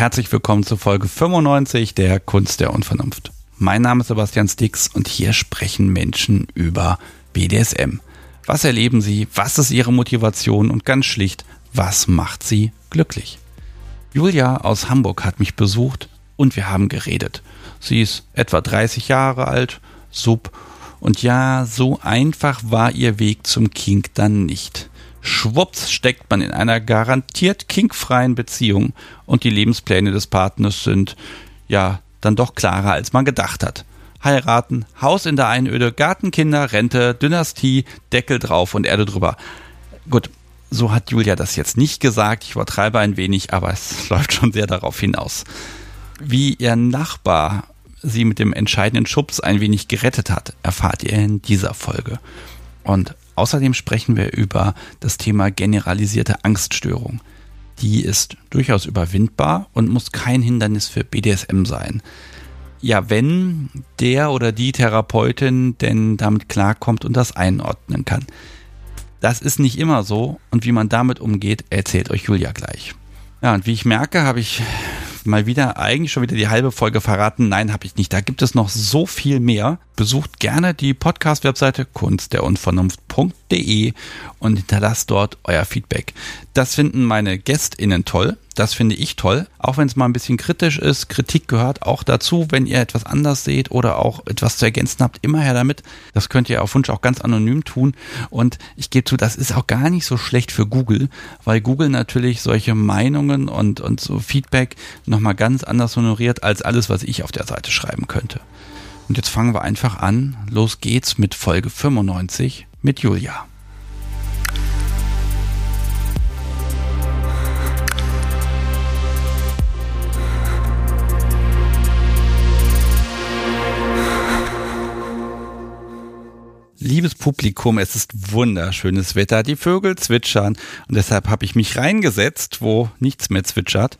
Herzlich willkommen zur Folge 95 der Kunst der Unvernunft. Mein Name ist Sebastian Stix und hier sprechen Menschen über BDSM. Was erleben sie? Was ist ihre Motivation? Und ganz schlicht, was macht sie glücklich? Julia aus Hamburg hat mich besucht und wir haben geredet. Sie ist etwa 30 Jahre alt, sub, und ja, so einfach war ihr Weg zum Kink dann nicht. Schwupps steckt man in einer garantiert kinkfreien Beziehung und die Lebenspläne des Partners sind, ja, dann doch klarer, als man gedacht hat. Heiraten, Haus in der Einöde, Gartenkinder, Rente, Dynastie, Deckel drauf und Erde drüber. Gut, so hat Julia das jetzt nicht gesagt. Ich übertreibe ein wenig, aber es läuft schon sehr darauf hinaus. Wie ihr Nachbar sie mit dem entscheidenden Schubs ein wenig gerettet hat, erfahrt ihr in dieser Folge. Und Außerdem sprechen wir über das Thema generalisierte Angststörung. Die ist durchaus überwindbar und muss kein Hindernis für BDSM sein. Ja, wenn der oder die Therapeutin denn damit klarkommt und das einordnen kann. Das ist nicht immer so und wie man damit umgeht, erzählt euch Julia gleich. Ja, und wie ich merke, habe ich mal wieder eigentlich schon wieder die halbe Folge verraten. Nein, habe ich nicht. Da gibt es noch so viel mehr. Besucht gerne die Podcast-Webseite kunstderunvernunft.de und hinterlasst dort euer Feedback. Das finden meine GästInnen toll. Das finde ich toll. Auch wenn es mal ein bisschen kritisch ist. Kritik gehört auch dazu. Wenn ihr etwas anders seht oder auch etwas zu ergänzen habt, immer her damit. Das könnt ihr auf Wunsch auch ganz anonym tun. Und ich gebe zu, das ist auch gar nicht so schlecht für Google, weil Google natürlich solche Meinungen und, und so Feedback nochmal ganz anders honoriert als alles, was ich auf der Seite schreiben könnte. Und jetzt fangen wir einfach an. Los geht's mit Folge 95 mit Julia. Liebes Publikum, es ist wunderschönes Wetter. Die Vögel zwitschern und deshalb habe ich mich reingesetzt, wo nichts mehr zwitschert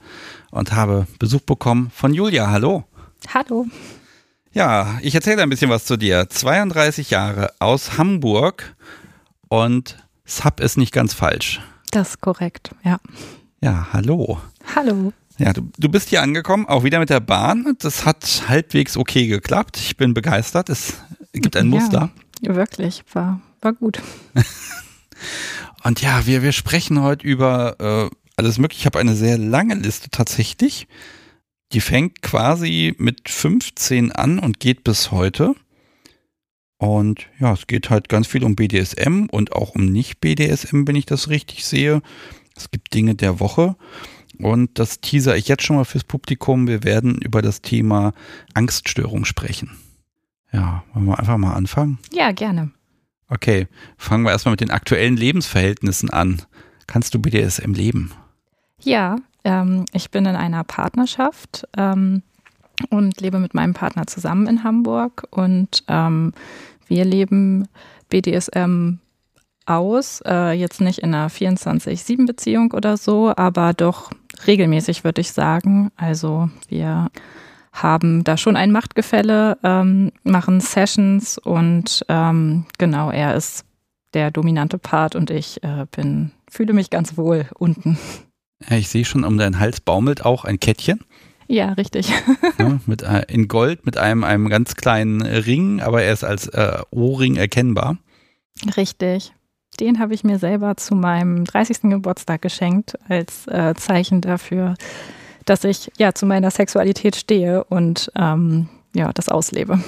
und habe Besuch bekommen von Julia. Hallo. Hallo. Ja, ich erzähle ein bisschen was zu dir. 32 Jahre aus Hamburg und Sub ist nicht ganz falsch. Das ist korrekt, ja. Ja, hallo. Hallo. Ja, du, du bist hier angekommen, auch wieder mit der Bahn. Das hat halbwegs okay geklappt. Ich bin begeistert. Es gibt ein Muster. Ja. Wirklich, war, war gut. Und ja, wir, wir sprechen heute über äh, alles Mögliche. Ich habe eine sehr lange Liste tatsächlich. Die fängt quasi mit 15 an und geht bis heute. Und ja, es geht halt ganz viel um BDSM und auch um Nicht-BDSM, wenn ich das richtig sehe. Es gibt Dinge der Woche. Und das teaser ich jetzt schon mal fürs Publikum. Wir werden über das Thema Angststörung sprechen. Ja, wollen wir einfach mal anfangen? Ja, gerne. Okay, fangen wir erstmal mit den aktuellen Lebensverhältnissen an. Kannst du BDSM leben? Ja, ähm, ich bin in einer Partnerschaft ähm, und lebe mit meinem Partner zusammen in Hamburg und ähm, wir leben BDSM aus, äh, jetzt nicht in einer 24-7-Beziehung oder so, aber doch regelmäßig, würde ich sagen. Also wir haben da schon ein Machtgefälle, ähm, machen Sessions und ähm, genau, er ist der dominante Part und ich äh, bin, fühle mich ganz wohl unten. Ja, ich sehe schon, um deinen Hals baumelt auch ein Kettchen. Ja, richtig. ja, mit, äh, in Gold mit einem, einem ganz kleinen Ring, aber er ist als äh, Ohrring erkennbar. Richtig. Den habe ich mir selber zu meinem 30. Geburtstag geschenkt als äh, Zeichen dafür, dass ich ja zu meiner Sexualität stehe und ähm, ja, das auslebe.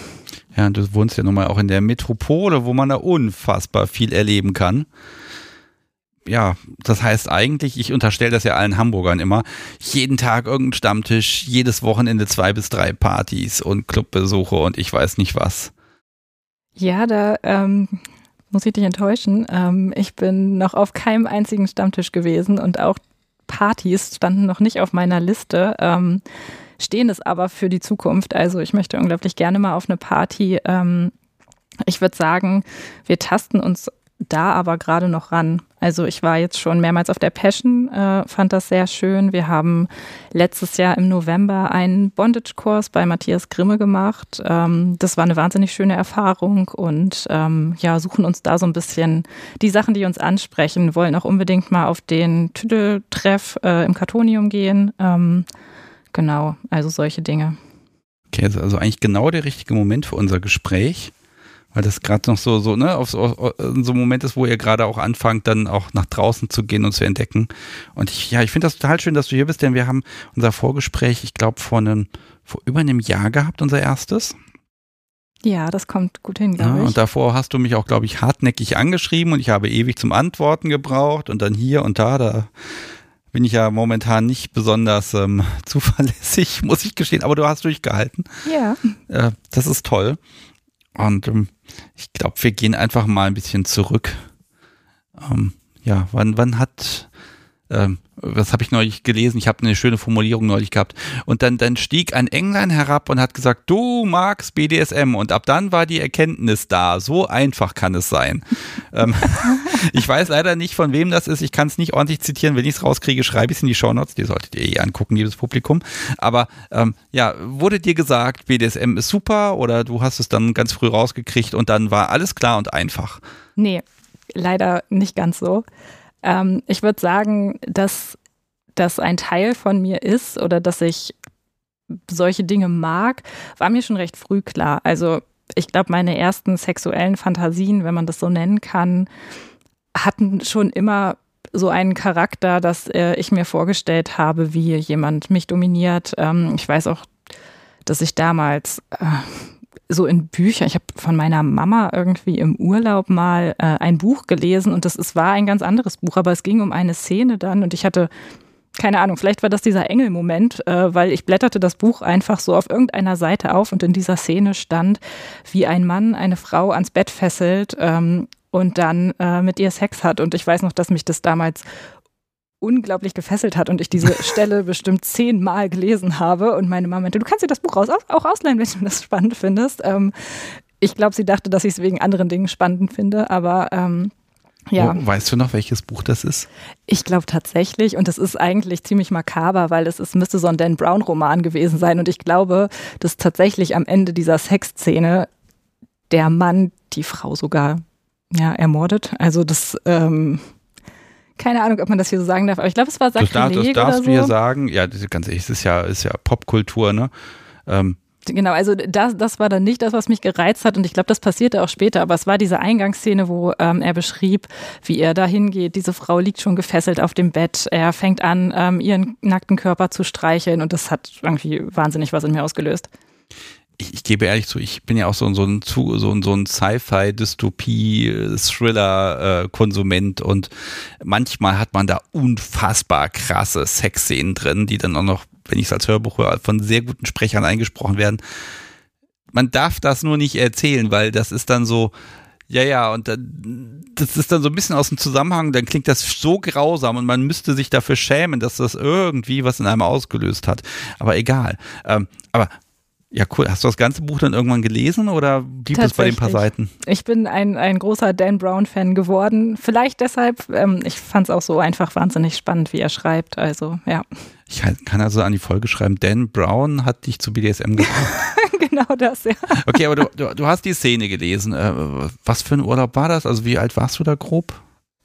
Ja, du wohnst ja nun mal auch in der Metropole, wo man da unfassbar viel erleben kann. Ja, das heißt eigentlich, ich unterstelle das ja allen Hamburgern immer, jeden Tag irgendein Stammtisch, jedes Wochenende zwei bis drei Partys und Clubbesuche und ich weiß nicht was. Ja, da ähm, muss ich dich enttäuschen. Ähm, ich bin noch auf keinem einzigen Stammtisch gewesen und auch Partys standen noch nicht auf meiner Liste, ähm, stehen es aber für die Zukunft. Also ich möchte unglaublich gerne mal auf eine Party. Ähm, ich würde sagen, wir tasten uns da aber gerade noch ran. Also ich war jetzt schon mehrmals auf der Passion, äh, fand das sehr schön. Wir haben letztes Jahr im November einen Bondage-Kurs bei Matthias Grimme gemacht. Ähm, das war eine wahnsinnig schöne Erfahrung und ähm, ja, suchen uns da so ein bisschen die Sachen, die uns ansprechen, wollen auch unbedingt mal auf den Tüdeltreff äh, im Kartonium gehen. Ähm, genau, also solche Dinge. Okay, also eigentlich genau der richtige Moment für unser Gespräch weil das gerade noch so, so, ne, auf so, so ein Moment ist, wo ihr gerade auch anfangt, dann auch nach draußen zu gehen und zu entdecken. Und ich, ja, ich finde das total schön, dass du hier bist, denn wir haben unser Vorgespräch, ich glaube, vor einem, vor über einem Jahr gehabt, unser erstes. Ja, das kommt gut hin, glaube ja, ich. Und davor hast du mich auch, glaube ich, hartnäckig angeschrieben und ich habe ewig zum Antworten gebraucht und dann hier und da, da bin ich ja momentan nicht besonders ähm, zuverlässig, muss ich gestehen, aber du hast durchgehalten. Ja. Äh, das ist toll. Und ähm, ich glaube, wir gehen einfach mal ein bisschen zurück. Ähm, ja, wann, wann hat, ähm, was habe ich neulich gelesen? Ich habe eine schöne Formulierung neulich gehabt. Und dann, dann stieg ein Englein herab und hat gesagt, du magst BDSM. Und ab dann war die Erkenntnis da. So einfach kann es sein. ähm, ich weiß leider nicht, von wem das ist. Ich kann es nicht ordentlich zitieren. Wenn ich es rauskriege, schreibe ich es in die Shownotes. Die solltet ihr eh angucken, liebes Publikum. Aber ähm, ja, wurde dir gesagt, BDSM ist super oder du hast es dann ganz früh rausgekriegt und dann war alles klar und einfach? Nee, leider nicht ganz so. Ähm, ich würde sagen, dass das ein Teil von mir ist oder dass ich solche Dinge mag, war mir schon recht früh klar. Also ich glaube, meine ersten sexuellen Fantasien, wenn man das so nennen kann, hatten schon immer so einen Charakter, dass äh, ich mir vorgestellt habe, wie jemand mich dominiert. Ähm, ich weiß auch, dass ich damals äh, so in Büchern. Ich habe von meiner Mama irgendwie im Urlaub mal äh, ein Buch gelesen und das es war ein ganz anderes Buch, aber es ging um eine Szene dann und ich hatte keine Ahnung, vielleicht war das dieser Engelmoment, äh, weil ich blätterte das Buch einfach so auf irgendeiner Seite auf und in dieser Szene stand, wie ein Mann eine Frau ans Bett fesselt ähm, und dann äh, mit ihr Sex hat. Und ich weiß noch, dass mich das damals unglaublich gefesselt hat und ich diese Stelle bestimmt zehnmal gelesen habe und meine Mama meinte, du kannst dir das Buch raus, auch ausleihen, wenn du das spannend findest. Ähm, ich glaube, sie dachte, dass ich es wegen anderen Dingen spannend finde, aber ähm, ja. Oh, weißt du noch, welches Buch das ist? Ich glaube tatsächlich, und das ist eigentlich ziemlich makaber, weil es ist, müsste so ein Dan Brown-Roman gewesen sein. Und ich glaube, dass tatsächlich am Ende dieser Sexszene der Mann die Frau sogar ja, ermordet. Also das ähm, keine Ahnung, ob man das hier so sagen darf, aber ich glaube, es war Sakrileg Das, das darfst oder du hier sagen. Ja, das ist ganz ehrlich, es ist ja, ist ja Popkultur, ne? Ähm, Genau, also das, das war dann nicht das, was mich gereizt hat und ich glaube, das passierte auch später, aber es war diese Eingangsszene, wo ähm, er beschrieb, wie er da hingeht. Diese Frau liegt schon gefesselt auf dem Bett. Er fängt an, ähm, ihren nackten Körper zu streicheln und das hat irgendwie wahnsinnig was in mir ausgelöst ich, ich gebe ehrlich zu, ich bin ja auch so, so ein, so ein, so ein Sci-Fi-Dystopie-Thriller-Konsument äh, und manchmal hat man da unfassbar krasse Sexszenen drin, die dann auch noch, wenn ich es als Hörbuch höre, von sehr guten Sprechern eingesprochen werden. Man darf das nur nicht erzählen, weil das ist dann so, ja, ja, und dann, das ist dann so ein bisschen aus dem Zusammenhang, dann klingt das so grausam und man müsste sich dafür schämen, dass das irgendwie was in einem ausgelöst hat. Aber egal. Ähm, aber ja, cool. Hast du das ganze Buch dann irgendwann gelesen oder blieb es bei den paar Seiten? Ich bin ein, ein großer Dan Brown-Fan geworden. Vielleicht deshalb, ähm, ich fand es auch so einfach wahnsinnig spannend, wie er schreibt. Also, ja. Ich kann also an die Folge schreiben, Dan Brown hat dich zu BDSM gebracht. genau das, ja. Okay, aber du, du, du, hast die Szene gelesen. Äh, was für ein Urlaub war das? Also, wie alt warst du da grob?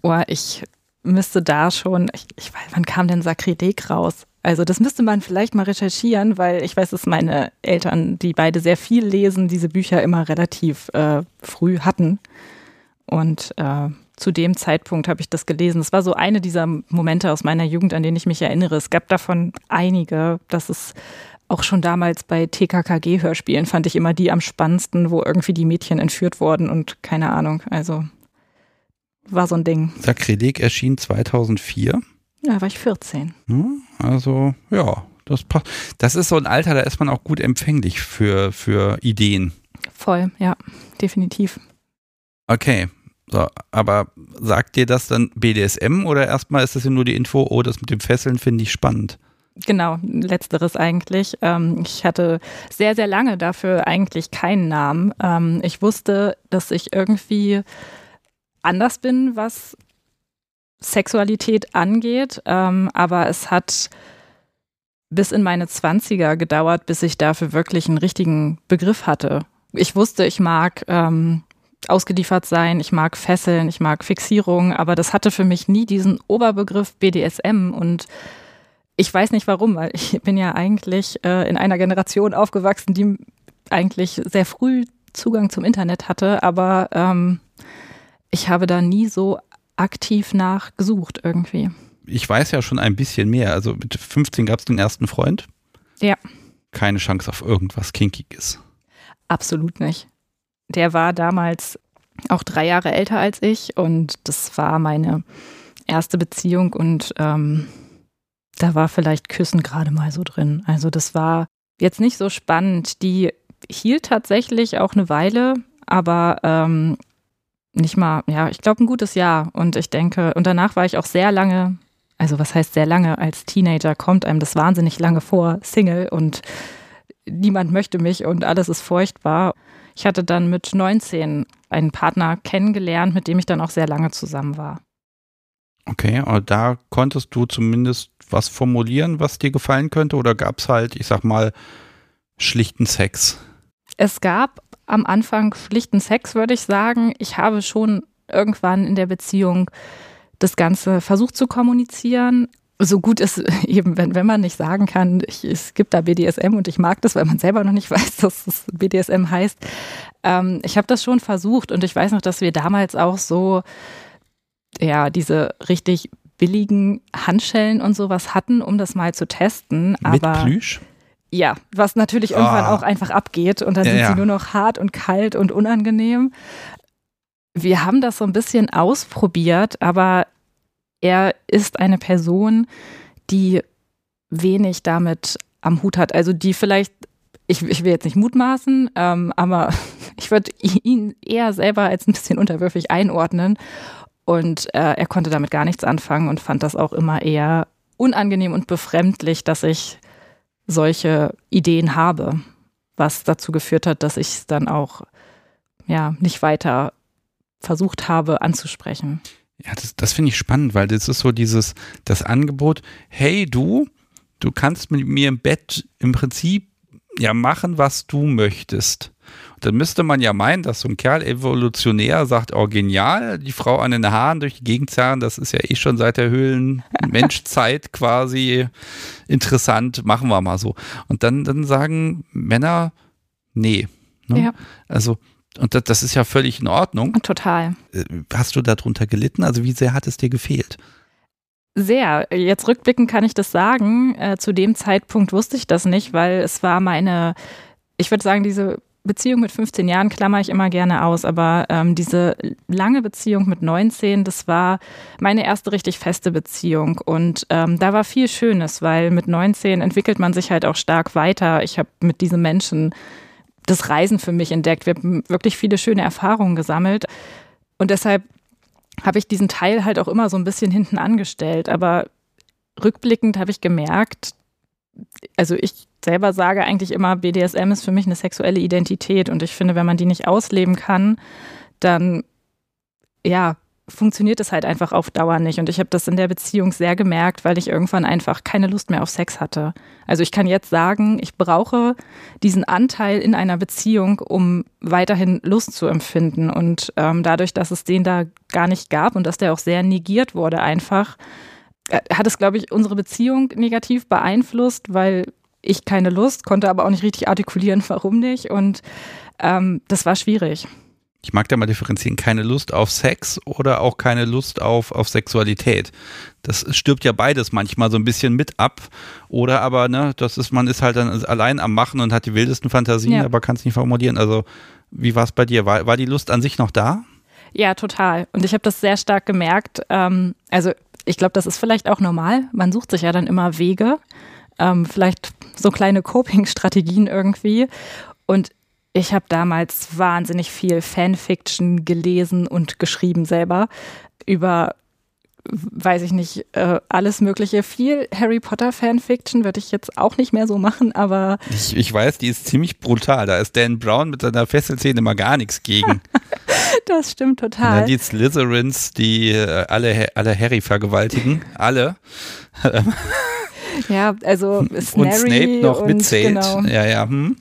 Oh, ich müsste da schon, ich, ich weiß, wann kam denn Sakrileg raus? Also das müsste man vielleicht mal recherchieren, weil ich weiß, dass meine Eltern, die beide sehr viel lesen, diese Bücher immer relativ äh, früh hatten. Und äh, zu dem Zeitpunkt habe ich das gelesen. Es war so eine dieser Momente aus meiner Jugend, an denen ich mich erinnere. Es gab davon einige. Das ist auch schon damals bei TKKG-Hörspielen fand ich immer die am spannendsten, wo irgendwie die Mädchen entführt wurden und keine Ahnung. Also war so ein Ding. Sakrileg erschien 2004. Ja, war ich 14. Hm, also, ja, das passt. Das ist so ein Alter, da ist man auch gut empfänglich für, für Ideen. Voll, ja, definitiv. Okay. So, aber sagt dir das dann BDSM oder erstmal ist das ja nur die Info, oh, das mit dem Fesseln finde ich spannend? Genau, letzteres eigentlich. Ähm, ich hatte sehr, sehr lange dafür eigentlich keinen Namen. Ähm, ich wusste, dass ich irgendwie anders bin, was Sexualität angeht, ähm, aber es hat bis in meine Zwanziger gedauert, bis ich dafür wirklich einen richtigen Begriff hatte. Ich wusste, ich mag ähm, ausgeliefert sein, ich mag Fesseln, ich mag Fixierung, aber das hatte für mich nie diesen Oberbegriff BDSM und ich weiß nicht warum, weil ich bin ja eigentlich äh, in einer Generation aufgewachsen, die eigentlich sehr früh Zugang zum Internet hatte, aber ähm, ich habe da nie so aktiv nachgesucht irgendwie. Ich weiß ja schon ein bisschen mehr. Also mit 15 gab es den ersten Freund. Ja. Keine Chance auf irgendwas Kinkiges. Absolut nicht. Der war damals auch drei Jahre älter als ich und das war meine erste Beziehung und ähm, da war vielleicht Küssen gerade mal so drin. Also das war jetzt nicht so spannend. Die hielt tatsächlich auch eine Weile, aber ähm, nicht mal, ja, ich glaube ein gutes Jahr. Und ich denke, und danach war ich auch sehr lange, also was heißt sehr lange, als Teenager kommt einem das wahnsinnig lange vor, Single und niemand möchte mich und alles ist furchtbar. Ich hatte dann mit 19 einen Partner kennengelernt, mit dem ich dann auch sehr lange zusammen war. Okay, aber da konntest du zumindest was formulieren, was dir gefallen könnte? Oder gab es halt, ich sag mal, schlichten Sex? Es gab am Anfang schlichten Sex, würde ich sagen. Ich habe schon irgendwann in der Beziehung das Ganze versucht zu kommunizieren. So gut ist eben, wenn, wenn man nicht sagen kann, ich, es gibt da BDSM und ich mag das, weil man selber noch nicht weiß, dass es BDSM heißt. Ähm, ich habe das schon versucht und ich weiß noch, dass wir damals auch so, ja, diese richtig billigen Handschellen und sowas hatten, um das mal zu testen. Mit aber Plüsch? Ja, was natürlich irgendwann oh. auch einfach abgeht und dann ja, sind ja. sie nur noch hart und kalt und unangenehm. Wir haben das so ein bisschen ausprobiert, aber er ist eine Person, die wenig damit am Hut hat. Also die vielleicht, ich, ich will jetzt nicht mutmaßen, ähm, aber ich würde ihn eher selber als ein bisschen unterwürfig einordnen. Und äh, er konnte damit gar nichts anfangen und fand das auch immer eher unangenehm und befremdlich, dass ich solche Ideen habe, was dazu geführt hat, dass ich es dann auch ja nicht weiter versucht habe anzusprechen. Ja, das, das finde ich spannend, weil das ist so dieses, das Angebot, hey du, du kannst mit mir im Bett im Prinzip ja machen, was du möchtest dann müsste man ja meinen, dass so ein Kerl evolutionär sagt, oh genial, die Frau an den Haaren durch die Gegend zerren, das ist ja eh schon seit der Höhlenmenschzeit quasi interessant, machen wir mal so. Und dann, dann sagen Männer, nee. Ne? Ja. Also, und das, das ist ja völlig in Ordnung. Total. Äh, hast du darunter gelitten? Also, wie sehr hat es dir gefehlt? Sehr. Jetzt rückblickend kann ich das sagen. Äh, zu dem Zeitpunkt wusste ich das nicht, weil es war meine, ich würde sagen, diese Beziehung mit 15 Jahren klammer ich immer gerne aus, aber ähm, diese lange Beziehung mit 19, das war meine erste richtig feste Beziehung. Und ähm, da war viel Schönes, weil mit 19 entwickelt man sich halt auch stark weiter. Ich habe mit diesen Menschen das Reisen für mich entdeckt. Wir haben wirklich viele schöne Erfahrungen gesammelt. Und deshalb habe ich diesen Teil halt auch immer so ein bisschen hinten angestellt. Aber rückblickend habe ich gemerkt, also ich selber sage eigentlich immer, BDSM ist für mich eine sexuelle Identität und ich finde, wenn man die nicht ausleben kann, dann ja, funktioniert es halt einfach auf Dauer nicht. Und ich habe das in der Beziehung sehr gemerkt, weil ich irgendwann einfach keine Lust mehr auf Sex hatte. Also ich kann jetzt sagen, ich brauche diesen Anteil in einer Beziehung, um weiterhin Lust zu empfinden. Und ähm, dadurch, dass es den da gar nicht gab und dass der auch sehr negiert wurde, einfach, hat es, glaube ich, unsere Beziehung negativ beeinflusst, weil ich keine Lust, konnte aber auch nicht richtig artikulieren, warum nicht. Und ähm, das war schwierig. Ich mag da mal differenzieren, keine Lust auf Sex oder auch keine Lust auf, auf Sexualität. Das stirbt ja beides manchmal so ein bisschen mit ab. Oder aber, ne, das ist, man ist halt dann allein am Machen und hat die wildesten Fantasien, ja. aber kann es nicht formulieren. Also, wie war es bei dir? War, war die Lust an sich noch da? Ja, total. Und ich habe das sehr stark gemerkt. Ähm, also ich glaube, das ist vielleicht auch normal. Man sucht sich ja dann immer Wege, ähm, vielleicht so kleine Coping-Strategien irgendwie. Und ich habe damals wahnsinnig viel Fanfiction gelesen und geschrieben selber über, weiß ich nicht, äh, alles Mögliche. Viel Harry Potter Fanfiction würde ich jetzt auch nicht mehr so machen, aber. Ich, ich weiß, die ist ziemlich brutal. Da ist Dan Brown mit seiner Fesselszene immer gar nichts gegen. Das stimmt Und total. dann die Slytherins, die äh, alle, alle Harry vergewaltigen. Alle. Ja, also und Snarry Snape noch und, mitzählt. Genau. Ja, ja. Hm.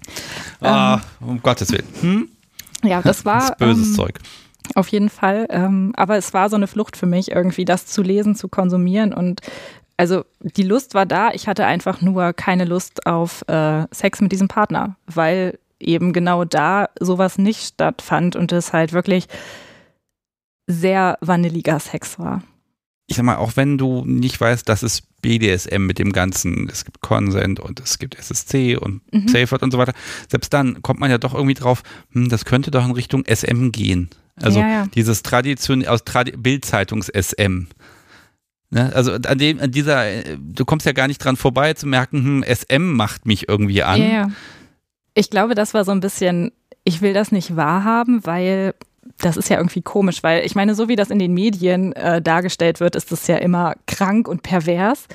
Ah, um Gottes Willen. Hm? Ja, das war Das ist böses ähm, Zeug. Auf jeden Fall. Ähm, aber es war so eine Flucht für mich, irgendwie das zu lesen, zu konsumieren. Und also die Lust war da. Ich hatte einfach nur keine Lust auf äh, Sex mit diesem Partner, weil eben genau da sowas nicht stattfand und es halt wirklich sehr vanilliger Sex war. Ich sag mal, auch wenn du nicht weißt, dass es BDSM mit dem Ganzen, es gibt Consent und es gibt SSC und Mhm. Safe Word und so weiter, selbst dann kommt man ja doch irgendwie drauf, hm, das könnte doch in Richtung SM gehen. Also Ja, ja. dieses Tradition aus Tradi Bildzeitungs-SM. Ne? Also an dem, an dieser, du kommst ja gar nicht dran vorbei zu merken, hm, SM macht mich irgendwie an. Ja. Ich glaube, das war so ein bisschen, ich will das nicht wahrhaben, weil das ist ja irgendwie komisch, weil ich meine, so wie das in den Medien äh, dargestellt wird, ist das ja immer krank und pervers.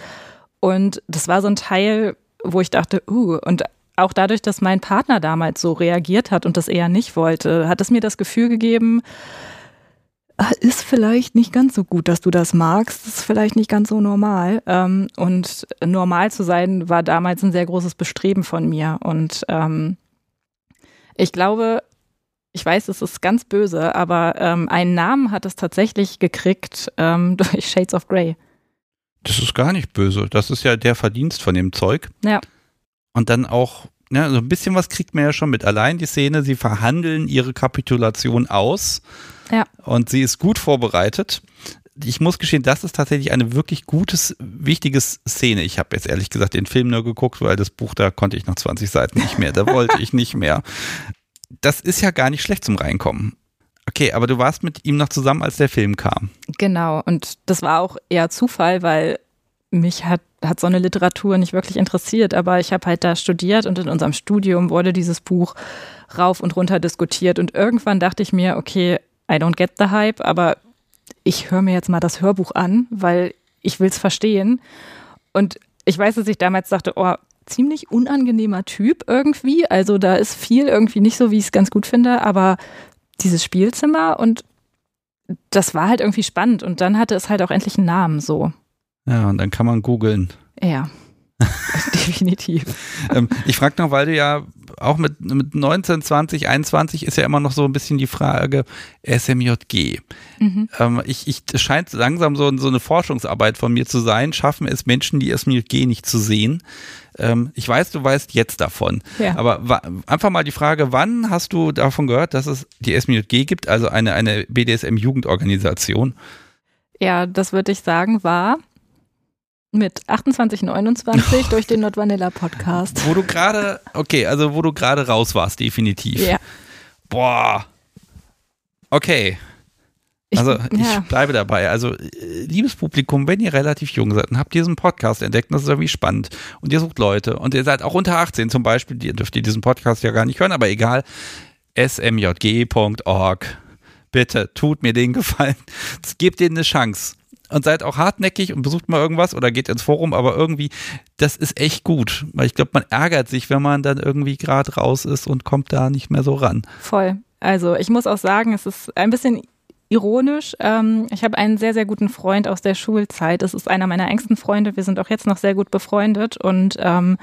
Und das war so ein Teil, wo ich dachte, uh, und auch dadurch, dass mein Partner damals so reagiert hat und das eher nicht wollte, hat es mir das Gefühl gegeben, ah, ist vielleicht nicht ganz so gut, dass du das magst. Das ist vielleicht nicht ganz so normal. Ähm, und normal zu sein war damals ein sehr großes Bestreben von mir. Und ähm, ich glaube, ich weiß, es ist ganz böse, aber ähm, einen Namen hat es tatsächlich gekriegt durch Shades of Grey. Das ist gar nicht böse. Das ist ja der Verdienst von dem Zeug. Ja. Und dann auch, ne, so ein bisschen was kriegt man ja schon mit. Allein die Szene, sie verhandeln ihre Kapitulation aus. Ja. Und sie ist gut vorbereitet. Ich muss gestehen, das ist tatsächlich eine wirklich gutes, wichtiges Szene. Ich habe jetzt ehrlich gesagt den Film nur geguckt, weil das Buch, da konnte ich noch 20 Seiten nicht mehr. Da wollte ich nicht mehr. Das ist ja gar nicht schlecht zum Reinkommen. Okay, aber du warst mit ihm noch zusammen, als der Film kam. Genau, und das war auch eher Zufall, weil mich hat, hat so eine Literatur nicht wirklich interessiert, aber ich habe halt da studiert und in unserem Studium wurde dieses Buch rauf und runter diskutiert und irgendwann dachte ich mir, okay, I don't get the hype, aber ich höre mir jetzt mal das Hörbuch an, weil ich will es verstehen. Und ich weiß, dass ich damals dachte, oh, ziemlich unangenehmer Typ irgendwie. Also da ist viel irgendwie nicht so, wie ich es ganz gut finde, aber dieses Spielzimmer und das war halt irgendwie spannend und dann hatte es halt auch endlich einen Namen so. Ja, und dann kann man googeln. Ja. Definitiv. ähm, ich frage noch, weil du ja auch mit, mit 19, 20, 21 ist ja immer noch so ein bisschen die Frage SMJG. Mhm. Ähm, ich, ich, es scheint langsam so, so eine Forschungsarbeit von mir zu sein. Schaffen es Menschen, die SMJG nicht zu sehen? Ähm, ich weiß, du weißt jetzt davon. Ja. Aber einfach mal die Frage, wann hast du davon gehört, dass es die SMJG gibt, also eine, eine BDSM-Jugendorganisation? Ja, das würde ich sagen, war mit 28, 29 durch den Not Vanilla Podcast. Wo du gerade, okay, also wo du gerade raus warst, definitiv. Ja. Boah. Okay. Ich- Also ich ja. bleibe dabei. Also äh, liebes Publikum, wenn ihr relativ jung seid und habt diesen Podcast entdeckt, das ist irgendwie spannend und ihr sucht Leute und ihr seid auch unter 18 zum Beispiel, ihr dürft ihr diesen Podcast ja gar nicht hören, aber egal, smjg.org. Bitte tut mir den Gefallen. Gebt denen eine Chance. Und seid auch hartnäckig und besucht mal irgendwas oder geht ins Forum, aber irgendwie, das ist echt gut. Weil ich glaube, man ärgert sich, wenn man dann irgendwie gerade raus ist und kommt da nicht mehr so ran. Voll. Also ich muss auch sagen, es ist ein bisschen ironisch. Ähm, ich habe einen sehr, sehr guten Freund aus der Schulzeit. Es ist einer meiner engsten Freunde. Wir sind auch jetzt noch sehr gut befreundet. Und ähm,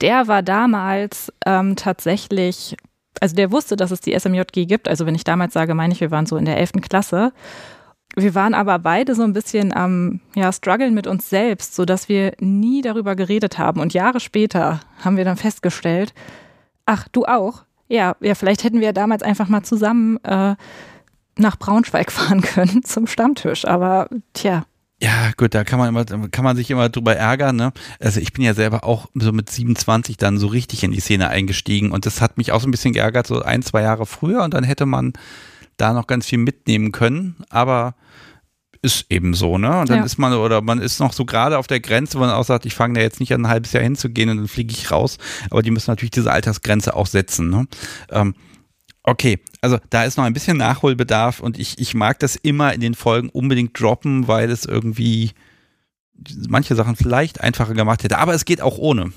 der war damals ähm, tatsächlich, also der wusste, dass es die SMJG gibt. Also wenn ich damals sage, meine ich, wir waren so in der 11. Klasse. Wir waren aber beide so ein bisschen am ja, struggeln mit uns selbst, sodass wir nie darüber geredet haben. Und Jahre später haben wir dann festgestellt, ach, du auch? Ja, ja, vielleicht hätten wir damals einfach mal zusammen äh, nach Braunschweig fahren können zum Stammtisch. Aber tja, Ja, gut, da kann man immer, kann man sich immer drüber ärgern, ne? Also ich bin ja selber auch so mit 27 dann so richtig in die Szene eingestiegen und das hat mich auch so ein bisschen geärgert, so ein, zwei Jahre früher und dann hätte man da noch ganz viel mitnehmen können, aber ist eben so, ne? Und dann Ja. ist man, oder man ist noch so gerade auf der Grenze, wo man auch sagt, ich fange da jetzt nicht an ein halbes Jahr hinzugehen und dann fliege ich raus. Aber die müssen natürlich diese Altersgrenze auch setzen, ne? Ähm, Okay, also da ist noch ein bisschen Nachholbedarf und ich, ich mag das immer in den Folgen unbedingt droppen, weil es irgendwie manche Sachen vielleicht einfacher gemacht hätte. Aber es geht auch ohne.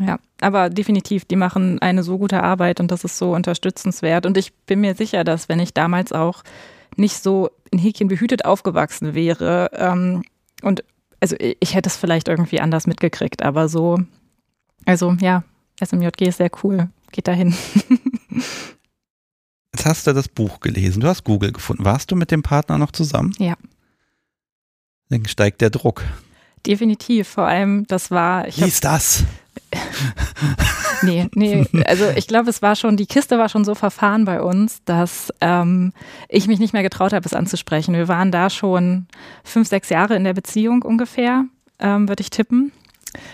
Ja, aber definitiv, die machen eine so gute Arbeit und das ist so unterstützenswert. Und ich bin mir sicher, dass wenn ich damals auch nicht so in Häkchen behütet aufgewachsen wäre ähm, und also ich hätte es vielleicht irgendwie anders mitgekriegt, aber so, also ja, SMJG ist sehr cool. Geht dahin. Jetzt hast du das Buch gelesen, du hast Google gefunden. Warst du mit dem Partner noch zusammen? Ja. Dann steigt der Druck. Definitiv, vor allem, das war. Wie ist das? nee, nee, also ich glaube, es war schon, die Kiste war schon so verfahren bei uns, dass ähm, ich mich nicht mehr getraut habe, es anzusprechen. Wir waren da schon fünf, sechs Jahre in der Beziehung ungefähr, ähm, würde ich tippen.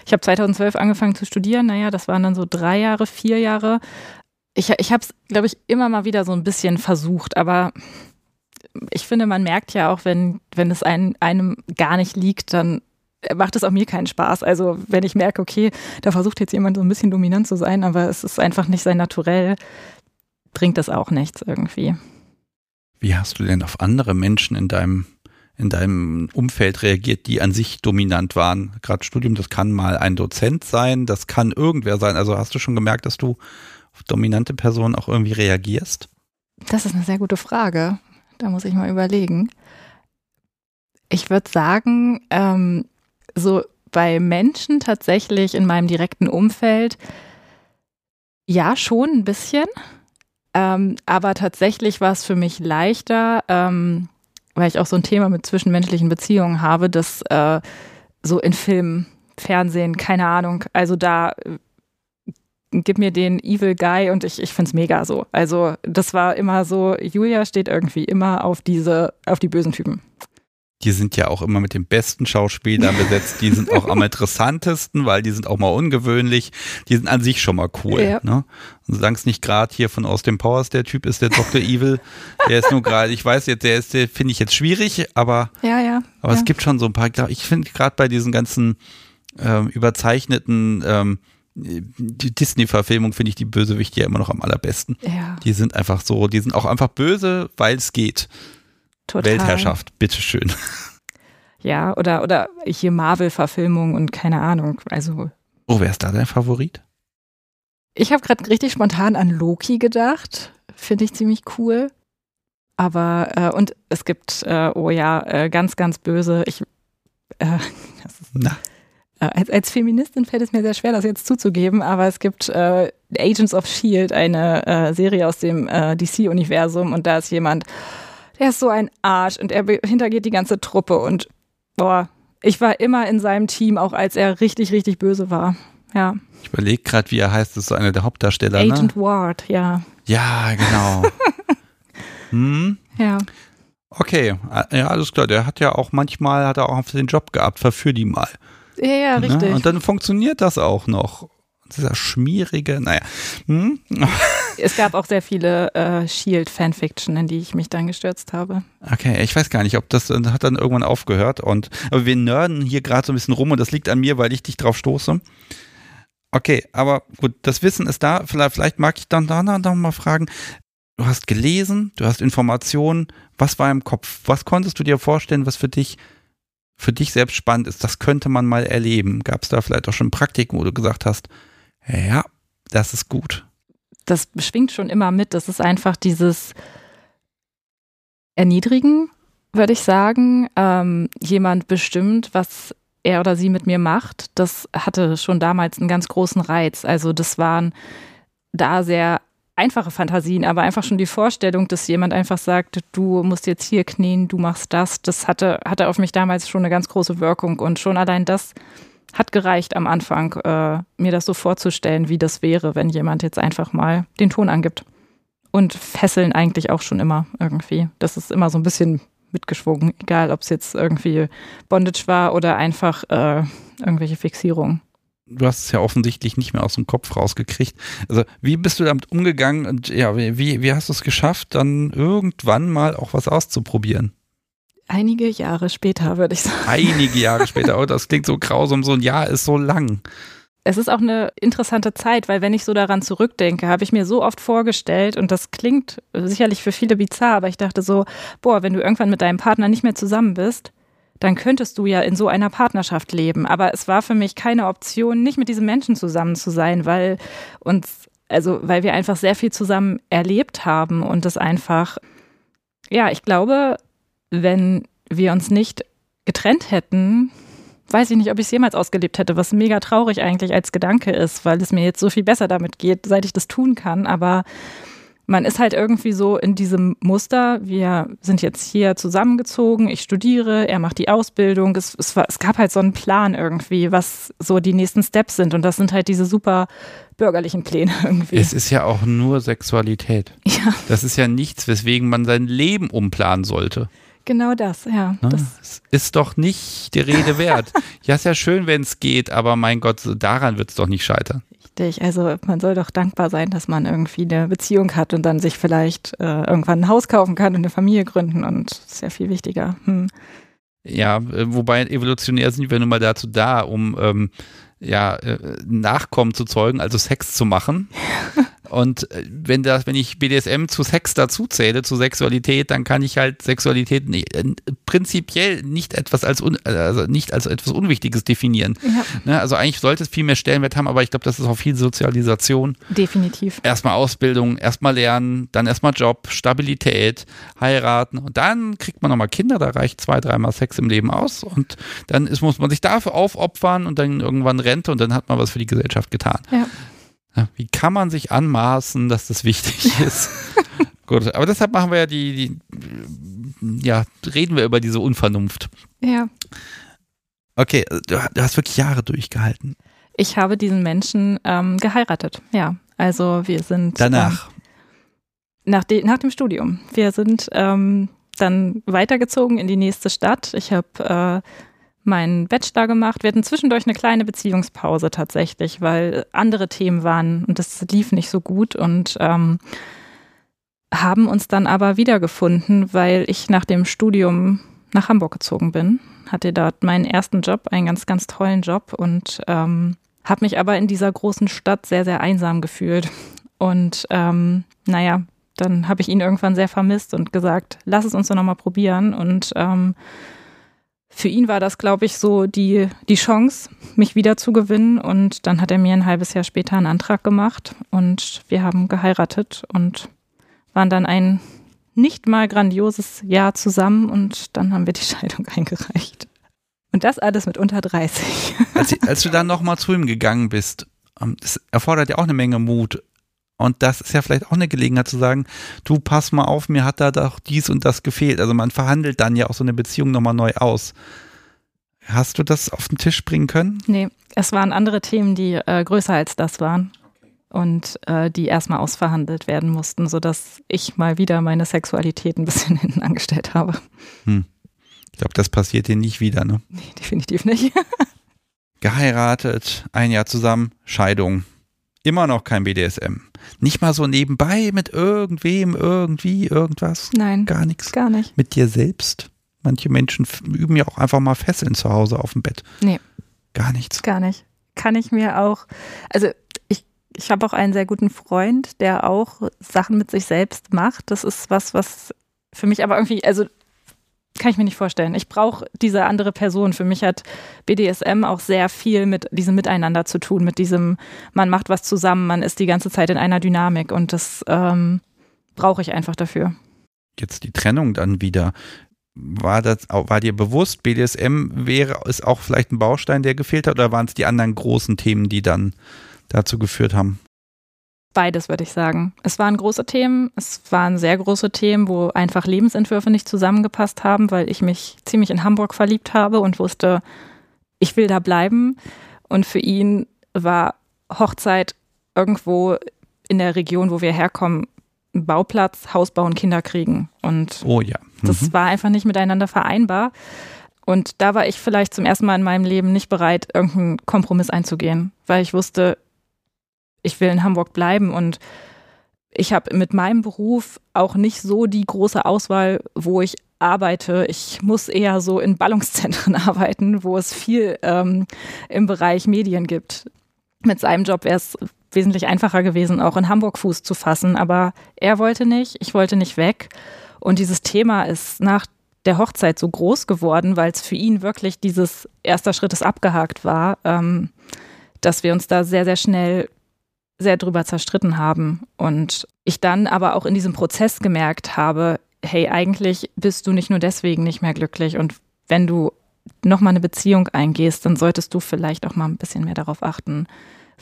Ich habe 2012 angefangen zu studieren, naja, das waren dann so drei Jahre, vier Jahre. Ich, ich habe es, glaube ich, immer mal wieder so ein bisschen versucht, aber ich finde, man merkt ja auch, wenn, wenn es einem, einem gar nicht liegt, dann macht es auch mir keinen Spaß. Also wenn ich merke, okay, da versucht jetzt jemand so ein bisschen dominant zu sein, aber es ist einfach nicht sein Naturell, bringt das auch nichts irgendwie. Wie hast du denn auf andere Menschen in deinem in deinem Umfeld reagiert, die an sich dominant waren? Gerade Studium, das kann mal ein Dozent sein, das kann irgendwer sein. Also hast du schon gemerkt, dass du auf dominante Personen auch irgendwie reagierst? Das ist eine sehr gute Frage. Da muss ich mal überlegen. Ich würde sagen, ähm, so bei Menschen tatsächlich in meinem direkten Umfeld, ja, schon ein bisschen. Ähm, aber tatsächlich war es für mich leichter, ähm, weil ich auch so ein Thema mit zwischenmenschlichen Beziehungen habe, dass äh, so in Filmen, Fernsehen, keine Ahnung, also da äh, gib mir den Evil Guy und ich, ich es mega so. Also das war immer so, Julia steht irgendwie immer auf diese, auf die bösen Typen die sind ja auch immer mit den besten Schauspielern besetzt. Die sind auch am interessantesten, weil die sind auch mal ungewöhnlich. Die sind an sich schon mal cool. Ja. Ne? Und solange es nicht gerade hier von aus dem Powers der Typ ist, der Dr. Evil, der ist nur gerade, ich weiß jetzt, der ist, der finde ich jetzt schwierig, aber, ja, ja, aber es gibt schon so ein paar, ich finde gerade bei diesen ganzen ähm, überzeichneten ähm, die Disney-Verfilmung finde ich die Bösewichte ja immer noch am allerbesten. Ja. Die sind einfach so, die sind auch einfach böse, weil es geht. Total. Weltherrschaft, bitteschön. Ja, oder, oder hier Marvel-Verfilmung und keine Ahnung. Also. Oh, wer ist da dein Favorit? Ich habe gerade richtig spontan an Loki gedacht. Finde ich ziemlich cool. Aber, äh, und es gibt, äh, oh ja, äh, ganz, ganz böse. Ich, äh, Na. Äh, als, als Feministin fällt es mir sehr schwer, das jetzt zuzugeben, aber es gibt äh, Agents of Shield, eine Serie aus dem DC-Universum und da ist jemand, der ist so ein Arsch und er hintergeht die ganze Truppe und boah, ich war immer in seinem Team, auch als er richtig, richtig böse war. Ja. Ich überlege gerade, wie er heißt, das ist so einer der Hauptdarsteller. Ne? Agent ne? Ward, ja. Ja, genau. hm? Ja. Okay, ja, alles klar. Der hat ja auch manchmal, hat er auch den Job gehabt, verführ die mal. Ja, ja, ne? richtig. Und dann funktioniert das auch noch dieser schmierige, naja. Hm? Es gab auch sehr viele äh, Shield-Fanfiction, in die ich mich dann gestürzt habe. Okay, ich weiß gar nicht, ob das hat dann irgendwann aufgehört. Und aber wir nerden hier gerade so ein bisschen rum und das liegt an mir, weil ich dich drauf stoße. Okay, aber gut, das Wissen ist da. Vielleicht, vielleicht mag ich dann da noch mal fragen. Du hast gelesen, du hast Informationen. Was war im Kopf? Was konntest du dir vorstellen, was für dich für dich selbst spannend ist? Das könnte man mal erleben. Gab es da vielleicht auch schon Praktiken, wo du gesagt hast, ja, das ist gut. Das schwingt schon immer mit. Das ist einfach dieses Erniedrigen, würde ich sagen. Ähm, jemand bestimmt, was er oder sie mit mir macht. Das hatte schon damals einen ganz großen Reiz. Also das waren da sehr einfache Fantasien, aber einfach schon die Vorstellung, dass jemand einfach sagt, du musst jetzt hier knien, du machst das, das hatte, hatte auf mich damals schon eine ganz große Wirkung und schon allein das hat gereicht am Anfang, äh, mir das so vorzustellen, wie das wäre, wenn jemand jetzt einfach mal den Ton angibt. Und fesseln eigentlich auch schon immer irgendwie. Das ist immer so ein bisschen mitgeschwungen, egal ob es jetzt irgendwie Bondage war oder einfach äh, irgendwelche Fixierungen. Du hast es ja offensichtlich nicht mehr aus dem Kopf rausgekriegt. Also, wie bist du damit umgegangen und ja, wie, wie hast du es geschafft, dann irgendwann mal auch was auszuprobieren? Einige Jahre später, würde ich sagen. Einige Jahre später. Oh, das klingt so grausam. So ein Jahr ist so lang. Es ist auch eine interessante Zeit, weil wenn ich so daran zurückdenke, habe ich mir so oft vorgestellt, und das klingt sicherlich für viele bizarr, aber ich dachte so, boah, wenn du irgendwann mit deinem Partner nicht mehr zusammen bist, dann könntest du ja in so einer Partnerschaft leben. Aber es war für mich keine Option, nicht mit diesem Menschen zusammen zu sein, weil uns, also weil wir einfach sehr viel zusammen erlebt haben und das einfach, ja, ich glaube, wenn wir uns nicht getrennt hätten, weiß ich nicht, ob ich es jemals ausgelebt hätte, was mega traurig eigentlich als Gedanke ist, weil es mir jetzt so viel besser damit geht, seit ich das tun kann. Aber man ist halt irgendwie so in diesem Muster. Wir sind jetzt hier zusammengezogen, ich studiere, er macht die Ausbildung. Es, es, war, es gab halt so einen Plan irgendwie, was so die nächsten Steps sind. Und das sind halt diese super bürgerlichen Pläne irgendwie. Es ist ja auch nur Sexualität. Ja. Das ist ja nichts, weswegen man sein Leben umplanen sollte. Genau das, ja. Ne? Das ist doch nicht die Rede wert. ja, ist ja schön, wenn es geht, aber mein Gott, daran wird es doch nicht scheitern. Richtig, also man soll doch dankbar sein, dass man irgendwie eine Beziehung hat und dann sich vielleicht äh, irgendwann ein Haus kaufen kann und eine Familie gründen und das ist ja viel wichtiger. Hm. Ja, äh, wobei evolutionär sind wir nun mal dazu da, um ähm, ja, äh, Nachkommen zu zeugen, also Sex zu machen. Und äh, wenn das, wenn ich BDSM zu Sex dazu zähle, zu Sexualität, dann kann ich halt Sexualität nicht, äh, prinzipiell nicht etwas als un, also nicht als etwas Unwichtiges definieren. Ja. Ne, also eigentlich sollte es viel mehr Stellenwert haben, aber ich glaube, das ist auch viel Sozialisation. Definitiv. Erstmal Ausbildung, erstmal lernen, dann erstmal Job, Stabilität, heiraten und dann kriegt man nochmal Kinder, da reicht zwei, dreimal Sex im Leben aus und dann ist, muss man sich dafür aufopfern und dann irgendwann Rente und dann hat man was für die Gesellschaft getan. Ja. Wie kann man sich anmaßen, dass das wichtig ist? Gut, aber deshalb machen wir ja die, die, ja, reden wir über diese Unvernunft. Ja. Okay, du, du hast wirklich Jahre durchgehalten. Ich habe diesen Menschen ähm, geheiratet, ja. Also wir sind. Danach. Ähm, nach, de, nach dem Studium. Wir sind ähm, dann weitergezogen in die nächste Stadt. Ich habe äh, meinen Bachelor gemacht. Wir hatten zwischendurch eine kleine Beziehungspause tatsächlich, weil andere Themen waren und das lief nicht so gut und ähm, haben uns dann aber wiedergefunden, weil ich nach dem Studium nach Hamburg gezogen bin, hatte dort meinen ersten Job, einen ganz, ganz tollen Job und ähm, habe mich aber in dieser großen Stadt sehr, sehr einsam gefühlt. Und ähm, naja, dann habe ich ihn irgendwann sehr vermisst und gesagt, lass es uns doch nochmal probieren. Und ähm, für ihn war das, glaube ich, so die, die Chance, mich wieder zu gewinnen. Und dann hat er mir ein halbes Jahr später einen Antrag gemacht und wir haben geheiratet und waren dann ein nicht mal grandioses Jahr zusammen und dann haben wir die Scheidung eingereicht. Und das alles mit unter 30. Als, als du dann nochmal zu ihm gegangen bist, ähm, das erfordert ja auch eine Menge Mut. Und das ist ja vielleicht auch eine Gelegenheit zu sagen, du pass mal auf, mir hat da doch dies und das gefehlt. Also man verhandelt dann ja auch so eine Beziehung nochmal neu aus. Hast du das auf den Tisch bringen können? Nee, es waren andere Themen, die äh, größer als das waren und äh, die erstmal ausverhandelt werden mussten, sodass ich mal wieder meine Sexualität ein bisschen hinten angestellt habe. Hm. Ich glaube, das passiert dir nicht wieder, ne? Nee, definitiv nicht. Geheiratet, ein Jahr zusammen, Scheidung. Immer noch kein BDSM. Nicht mal so nebenbei mit irgendwem, irgendwie, irgendwas. Nein. Gar nichts. Gar nicht. Mit dir selbst. Manche Menschen üben ja auch einfach mal Fesseln zu Hause auf dem Bett. Nee. Gar nichts. Gar nicht. Kann ich mir auch, also ich, ich habe auch einen sehr guten Freund, der auch Sachen mit sich selbst macht. Das ist was, was für mich aber irgendwie, also kann ich mir nicht vorstellen. Ich brauche diese andere Person. Für mich hat BDSM auch sehr viel mit diesem Miteinander zu tun, mit diesem, man macht was zusammen, man ist die ganze Zeit in einer Dynamik und das ähm, brauche ich einfach dafür. Jetzt die Trennung dann wieder. War das, war dir bewusst, BDSM wäre, ist auch vielleicht ein Baustein, der gefehlt hat, oder waren es die anderen großen Themen, die dann dazu geführt haben? Beides würde ich sagen. Es waren große Themen, es waren sehr große Themen, wo einfach Lebensentwürfe nicht zusammengepasst haben, weil ich mich ziemlich in Hamburg verliebt habe und wusste, ich will da bleiben. Und für ihn war Hochzeit irgendwo in der Region, wo wir herkommen, ein Bauplatz, Haus bauen, Kinder kriegen. Und oh ja. Mhm. das war einfach nicht miteinander vereinbar. Und da war ich vielleicht zum ersten Mal in meinem Leben nicht bereit, irgendeinen Kompromiss einzugehen, weil ich wusste, ich will in Hamburg bleiben und ich habe mit meinem Beruf auch nicht so die große Auswahl, wo ich arbeite. Ich muss eher so in Ballungszentren arbeiten, wo es viel ähm, im Bereich Medien gibt. Mit seinem Job wäre es wesentlich einfacher gewesen, auch in Hamburg Fuß zu fassen. Aber er wollte nicht, ich wollte nicht weg. Und dieses Thema ist nach der Hochzeit so groß geworden, weil es für ihn wirklich dieses erster Schritt ist abgehakt war, ähm, dass wir uns da sehr, sehr schnell sehr drüber zerstritten haben. Und ich dann aber auch in diesem Prozess gemerkt habe, hey, eigentlich bist du nicht nur deswegen nicht mehr glücklich. Und wenn du nochmal eine Beziehung eingehst, dann solltest du vielleicht auch mal ein bisschen mehr darauf achten,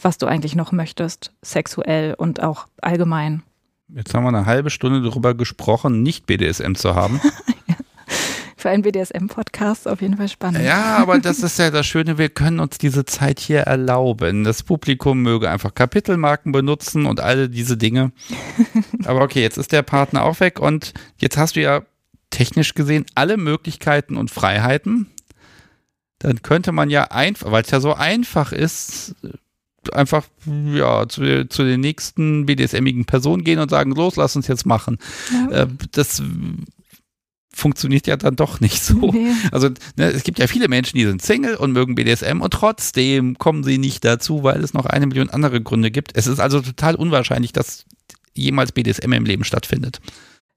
was du eigentlich noch möchtest, sexuell und auch allgemein. Jetzt haben wir eine halbe Stunde darüber gesprochen, nicht BDSM zu haben. Für einen BDSM-Podcast auf jeden Fall spannend. Ja, aber das ist ja das Schöne, wir können uns diese Zeit hier erlauben. Das Publikum möge einfach Kapitelmarken benutzen und alle diese Dinge. Aber okay, jetzt ist der Partner auch weg und jetzt hast du ja technisch gesehen alle Möglichkeiten und Freiheiten. Dann könnte man ja einfach, weil es ja so einfach ist, einfach ja zu, zu den nächsten BDSMigen Personen gehen und sagen, los, lass uns jetzt machen. Ja. Äh, das funktioniert ja dann doch nicht so. Nee. Also ne, es gibt ja viele Menschen, die sind Single und mögen BDSM und trotzdem kommen sie nicht dazu, weil es noch eine Million andere Gründe gibt. Es ist also total unwahrscheinlich, dass jemals BDSM im Leben stattfindet.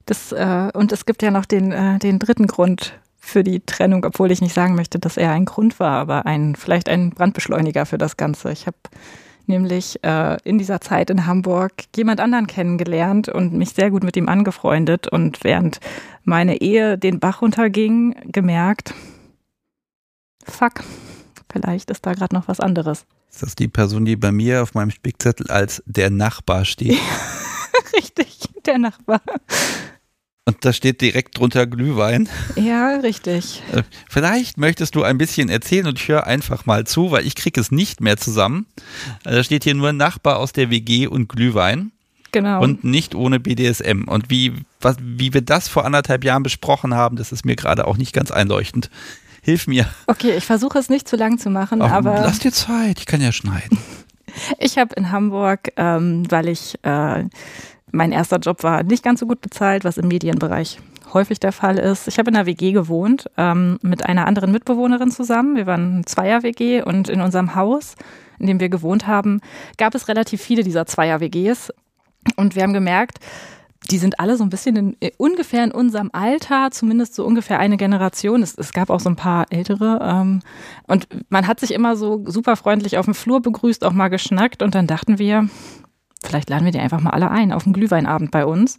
Das, äh, und es gibt ja noch den, äh, den dritten Grund für die Trennung, obwohl ich nicht sagen möchte, dass er ein Grund war, aber ein, vielleicht ein Brandbeschleuniger für das Ganze. Ich habe nämlich äh, in dieser Zeit in Hamburg jemand anderen kennengelernt und mich sehr gut mit ihm angefreundet und während meine Ehe den Bach runterging, gemerkt, fuck, vielleicht ist da gerade noch was anderes. Ist das die Person, die bei mir auf meinem Spickzettel als der Nachbar steht? Richtig, der Nachbar. Und da steht direkt drunter Glühwein. Ja, richtig. Äh, vielleicht möchtest du ein bisschen erzählen und ich höre einfach mal zu, weil ich kriege es nicht mehr zusammen. Äh, da steht hier nur Nachbar aus der WG und Glühwein. Genau. Und nicht ohne BDSM. Und wie, was, wie wir das vor anderthalb Jahren besprochen haben, das ist mir gerade auch nicht ganz einleuchtend. Hilf mir. Okay, ich versuche es nicht zu lang zu machen, Ach, aber. Lass dir Zeit, ich kann ja schneiden. Ich habe in Hamburg, ähm, weil ich äh, mein erster Job war nicht ganz so gut bezahlt, was im Medienbereich häufig der Fall ist. Ich habe in einer WG gewohnt ähm, mit einer anderen Mitbewohnerin zusammen. Wir waren ein Zweier-WG und in unserem Haus, in dem wir gewohnt haben, gab es relativ viele dieser Zweier-WGs. Und wir haben gemerkt, die sind alle so ein bisschen in, äh, ungefähr in unserem Alter, zumindest so ungefähr eine Generation. Es, es gab auch so ein paar ältere. Ähm, und man hat sich immer so super freundlich auf dem Flur begrüßt, auch mal geschnackt. Und dann dachten wir, vielleicht laden wir die einfach mal alle ein auf einen Glühweinabend bei uns.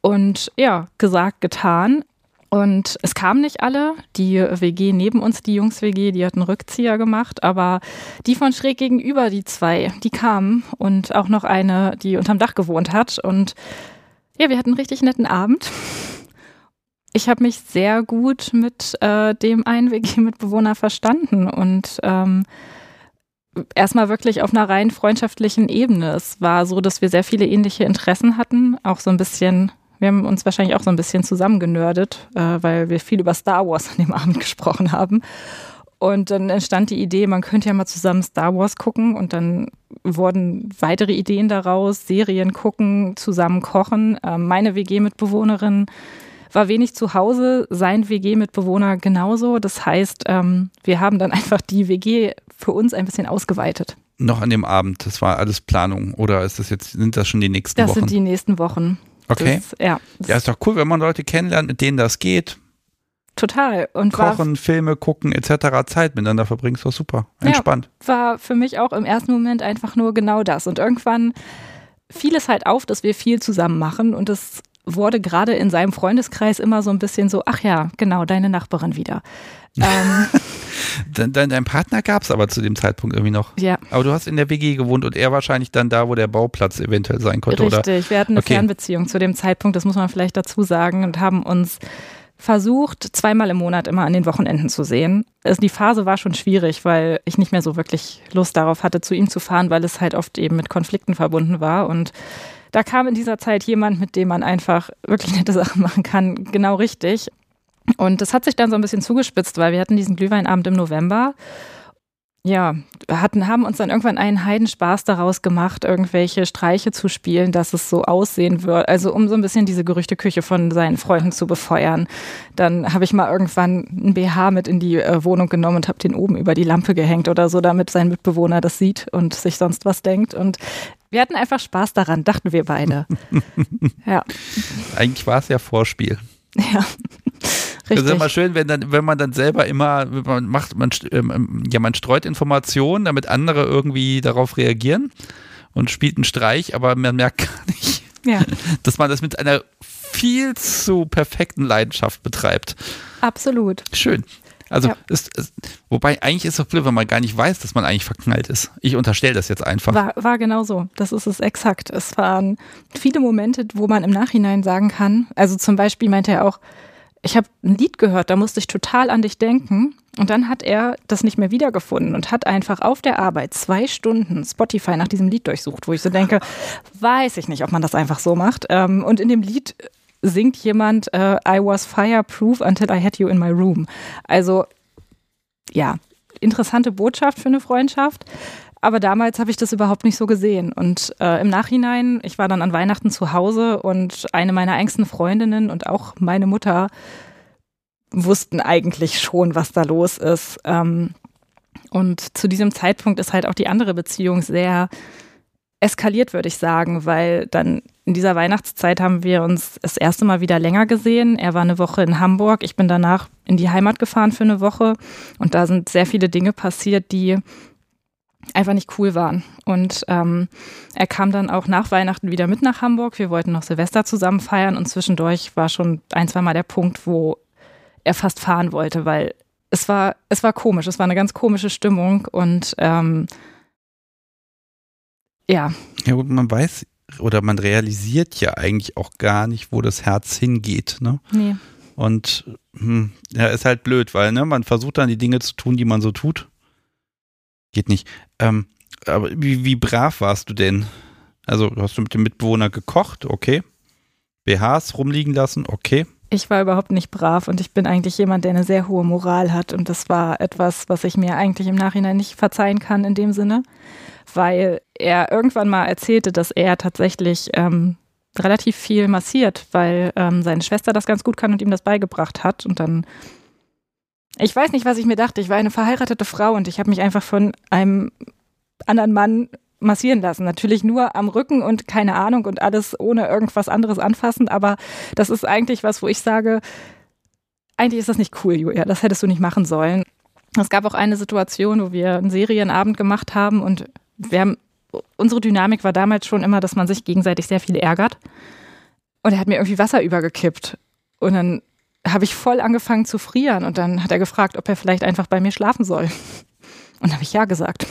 Und ja, gesagt, getan. Und es kamen nicht alle. Die WG neben uns, die Jungs-WG, die hat einen Rückzieher gemacht. Aber die von schräg gegenüber, die zwei, die kamen. Und auch noch eine, die unterm Dach gewohnt hat. Und ja, wir hatten einen richtig netten Abend. Ich habe mich sehr gut mit äh, dem einen WG-Mitbewohner verstanden. Und ähm, erstmal wirklich auf einer rein freundschaftlichen Ebene. Es war so, dass wir sehr viele ähnliche Interessen hatten, auch so ein bisschen, wir haben uns wahrscheinlich auch so ein bisschen zusammengenördet, äh, weil wir viel über Star Wars an dem Abend gesprochen haben. Und dann entstand die Idee, man könnte ja mal zusammen Star Wars gucken und dann wurden weitere Ideen daraus, Serien gucken, zusammen kochen. Äh, meine WG-Mitbewohnerin war wenig zu Hause, sein WG-Mitbewohner genauso. Das heißt, ähm, wir haben dann einfach die WG für uns ein bisschen ausgeweitet. Noch an dem Abend, das war alles Planung oder ist das jetzt, sind das schon die nächsten das Wochen? Das sind die nächsten Wochen. Okay. Das, ja. Ja, ist doch cool, wenn man Leute kennenlernt, mit denen das geht. Total. Und Kochen, Filme gucken etc. Zeit miteinander verbringen, ist doch super. Entspannt. Ja, war für mich auch im ersten Moment einfach nur genau das. Und irgendwann fiel es halt auf, dass wir viel zusammen machen und es wurde gerade in seinem Freundeskreis immer so ein bisschen so, ach ja, genau, deine Nachbarin wieder. ähm, dein, dein, dein, Partner gab es aber zu dem Zeitpunkt irgendwie noch. Ja. Aber du hast in der WG gewohnt und er wahrscheinlich dann da, wo der Bauplatz eventuell sein konnte, Richtig, oder? Richtig, wir hatten eine okay. Fernbeziehung zu dem Zeitpunkt, das muss man vielleicht dazu sagen, und haben uns versucht, zweimal im Monat immer an den Wochenenden zu sehen. Also die Phase war schon schwierig, weil ich nicht mehr so wirklich Lust darauf hatte, zu ihm zu fahren, weil es halt oft eben mit Konflikten verbunden war und da kam in dieser Zeit jemand, mit dem man einfach wirklich nette Sachen machen kann, genau richtig. Und das hat sich dann so ein bisschen zugespitzt, weil wir hatten diesen Glühweinabend im November. Ja, hatten, haben uns dann irgendwann einen Heidenspaß daraus gemacht, irgendwelche Streiche zu spielen, dass es so aussehen wird. Also um so ein bisschen diese Gerüchteküche von seinen Freunden zu befeuern. Dann habe ich mal irgendwann ein BH mit in die äh, Wohnung genommen und habe den oben über die Lampe gehängt oder so, damit sein Mitbewohner das sieht und sich sonst was denkt. Und wir hatten einfach Spaß daran, dachten wir beide. ja. Eigentlich war es ja Vorspiel. Ja, Das ist immer schön, wenn dann, wenn man dann selber immer, man macht, man, ähm, ja, man streut Informationen, damit andere irgendwie darauf reagieren und spielt einen Streich, aber man merkt gar nicht, ja. dass man das mit einer viel zu perfekten Leidenschaft betreibt. Absolut. Schön. Also, ja. ist, ist, wobei eigentlich ist es blöd, wenn man gar nicht weiß, dass man eigentlich verknallt ist. Ich unterstelle das jetzt einfach. War, war genau so. Das ist es exakt. Es waren viele Momente, wo man im Nachhinein sagen kann, also zum Beispiel meinte er auch, ich habe ein Lied gehört, da musste ich total an dich denken. Und dann hat er das nicht mehr wiedergefunden und hat einfach auf der Arbeit zwei Stunden Spotify nach diesem Lied durchsucht, wo ich so denke, weiß ich nicht, ob man das einfach so macht. Ähm, und in dem Lied singt jemand äh, I was fireproof until I had you in my room. Also ja, interessante Botschaft für eine Freundschaft. Aber damals habe ich das überhaupt nicht so gesehen. Und äh, im Nachhinein, ich war dann an Weihnachten zu Hause und eine meiner engsten Freundinnen und auch meine Mutter wussten eigentlich schon, was da los ist. Ähm, und zu diesem Zeitpunkt ist halt auch die andere Beziehung sehr eskaliert, würde ich sagen, weil dann in dieser Weihnachtszeit haben wir uns das erste Mal wieder länger gesehen. Er war eine Woche in Hamburg. Ich bin danach in die Heimat gefahren für eine Woche. Und da sind sehr viele Dinge passiert, die einfach nicht cool waren. Und ähm, er kam dann auch nach Weihnachten wieder mit nach Hamburg. Wir wollten noch Silvester zusammen feiern und zwischendurch war schon ein, zwei Mal der Punkt, wo er fast fahren wollte, weil es war, es war komisch, es war eine ganz komische Stimmung und ähm, ja. Ja, gut, man weiß oder man realisiert ja eigentlich auch gar nicht, wo das Herz hingeht. Ne? Nee. Und hm, ja, ist halt blöd, weil ne, man versucht dann die Dinge zu tun, die man so tut. Geht nicht. Ähm, aber wie, wie brav warst du denn? Also hast du mit dem Mitbewohner gekocht? Okay. BHs rumliegen lassen? Okay. Ich war überhaupt nicht brav und ich bin eigentlich jemand, der eine sehr hohe Moral hat. Und das war etwas, was ich mir eigentlich im Nachhinein nicht verzeihen kann in dem Sinne weil er irgendwann mal erzählte, dass er tatsächlich ähm, relativ viel massiert, weil ähm, seine Schwester das ganz gut kann und ihm das beigebracht hat. Und dann, ich weiß nicht, was ich mir dachte. Ich war eine verheiratete Frau und ich habe mich einfach von einem anderen Mann massieren lassen. Natürlich nur am Rücken und keine Ahnung und alles ohne irgendwas anderes anfassen. Aber das ist eigentlich was, wo ich sage, eigentlich ist das nicht cool, Julia. Das hättest du nicht machen sollen. Es gab auch eine Situation, wo wir einen Serienabend gemacht haben und wir haben, unsere Dynamik war damals schon immer, dass man sich gegenseitig sehr viel ärgert. Und er hat mir irgendwie Wasser übergekippt. Und dann habe ich voll angefangen zu frieren. Und dann hat er gefragt, ob er vielleicht einfach bei mir schlafen soll. Und habe ich ja gesagt.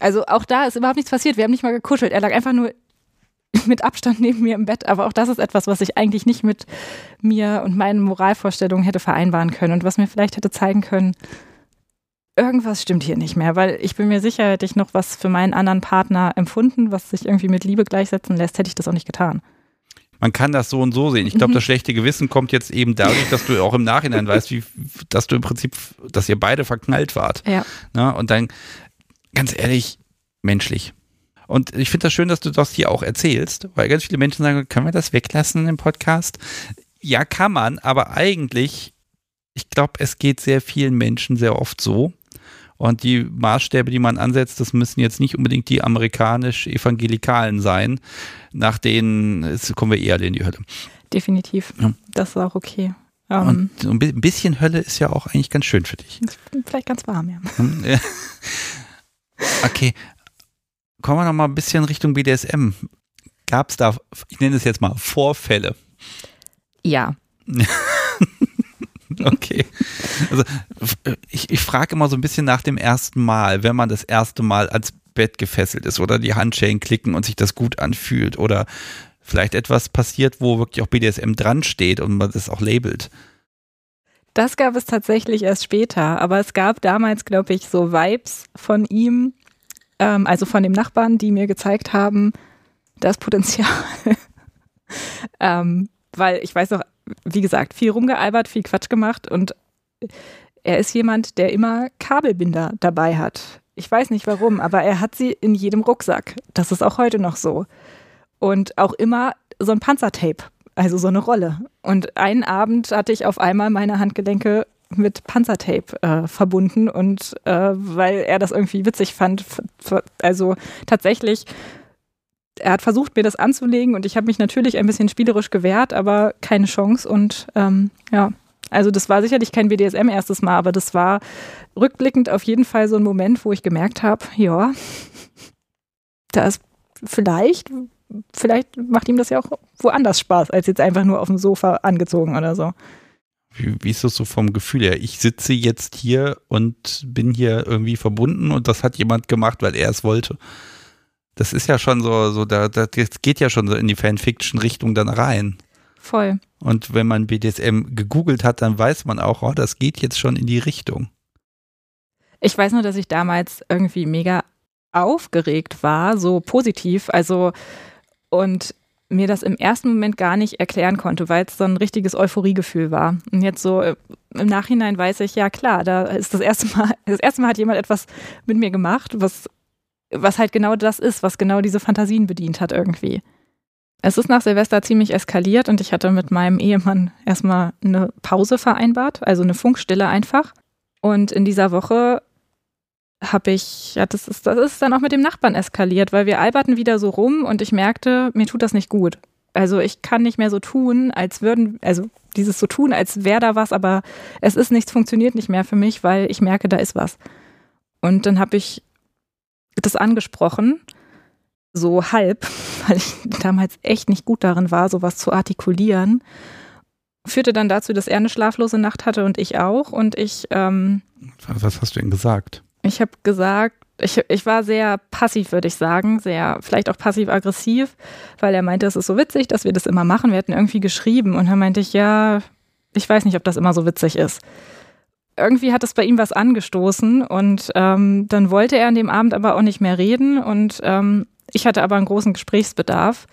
Also auch da ist überhaupt nichts passiert. Wir haben nicht mal gekuschelt. Er lag einfach nur mit Abstand neben mir im Bett. Aber auch das ist etwas, was ich eigentlich nicht mit mir und meinen Moralvorstellungen hätte vereinbaren können und was mir vielleicht hätte zeigen können, irgendwas stimmt hier nicht mehr, weil ich bin mir sicher, hätte ich noch was für meinen anderen Partner empfunden, was sich irgendwie mit Liebe gleichsetzen lässt, hätte ich das auch nicht getan. Man kann das so und so sehen. Ich glaube, mhm. das schlechte Gewissen kommt jetzt eben dadurch, dass du auch im Nachhinein weißt, wie, dass du im Prinzip, dass ihr beide verknallt wart. Ja. Na, und dann, ganz ehrlich, menschlich. Und ich finde das schön, dass du das hier auch erzählst, weil ganz viele Menschen sagen, können wir das weglassen im Podcast? Ja, kann man, aber eigentlich, ich glaube, es geht sehr vielen Menschen sehr oft so, und die Maßstäbe, die man ansetzt, das müssen jetzt nicht unbedingt die amerikanisch-evangelikalen sein, nach denen kommen wir eher in die Hölle. Definitiv. Ja. Das ist auch okay. Um, und so ein bisschen Hölle ist ja auch eigentlich ganz schön für dich. Vielleicht ganz warm, ja. okay. Kommen wir noch mal ein bisschen Richtung BDSM. Gab es da, ich nenne es jetzt mal Vorfälle? Ja. Okay. Also ich, ich frage immer so ein bisschen nach dem ersten Mal, wenn man das erste Mal ans Bett gefesselt ist oder die Handschellen klicken und sich das gut anfühlt oder vielleicht etwas passiert, wo wirklich auch BDSM dran steht und man das auch labelt. Das gab es tatsächlich erst später, aber es gab damals, glaube ich, so Vibes von ihm, ähm, also von dem Nachbarn, die mir gezeigt haben, das Potenzial. ähm, weil ich weiß noch, wie gesagt, viel rumgealbert, viel Quatsch gemacht und er ist jemand, der immer Kabelbinder dabei hat. Ich weiß nicht warum, aber er hat sie in jedem Rucksack. Das ist auch heute noch so. Und auch immer so ein Panzertape, also so eine Rolle. Und einen Abend hatte ich auf einmal meine Handgelenke mit Panzertape äh, verbunden und äh, weil er das irgendwie witzig fand, also tatsächlich er hat versucht, mir das anzulegen und ich habe mich natürlich ein bisschen spielerisch gewehrt, aber keine Chance. Und ähm, ja, Also das war sicherlich kein BDSM erstes Mal, aber das war rückblickend auf jeden Fall so ein Moment, wo ich gemerkt habe, ja, da ist vielleicht, vielleicht macht ihm das ja auch woanders Spaß, als jetzt einfach nur auf dem Sofa angezogen oder so. Wie, wie ist das so vom Gefühl her? Ich sitze jetzt hier und bin hier irgendwie verbunden und das hat jemand gemacht, weil er es wollte. Das ist ja schon so, so da, das geht ja schon so in die Fanfiction-Richtung dann rein. Voll. Und wenn man BDSM gegoogelt hat, dann weiß man auch, oh, das geht jetzt schon in die Richtung. Ich weiß nur, dass ich damals irgendwie mega aufgeregt war, so positiv. Also, und mir das im ersten Moment gar nicht erklären konnte, weil es so ein richtiges Euphoriegefühl war. Und jetzt so äh, im Nachhinein weiß ich, ja klar, da ist das erste Mal, das erste Mal hat jemand etwas mit mir gemacht, was, was halt genau das ist, was genau diese Fantasien bedient hat irgendwie. Es ist nach Silvester ziemlich eskaliert und ich hatte mit meinem Ehemann erstmal eine Pause vereinbart, also eine Funkstille einfach. Und in dieser Woche habe ich, ja, das ist, das ist dann auch mit dem Nachbarn eskaliert, weil wir alberten wieder so rum und ich merkte, mir tut das nicht gut. Also ich kann nicht mehr so tun, als würden, also dieses so tun, als wäre da was, aber es ist nichts, funktioniert nicht mehr für mich, weil ich merke, da ist was. Und dann habe ich das angesprochen so halb, weil ich damals echt nicht gut darin war, sowas zu artikulieren. Führte dann dazu, dass er eine schlaflose Nacht hatte und ich auch. Und ich. Ähm, Was hast du denn gesagt? Ich habe gesagt, ich, ich war sehr passiv, würde ich sagen, sehr, vielleicht auch passiv-aggressiv, weil er meinte, es ist so witzig, dass wir das immer machen. Wir hatten irgendwie geschrieben und dann meinte ich, ja, ich weiß nicht, ob das immer so witzig ist. Irgendwie hat es bei ihm was angestoßen und ähm, dann wollte er an dem Abend aber auch nicht mehr reden und ähm, ich hatte aber einen großen Gesprächsbedarf.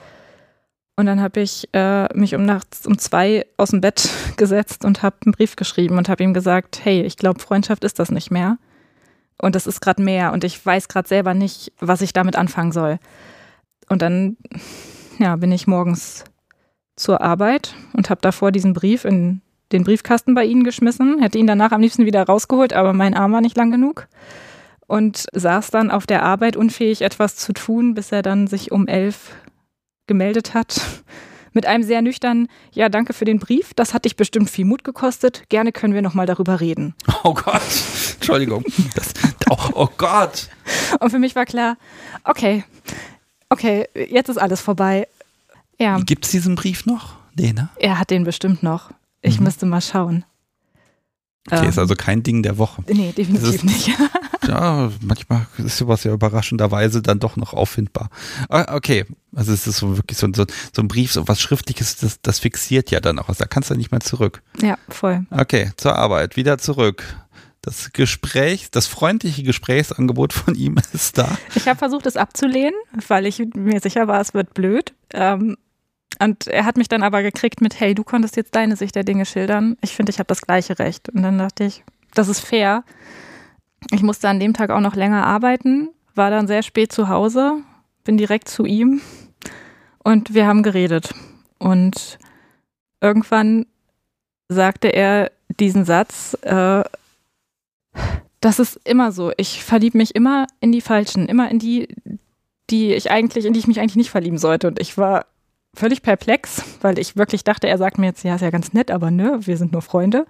Und dann habe ich äh, mich um nachts um zwei aus dem Bett gesetzt und habe einen Brief geschrieben und habe ihm gesagt, hey, ich glaube, Freundschaft ist das nicht mehr. Und das ist gerade mehr und ich weiß gerade selber nicht, was ich damit anfangen soll. Und dann ja, bin ich morgens zur Arbeit und habe davor diesen Brief in den Briefkasten bei Ihnen geschmissen, hätte ihn danach am liebsten wieder rausgeholt, aber mein Arm war nicht lang genug und saß dann auf der Arbeit unfähig etwas zu tun, bis er dann sich um elf gemeldet hat. Mit einem sehr nüchternen, ja, danke für den Brief. Das hat dich bestimmt viel Mut gekostet. Gerne können wir nochmal darüber reden. Oh Gott. Entschuldigung. Das, oh, oh Gott. Und für mich war klar, okay, okay, jetzt ist alles vorbei. Ja. Gibt es diesen Brief noch? Nee, ne? Er hat den bestimmt noch. Ich mhm. müsste mal schauen. Okay, ähm, ist also kein Ding der Woche. Nee, definitiv ist, nicht. ja, manchmal ist sowas ja überraschenderweise dann doch noch auffindbar. Ah, okay, also es ist so wirklich so, so, so ein Brief, so was Schriftliches, das, das fixiert ja dann auch was. Da kannst du nicht mehr zurück. Ja, voll. Okay, zur Arbeit, wieder zurück. Das Gespräch, das freundliche Gesprächsangebot von ihm ist da. Ich habe versucht, es abzulehnen, weil ich mir sicher war, es wird blöd. Ähm, und er hat mich dann aber gekriegt mit, hey, du konntest jetzt deine Sicht der Dinge schildern. Ich finde, ich habe das gleiche Recht. Und dann dachte ich, das ist fair. Ich musste an dem Tag auch noch länger arbeiten, war dann sehr spät zu Hause, bin direkt zu ihm und wir haben geredet. Und irgendwann sagte er diesen Satz, äh, das ist immer so. Ich verliebe mich immer in die Falschen, immer in die, die ich eigentlich, in die ich mich eigentlich nicht verlieben sollte. Und ich war völlig perplex, weil ich wirklich dachte, er sagt mir jetzt, ja, ist ja ganz nett, aber ne, wir sind nur Freunde.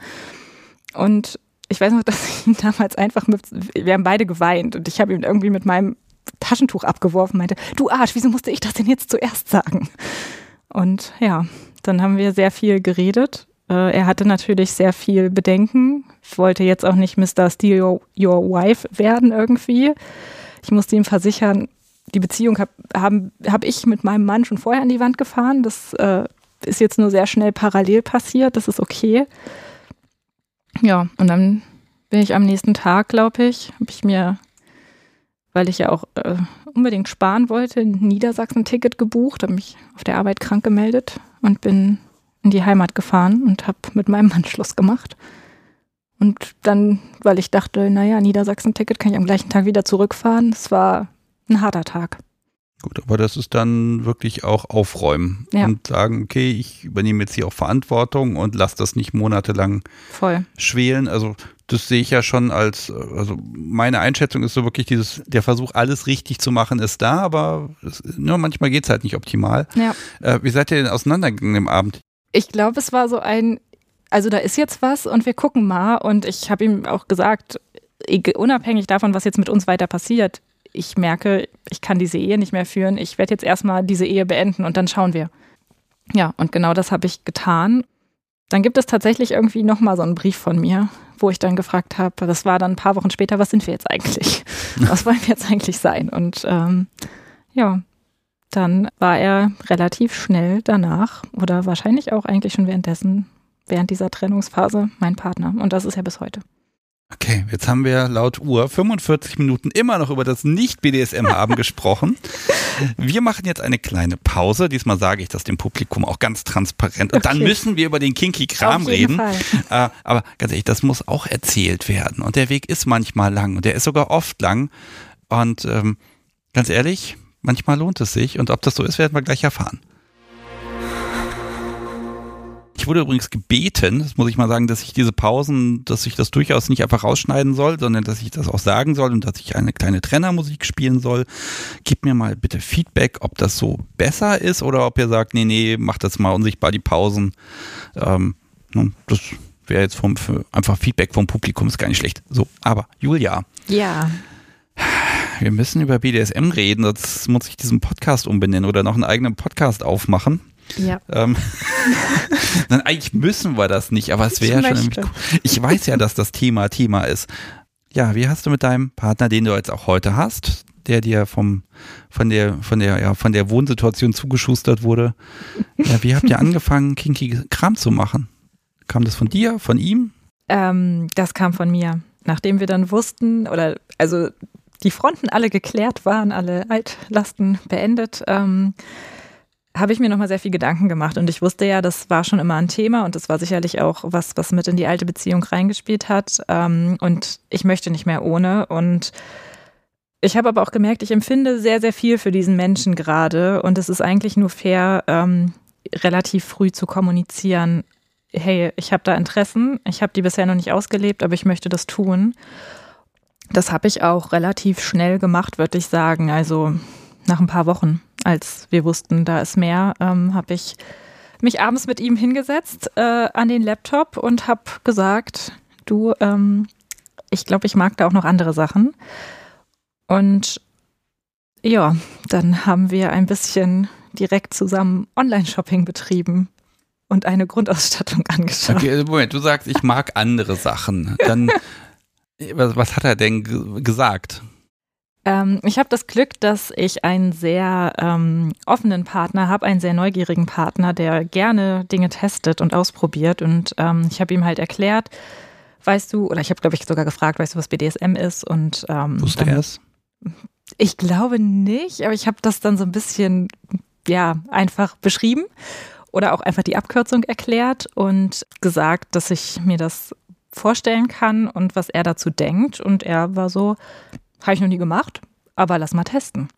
Und ich weiß noch, dass ich ihn damals einfach mit, wir haben beide geweint und ich habe ihn irgendwie mit meinem Taschentuch abgeworfen, meinte, du Arsch, wieso musste ich das denn jetzt zuerst sagen? Und ja, dann haben wir sehr viel geredet. Äh, er hatte natürlich sehr viel Bedenken, wollte jetzt auch nicht Mr. Steal Your Wife werden irgendwie. Ich musste ihm versichern, die Beziehung habe hab ich mit meinem Mann schon vorher an die Wand gefahren. Das äh, ist jetzt nur sehr schnell parallel passiert. Das ist okay. Ja, und dann bin ich am nächsten Tag, glaube ich, habe ich mir, weil ich ja auch äh, unbedingt sparen wollte, ein Niedersachsen-Ticket gebucht, habe mich auf der Arbeit krank gemeldet und bin in die Heimat gefahren und habe mit meinem Mann Schluss gemacht. Und dann, weil ich dachte, naja, Niedersachsen-Ticket kann ich am gleichen Tag wieder zurückfahren. Es war ein harter Tag. Gut, aber das ist dann wirklich auch aufräumen ja. und sagen, okay, ich übernehme jetzt hier auch Verantwortung und lasse das nicht monatelang Voll. schwelen. Also das sehe ich ja schon als, also meine Einschätzung ist so wirklich dieses, der Versuch, alles richtig zu machen, ist da, aber es, nur manchmal geht es halt nicht optimal. Ja. Äh, wie seid ihr denn auseinandergegangen im Abend? Ich glaube, es war so ein, also da ist jetzt was und wir gucken mal. Und ich habe ihm auch gesagt, unabhängig davon, was jetzt mit uns weiter passiert, ich merke, ich kann diese Ehe nicht mehr führen. Ich werde jetzt erstmal diese Ehe beenden und dann schauen wir. Ja, und genau das habe ich getan. Dann gibt es tatsächlich irgendwie nochmal so einen Brief von mir, wo ich dann gefragt habe, das war dann ein paar Wochen später, was sind wir jetzt eigentlich? Was wollen wir jetzt eigentlich sein? Und ähm, ja, dann war er relativ schnell danach oder wahrscheinlich auch eigentlich schon währenddessen, während dieser Trennungsphase, mein Partner. Und das ist er bis heute. Okay, jetzt haben wir laut Uhr 45 Minuten immer noch über das Nicht-BDSM-Haben gesprochen. Wir machen jetzt eine kleine Pause. Diesmal sage ich das dem Publikum auch ganz transparent. Und okay. dann müssen wir über den Kinky-Kram reden. Äh, aber ganz ehrlich, das muss auch erzählt werden. Und der Weg ist manchmal lang und der ist sogar oft lang. Und ähm, ganz ehrlich, manchmal lohnt es sich. Und ob das so ist, werden wir gleich erfahren. Ich wurde übrigens gebeten, das muss ich mal sagen, dass ich diese Pausen, dass ich das durchaus nicht einfach rausschneiden soll, sondern dass ich das auch sagen soll und dass ich eine kleine Trennermusik spielen soll. Gib mir mal bitte Feedback, ob das so besser ist oder ob ihr sagt, nee, nee, mach das mal unsichtbar, die Pausen. Ähm, das wäre jetzt vom, einfach Feedback vom Publikum, ist gar nicht schlecht. So, aber Julia. Ja. Wir müssen über BDSM reden, sonst muss ich diesen Podcast umbenennen oder noch einen eigenen Podcast aufmachen. Ja. Ähm, dann eigentlich müssen wir das nicht, aber es wäre schon irgendwie cool. Ich weiß ja, dass das Thema Thema ist. Ja, wie hast du mit deinem Partner, den du jetzt auch heute hast, der dir vom, von der, von der, ja, von der Wohnsituation zugeschustert wurde, ja, wie habt ihr angefangen, kinky Kram zu machen? Kam das von dir, von ihm? Ähm, das kam von mir. Nachdem wir dann wussten, oder also die Fronten alle geklärt waren, alle Altlasten beendet, ähm, habe ich mir nochmal sehr viel Gedanken gemacht. Und ich wusste ja, das war schon immer ein Thema und das war sicherlich auch was, was mit in die alte Beziehung reingespielt hat. Ähm, und ich möchte nicht mehr ohne. Und ich habe aber auch gemerkt, ich empfinde sehr, sehr viel für diesen Menschen gerade. Und es ist eigentlich nur fair, ähm, relativ früh zu kommunizieren. Hey, ich habe da Interessen, ich habe die bisher noch nicht ausgelebt, aber ich möchte das tun. Das habe ich auch relativ schnell gemacht, würde ich sagen. Also nach ein paar Wochen als wir wussten, da ist mehr, ähm, habe ich mich abends mit ihm hingesetzt äh, an den Laptop und habe gesagt, du, ähm, ich glaube, ich mag da auch noch andere Sachen. Und ja, dann haben wir ein bisschen direkt zusammen Online-Shopping betrieben und eine Grundausstattung angeschaut. Okay, also Moment, du sagst, ich mag andere Sachen. Dann, was, was hat er denn gesagt? Ähm, ich habe das Glück, dass ich einen sehr ähm, offenen Partner habe, einen sehr neugierigen Partner, der gerne Dinge testet und ausprobiert. Und ähm, ich habe ihm halt erklärt, weißt du, oder ich habe, glaube ich, sogar gefragt, weißt du, was BDSM ist? Und ähm, wusste er es? Ich glaube nicht, aber ich habe das dann so ein bisschen, ja, einfach beschrieben oder auch einfach die Abkürzung erklärt und gesagt, dass ich mir das vorstellen kann und was er dazu denkt. Und er war so, habe ich noch nie gemacht, aber lass mal testen.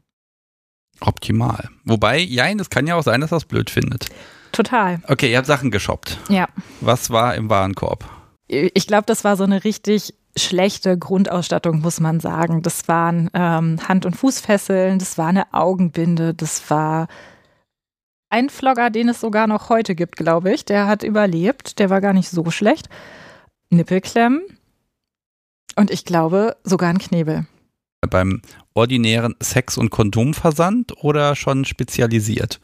Optimal. Wobei, ja, es kann ja auch sein, dass er es blöd findet. Total. Okay, ihr habt Sachen geshoppt. Ja. Was war im Warenkorb? Ich glaube, das war so eine richtig schlechte Grundausstattung, muss man sagen. Das waren ähm, Hand- und Fußfesseln, das war eine Augenbinde, das war ein Vlogger, den es sogar noch heute gibt, glaube ich. Der hat überlebt, der war gar nicht so schlecht. Nippelklemmen und ich glaube sogar ein Knebel beim ordinären Sex- und Kondomversand oder schon spezialisiert?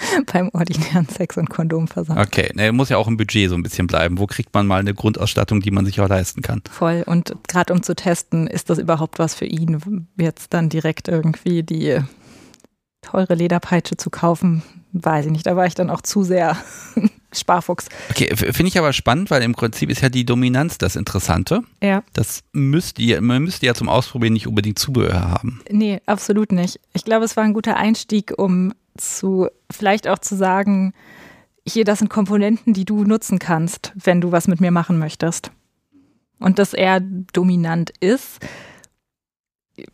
beim ordinären Sex- und Kondomversand. Okay, ne, muss ja auch im Budget so ein bisschen bleiben. Wo kriegt man mal eine Grundausstattung, die man sich auch leisten kann? Voll. Und gerade um zu testen, ist das überhaupt was für ihn, jetzt dann direkt irgendwie die teure Lederpeitsche zu kaufen, weiß ich nicht. Da war ich dann auch zu sehr Sparfuchs. Okay, finde ich aber spannend, weil im Prinzip ist ja die Dominanz das Interessante. Ja. Das müsst ihr, man müsste ja zum Ausprobieren nicht unbedingt Zubehör haben. Nee, absolut nicht. Ich glaube, es war ein guter Einstieg, um zu, vielleicht auch zu sagen, hier, das sind Komponenten, die du nutzen kannst, wenn du was mit mir machen möchtest. Und dass er dominant ist.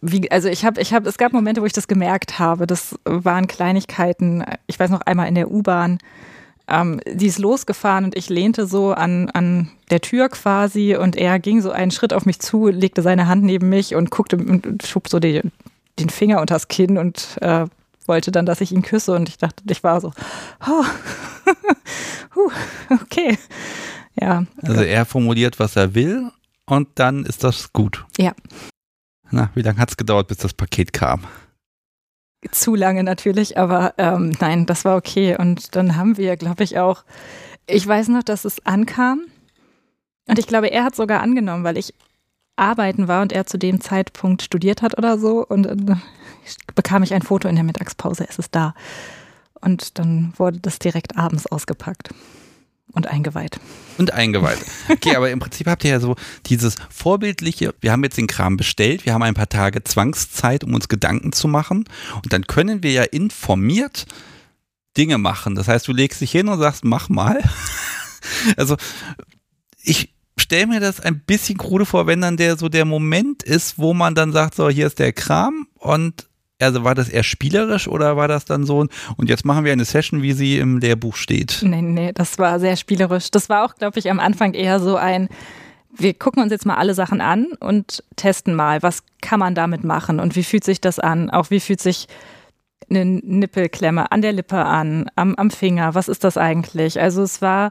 Wie, also ich habe, ich habe, es gab Momente, wo ich das gemerkt habe. Das waren Kleinigkeiten. Ich weiß noch einmal in der U-Bahn ähm, die ist losgefahren und ich lehnte so an, an der Tür quasi und er ging so einen Schritt auf mich zu, legte seine Hand neben mich und guckte und schob so die, den Finger unters Kinn und äh, wollte dann, dass ich ihn küsse und ich dachte, ich war so, oh, huh, okay. Ja. Also er formuliert, was er will und dann ist das gut. Ja. Na, wie lange hat es gedauert, bis das Paket kam? Zu lange natürlich, aber ähm, nein, das war okay. Und dann haben wir, glaube ich, auch, ich weiß noch, dass es ankam. Und ich glaube, er hat sogar angenommen, weil ich arbeiten war und er zu dem Zeitpunkt studiert hat oder so. Und dann bekam ich ein Foto in der Mittagspause, es ist da. Und dann wurde das direkt abends ausgepackt und eingeweiht. Und eingeweiht. Okay, aber im Prinzip habt ihr ja so dieses vorbildliche, wir haben jetzt den Kram bestellt, wir haben ein paar Tage Zwangszeit, um uns Gedanken zu machen und dann können wir ja informiert Dinge machen. Das heißt, du legst dich hin und sagst, mach mal. Also ich stelle mir das ein bisschen krude vor, wenn dann der so der Moment ist, wo man dann sagt, so hier ist der Kram und also war das eher spielerisch oder war das dann so ein, und jetzt machen wir eine Session, wie sie im Lehrbuch steht? Nee, nee, das war sehr spielerisch. Das war auch, glaube ich, am Anfang eher so ein, wir gucken uns jetzt mal alle Sachen an und testen mal, was kann man damit machen und wie fühlt sich das an? Auch wie fühlt sich eine Nippelklemme an der Lippe an, am, am Finger? Was ist das eigentlich? Also es war,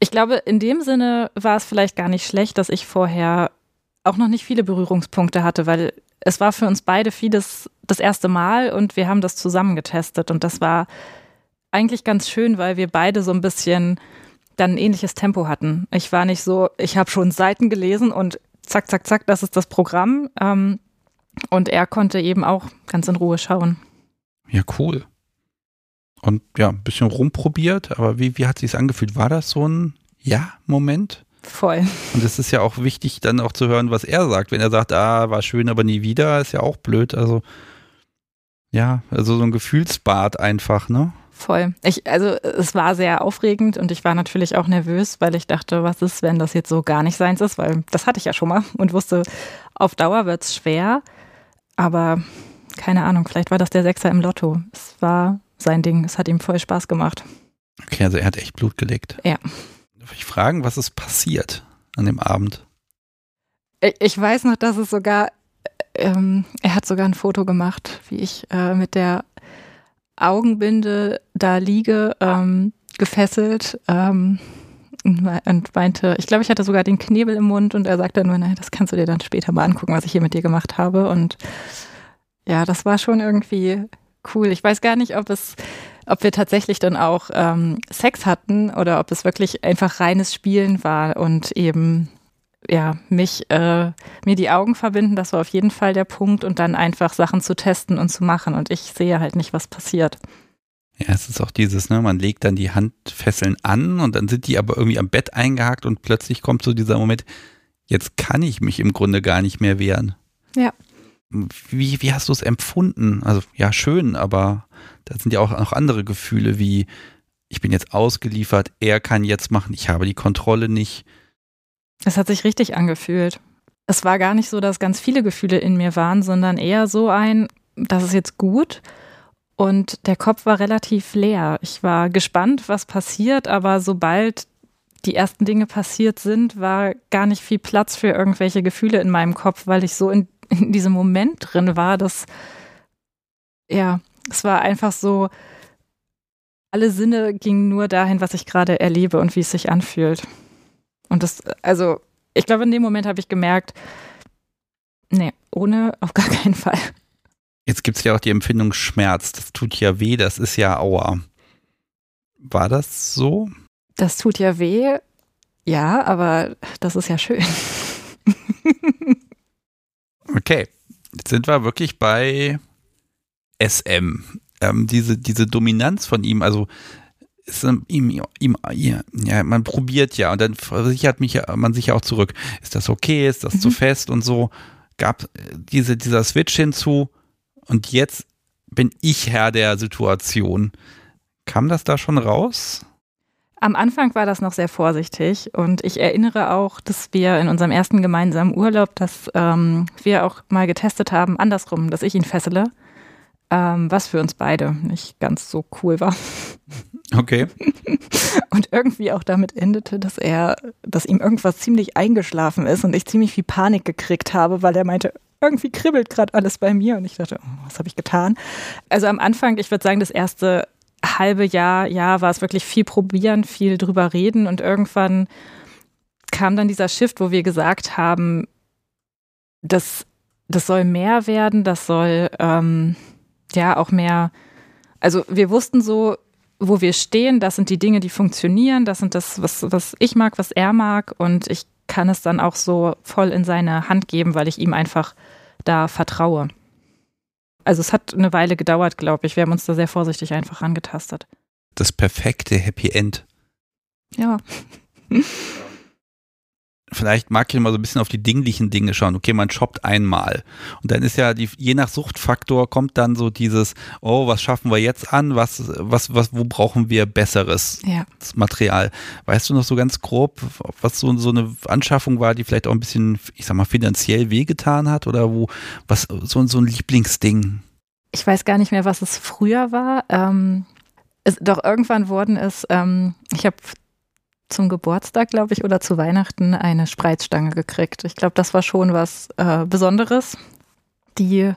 ich glaube, in dem Sinne war es vielleicht gar nicht schlecht, dass ich vorher auch noch nicht viele Berührungspunkte hatte, weil es war für uns beide vieles das erste Mal und wir haben das zusammen getestet und das war eigentlich ganz schön, weil wir beide so ein bisschen dann ein ähnliches Tempo hatten. Ich war nicht so, ich habe schon Seiten gelesen und zack, zack, zack, das ist das Programm. Ähm, und er konnte eben auch ganz in Ruhe schauen. Ja, cool. Und ja, ein bisschen rumprobiert, aber wie, wie hat sich angefühlt? War das so ein Ja-Moment? Voll. Und es ist ja auch wichtig, dann auch zu hören, was er sagt. Wenn er sagt, ah, war schön, aber nie wieder, ist ja auch blöd. Also, ja, also so ein Gefühlsbad einfach, ne? Voll. Ich, also es war sehr aufregend und ich war natürlich auch nervös, weil ich dachte, was ist, wenn das jetzt so gar nicht seins ist, weil das hatte ich ja schon mal und wusste, auf Dauer wird es schwer. Aber keine Ahnung, vielleicht war das der Sechser im Lotto. Es war sein Ding. Es hat ihm voll Spaß gemacht. Okay, also er hat echt Blut gelegt. Ja. Ich fragen, was ist passiert an dem Abend? Ich weiß noch, dass es sogar, ähm, er hat sogar ein Foto gemacht, wie ich äh, mit der Augenbinde da liege, ähm, gefesselt ähm, und meinte, ich glaube, ich hatte sogar den Knebel im Mund und er sagte nur, nein, das kannst du dir dann später mal angucken, was ich hier mit dir gemacht habe. Und ja, das war schon irgendwie cool. Ich weiß gar nicht, ob es ob wir tatsächlich dann auch ähm, Sex hatten oder ob es wirklich einfach reines Spielen war und eben ja mich äh, mir die Augen verbinden, das war auf jeden Fall der Punkt und dann einfach Sachen zu testen und zu machen und ich sehe halt nicht, was passiert. Ja, es ist auch dieses, ne, man legt dann die Handfesseln an und dann sind die aber irgendwie am Bett eingehakt und plötzlich kommt so dieser Moment, jetzt kann ich mich im Grunde gar nicht mehr wehren. Ja. Wie, wie hast du es empfunden? Also ja, schön, aber da sind ja auch noch andere Gefühle wie, ich bin jetzt ausgeliefert, er kann jetzt machen, ich habe die Kontrolle nicht. Es hat sich richtig angefühlt. Es war gar nicht so, dass ganz viele Gefühle in mir waren, sondern eher so ein, das ist jetzt gut. Und der Kopf war relativ leer. Ich war gespannt, was passiert, aber sobald die ersten Dinge passiert sind, war gar nicht viel Platz für irgendwelche Gefühle in meinem Kopf, weil ich so in, in diesem Moment drin war, dass ja, es war einfach so, alle Sinne gingen nur dahin, was ich gerade erlebe und wie es sich anfühlt. Und das, also, ich glaube, in dem Moment habe ich gemerkt, nee, ohne auf gar keinen Fall. Jetzt gibt es ja auch die Empfindung Schmerz. Das tut ja weh, das ist ja Aua. War das so? Das tut ja weh, ja, aber das ist ja schön. okay, jetzt sind wir wirklich bei SM. Ähm, diese, diese Dominanz von ihm, also ist ihm, ihm, ja, man probiert ja und dann versichert mich man sich ja auch zurück. Ist das okay? Ist das mhm. zu fest und so? Gab diese, dieser Switch hinzu und jetzt bin ich Herr der Situation. Kam das da schon raus? Am Anfang war das noch sehr vorsichtig und ich erinnere auch, dass wir in unserem ersten gemeinsamen Urlaub, dass ähm, wir auch mal getestet haben, andersrum, dass ich ihn fessele ähm, was für uns beide nicht ganz so cool war. Okay. Und irgendwie auch damit endete, dass er, dass ihm irgendwas ziemlich eingeschlafen ist und ich ziemlich viel Panik gekriegt habe, weil er meinte, irgendwie kribbelt gerade alles bei mir und ich dachte, oh, was habe ich getan? Also am Anfang, ich würde sagen, das erste halbe Jahr, ja, war es wirklich viel probieren, viel drüber reden und irgendwann kam dann dieser Shift, wo wir gesagt haben, das, das soll mehr werden, das soll ähm, ja auch mehr, also wir wussten so, wo wir stehen, das sind die Dinge, die funktionieren, das sind das, was, was ich mag, was er mag und ich kann es dann auch so voll in seine Hand geben, weil ich ihm einfach da vertraue. Also es hat eine Weile gedauert, glaube ich. Wir haben uns da sehr vorsichtig einfach angetastet. Das perfekte Happy End. Ja. vielleicht mag ich mal so ein bisschen auf die dinglichen Dinge schauen. Okay, man shoppt einmal. Und dann ist ja die, je nach Suchtfaktor kommt dann so dieses, oh, was schaffen wir jetzt an? Was, was, was, wo brauchen wir besseres ja. Material? Weißt du noch so ganz grob, was so, so eine Anschaffung war, die vielleicht auch ein bisschen, ich sag mal, finanziell wehgetan hat oder wo, was, so, so ein Lieblingsding? Ich weiß gar nicht mehr, was es früher war. Ähm, es, doch irgendwann wurden es, ähm, ich habe zum Geburtstag, glaube ich, oder zu Weihnachten eine Spreizstange gekriegt. Ich glaube, das war schon was äh, Besonderes. Die,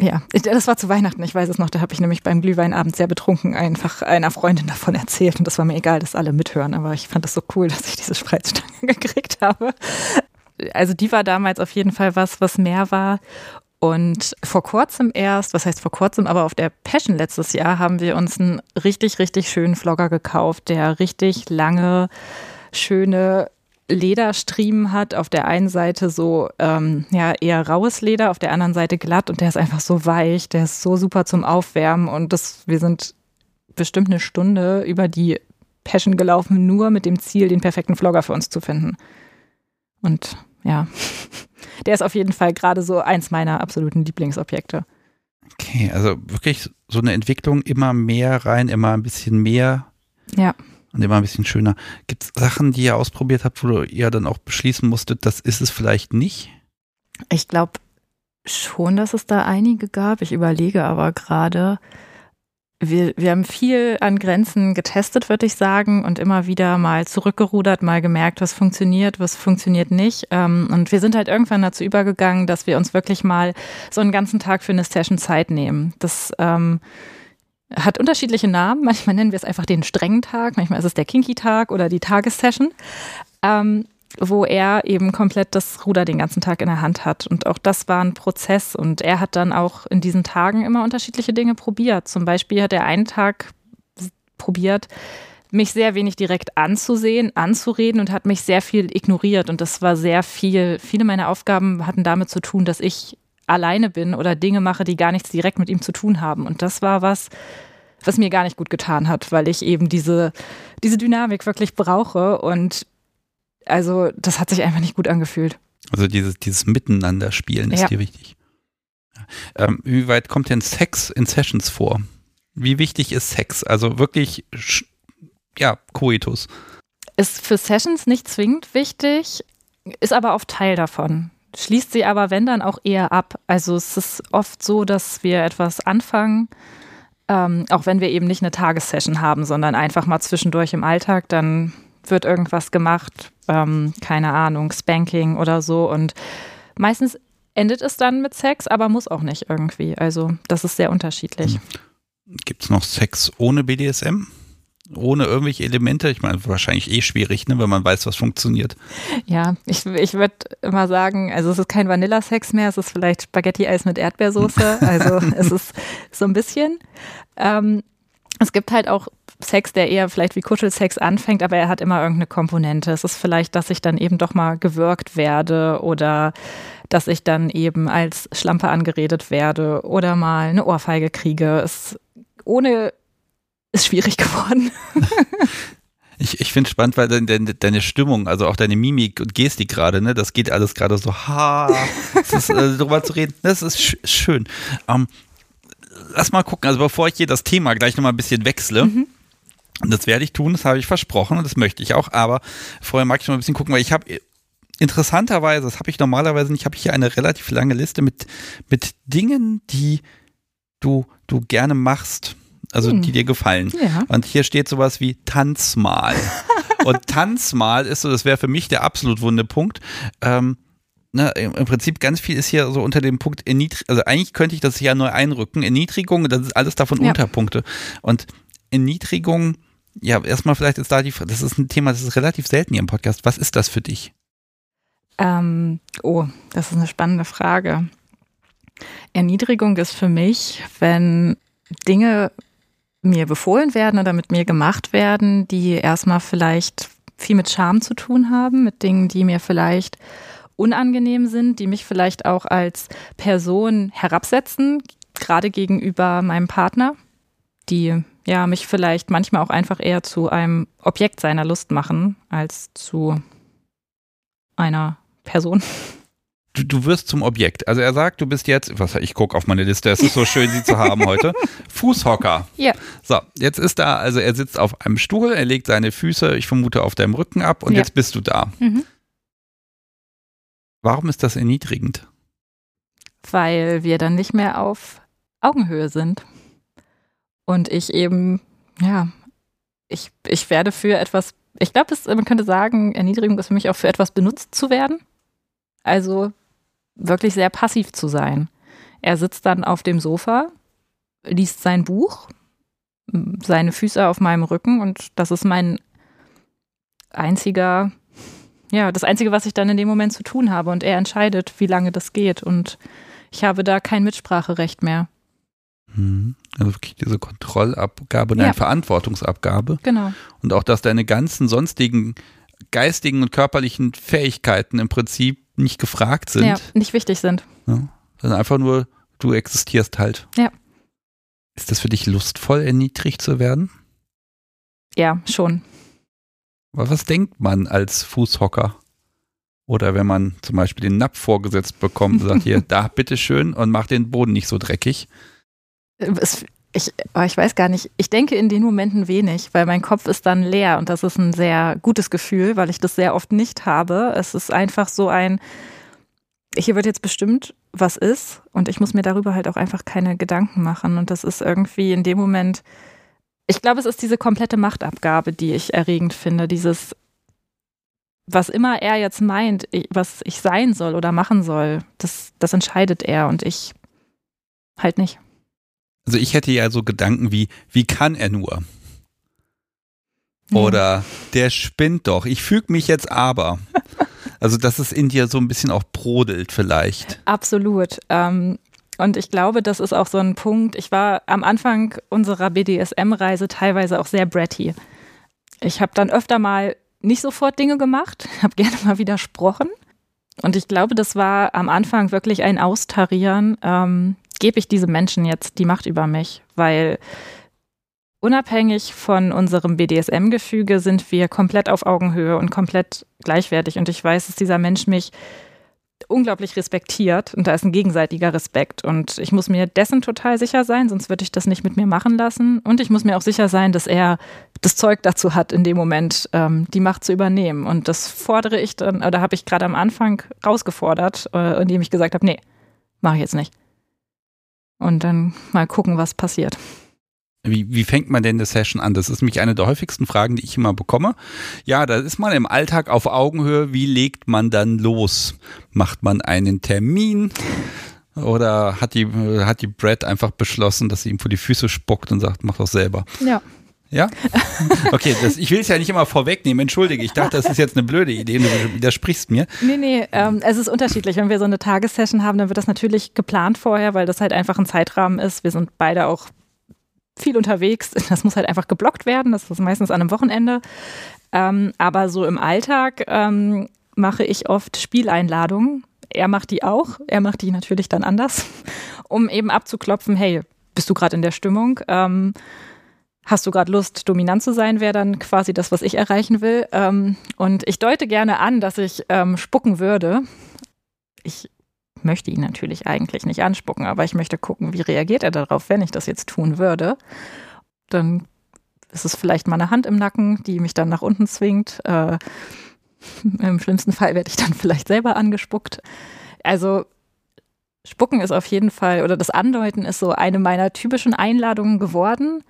ja, das war zu Weihnachten, ich weiß es noch, da habe ich nämlich beim Glühweinabend sehr betrunken einfach einer Freundin davon erzählt und das war mir egal, dass alle mithören, aber ich fand das so cool, dass ich diese Spreizstange gekriegt habe. Also die war damals auf jeden Fall was, was mehr war. Und vor kurzem erst, was heißt vor kurzem, aber auf der Passion letztes Jahr haben wir uns einen richtig, richtig schönen Vlogger gekauft, der richtig lange, schöne Lederstriemen hat. Auf der einen Seite so ähm, ja eher raues Leder, auf der anderen Seite glatt und der ist einfach so weich, der ist so super zum Aufwärmen und das, wir sind bestimmt eine Stunde über die Passion gelaufen, nur mit dem Ziel, den perfekten Vlogger für uns zu finden. Und ja, der ist auf jeden Fall gerade so eins meiner absoluten Lieblingsobjekte. Okay, also wirklich so eine Entwicklung immer mehr rein, immer ein bisschen mehr. Ja. Und immer ein bisschen schöner. Gibt es Sachen, die ihr ausprobiert habt, wo ihr dann auch beschließen musstet, das ist es vielleicht nicht? Ich glaube schon, dass es da einige gab. Ich überlege aber gerade, wir, wir haben viel an Grenzen getestet, würde ich sagen, und immer wieder mal zurückgerudert, mal gemerkt, was funktioniert, was funktioniert nicht. Ähm, und wir sind halt irgendwann dazu übergegangen, dass wir uns wirklich mal so einen ganzen Tag für eine Session Zeit nehmen. Das ähm, hat unterschiedliche Namen. Manchmal nennen wir es einfach den strengen Tag, manchmal ist es der Kinky-Tag oder die Tagessession. Ähm, wo er eben komplett das Ruder den ganzen Tag in der Hand hat. Und auch das war ein Prozess. Und er hat dann auch in diesen Tagen immer unterschiedliche Dinge probiert. Zum Beispiel hat er einen Tag probiert, mich sehr wenig direkt anzusehen, anzureden und hat mich sehr viel ignoriert. Und das war sehr viel. Viele meiner Aufgaben hatten damit zu tun, dass ich alleine bin oder Dinge mache, die gar nichts direkt mit ihm zu tun haben. Und das war was, was mir gar nicht gut getan hat, weil ich eben diese, diese Dynamik wirklich brauche. Und also das hat sich einfach nicht gut angefühlt. Also dieses, dieses Miteinander spielen ist ja. dir wichtig. Ähm, wie weit kommt denn Sex in Sessions vor? Wie wichtig ist Sex? Also wirklich, ja, Coitus. Ist für Sessions nicht zwingend wichtig, ist aber oft Teil davon. Schließt sie aber, wenn dann, auch eher ab. Also es ist oft so, dass wir etwas anfangen, ähm, auch wenn wir eben nicht eine Tagessession haben, sondern einfach mal zwischendurch im Alltag, dann wird irgendwas gemacht, ähm, keine Ahnung, Spanking oder so. Und meistens endet es dann mit Sex, aber muss auch nicht irgendwie. Also das ist sehr unterschiedlich. Gibt es noch Sex ohne BDSM? Ohne irgendwelche Elemente? Ich meine, wahrscheinlich eh schwierig, ne, wenn man weiß, was funktioniert. Ja, ich, ich würde immer sagen, also es ist kein Vanilla-Sex mehr, es ist vielleicht Spaghetti-Eis mit Erdbeersoße. Also es ist so ein bisschen. Ähm, es gibt halt auch Sex, der eher vielleicht wie Kuschelsex anfängt, aber er hat immer irgendeine Komponente. Es ist vielleicht, dass ich dann eben doch mal gewürgt werde oder dass ich dann eben als Schlampe angeredet werde oder mal eine Ohrfeige kriege. Es, ohne ist schwierig geworden. Ich, ich finde es spannend, weil deine, deine Stimmung, also auch deine Mimik und Gestik gerade, ne, das geht alles gerade so, ha, ist, äh, darüber zu reden, das ist sch schön. Ähm, lass mal gucken, also bevor ich hier das Thema gleich nochmal ein bisschen wechsle, mhm. Das werde ich tun, das habe ich versprochen und das möchte ich auch. Aber vorher mag ich noch ein bisschen gucken, weil ich habe interessanterweise, das habe ich normalerweise nicht, habe ich hier eine relativ lange Liste mit, mit Dingen, die du, du gerne machst, also hm. die dir gefallen. Ja. Und hier steht sowas wie Tanz mal. und Tanz mal ist so, das wäre für mich der absolut wunde Punkt. Ähm, Ne, im Prinzip ganz viel ist hier so unter dem Punkt Erniedrigung, also eigentlich könnte ich das ja neu einrücken, Erniedrigung, das ist alles davon ja. Unterpunkte. Und Erniedrigung ja, erstmal vielleicht ist da die, das ist ein Thema, das ist relativ selten hier im Podcast. Was ist das für dich? Ähm, oh, das ist eine spannende Frage. Erniedrigung ist für mich, wenn Dinge mir befohlen werden oder mit mir gemacht werden, die erstmal vielleicht viel mit Scham zu tun haben, mit Dingen, die mir vielleicht unangenehm sind, die mich vielleicht auch als Person herabsetzen, gerade gegenüber meinem Partner, die ja mich vielleicht manchmal auch einfach eher zu einem Objekt seiner Lust machen als zu einer Person. Du, du wirst zum Objekt. Also er sagt, du bist jetzt, was ich gucke auf meine Liste, es ist so schön, sie zu haben heute. Fußhocker. Ja. So, jetzt ist da, also er sitzt auf einem Stuhl, er legt seine Füße, ich vermute, auf deinem Rücken ab und ja. jetzt bist du da. Mhm. Warum ist das erniedrigend? Weil wir dann nicht mehr auf Augenhöhe sind. Und ich eben, ja, ich, ich werde für etwas, ich glaube, man könnte sagen, Erniedrigung ist für mich auch für etwas benutzt zu werden. Also wirklich sehr passiv zu sein. Er sitzt dann auf dem Sofa, liest sein Buch, seine Füße auf meinem Rücken und das ist mein einziger ja, das Einzige, was ich dann in dem Moment zu tun habe und er entscheidet, wie lange das geht und ich habe da kein Mitspracherecht mehr. Mhm. Also wirklich diese Kontrollabgabe, deine ja. Verantwortungsabgabe. Genau. Und auch, dass deine ganzen sonstigen geistigen und körperlichen Fähigkeiten im Prinzip nicht gefragt sind. Ja, nicht wichtig sind. Ja, sondern einfach nur, du existierst halt. Ja. Ist das für dich lustvoll, erniedrigt zu werden? Ja, schon. Aber was denkt man als Fußhocker? Oder wenn man zum Beispiel den Napf vorgesetzt bekommt und sagt, hier, da, bitteschön und macht den Boden nicht so dreckig. Es, ich, ich weiß gar nicht. Ich denke in den Momenten wenig, weil mein Kopf ist dann leer und das ist ein sehr gutes Gefühl, weil ich das sehr oft nicht habe. Es ist einfach so ein, hier wird jetzt bestimmt was ist und ich muss mir darüber halt auch einfach keine Gedanken machen. Und das ist irgendwie in dem Moment, ich glaube, es ist diese komplette Machtabgabe, die ich erregend finde. Dieses, was immer er jetzt meint, was ich sein soll oder machen soll, das, das entscheidet er und ich halt nicht. Also ich hätte ja so Gedanken wie, wie kann er nur? Oder der spinnt doch. Ich füge mich jetzt aber. Also, dass es in dir so ein bisschen auch brodelt vielleicht. Absolut. Ähm, und ich glaube, das ist auch so ein Punkt. Ich war am Anfang unserer BDSM-Reise teilweise auch sehr bratty. Ich habe dann öfter mal nicht sofort Dinge gemacht, habe gerne mal widersprochen. Und ich glaube, das war am Anfang wirklich ein Austarieren. Ähm, Gebe ich diesem Menschen jetzt die Macht über mich? Weil unabhängig von unserem BDSM-Gefüge sind wir komplett auf Augenhöhe und komplett gleichwertig. Und ich weiß, dass dieser Mensch mich unglaublich respektiert und da ist ein gegenseitiger Respekt. Und ich muss mir dessen total sicher sein, sonst würde ich das nicht mit mir machen lassen. Und ich muss mir auch sicher sein, dass er das Zeug dazu hat, in dem Moment ähm, die Macht zu übernehmen. Und das fordere ich dann, oder habe ich gerade am Anfang rausgefordert, äh, indem ich gesagt habe, nee, mache ich jetzt nicht. Und dann mal gucken, was passiert. Wie, wie fängt man denn eine Session an? Das ist nämlich eine der häufigsten Fragen, die ich immer bekomme. Ja, da ist man im Alltag auf Augenhöhe. Wie legt man dann los? Macht man einen Termin? Oder hat die, hat die Brad einfach beschlossen, dass sie ihm vor die Füße spuckt und sagt, mach doch selber? Ja. Ja? Okay, das, ich will es ja nicht immer vorwegnehmen, entschuldige. Ich dachte, das ist jetzt eine blöde Idee, du widersprichst mir. Nee, nee, ähm, es ist unterschiedlich. Wenn wir so eine Tagessession haben, dann wird das natürlich geplant vorher, weil das halt einfach ein Zeitrahmen ist. Wir sind beide auch viel unterwegs. Das muss halt einfach geblockt werden. Das ist meistens an einem Wochenende. Ähm, aber so im Alltag ähm, mache ich oft Spieleinladungen. Er macht die auch. Er macht die natürlich dann anders, um eben abzuklopfen, hey, bist du gerade in der Stimmung? Ähm, hast du gerade Lust, dominant zu sein, wäre dann quasi das, was ich erreichen will. Ähm, und ich deute gerne an, dass ich ähm, spucken würde. Ich möchte ihn natürlich eigentlich nicht anspucken, aber ich möchte gucken, wie reagiert er darauf, wenn ich das jetzt tun würde. Dann ist es vielleicht mal eine Hand im Nacken, die mich dann nach unten zwingt. Äh, Im schlimmsten Fall werde ich dann vielleicht selber angespuckt. Also Spucken ist auf jeden Fall, oder das Andeuten ist so eine meiner typischen Einladungen geworden.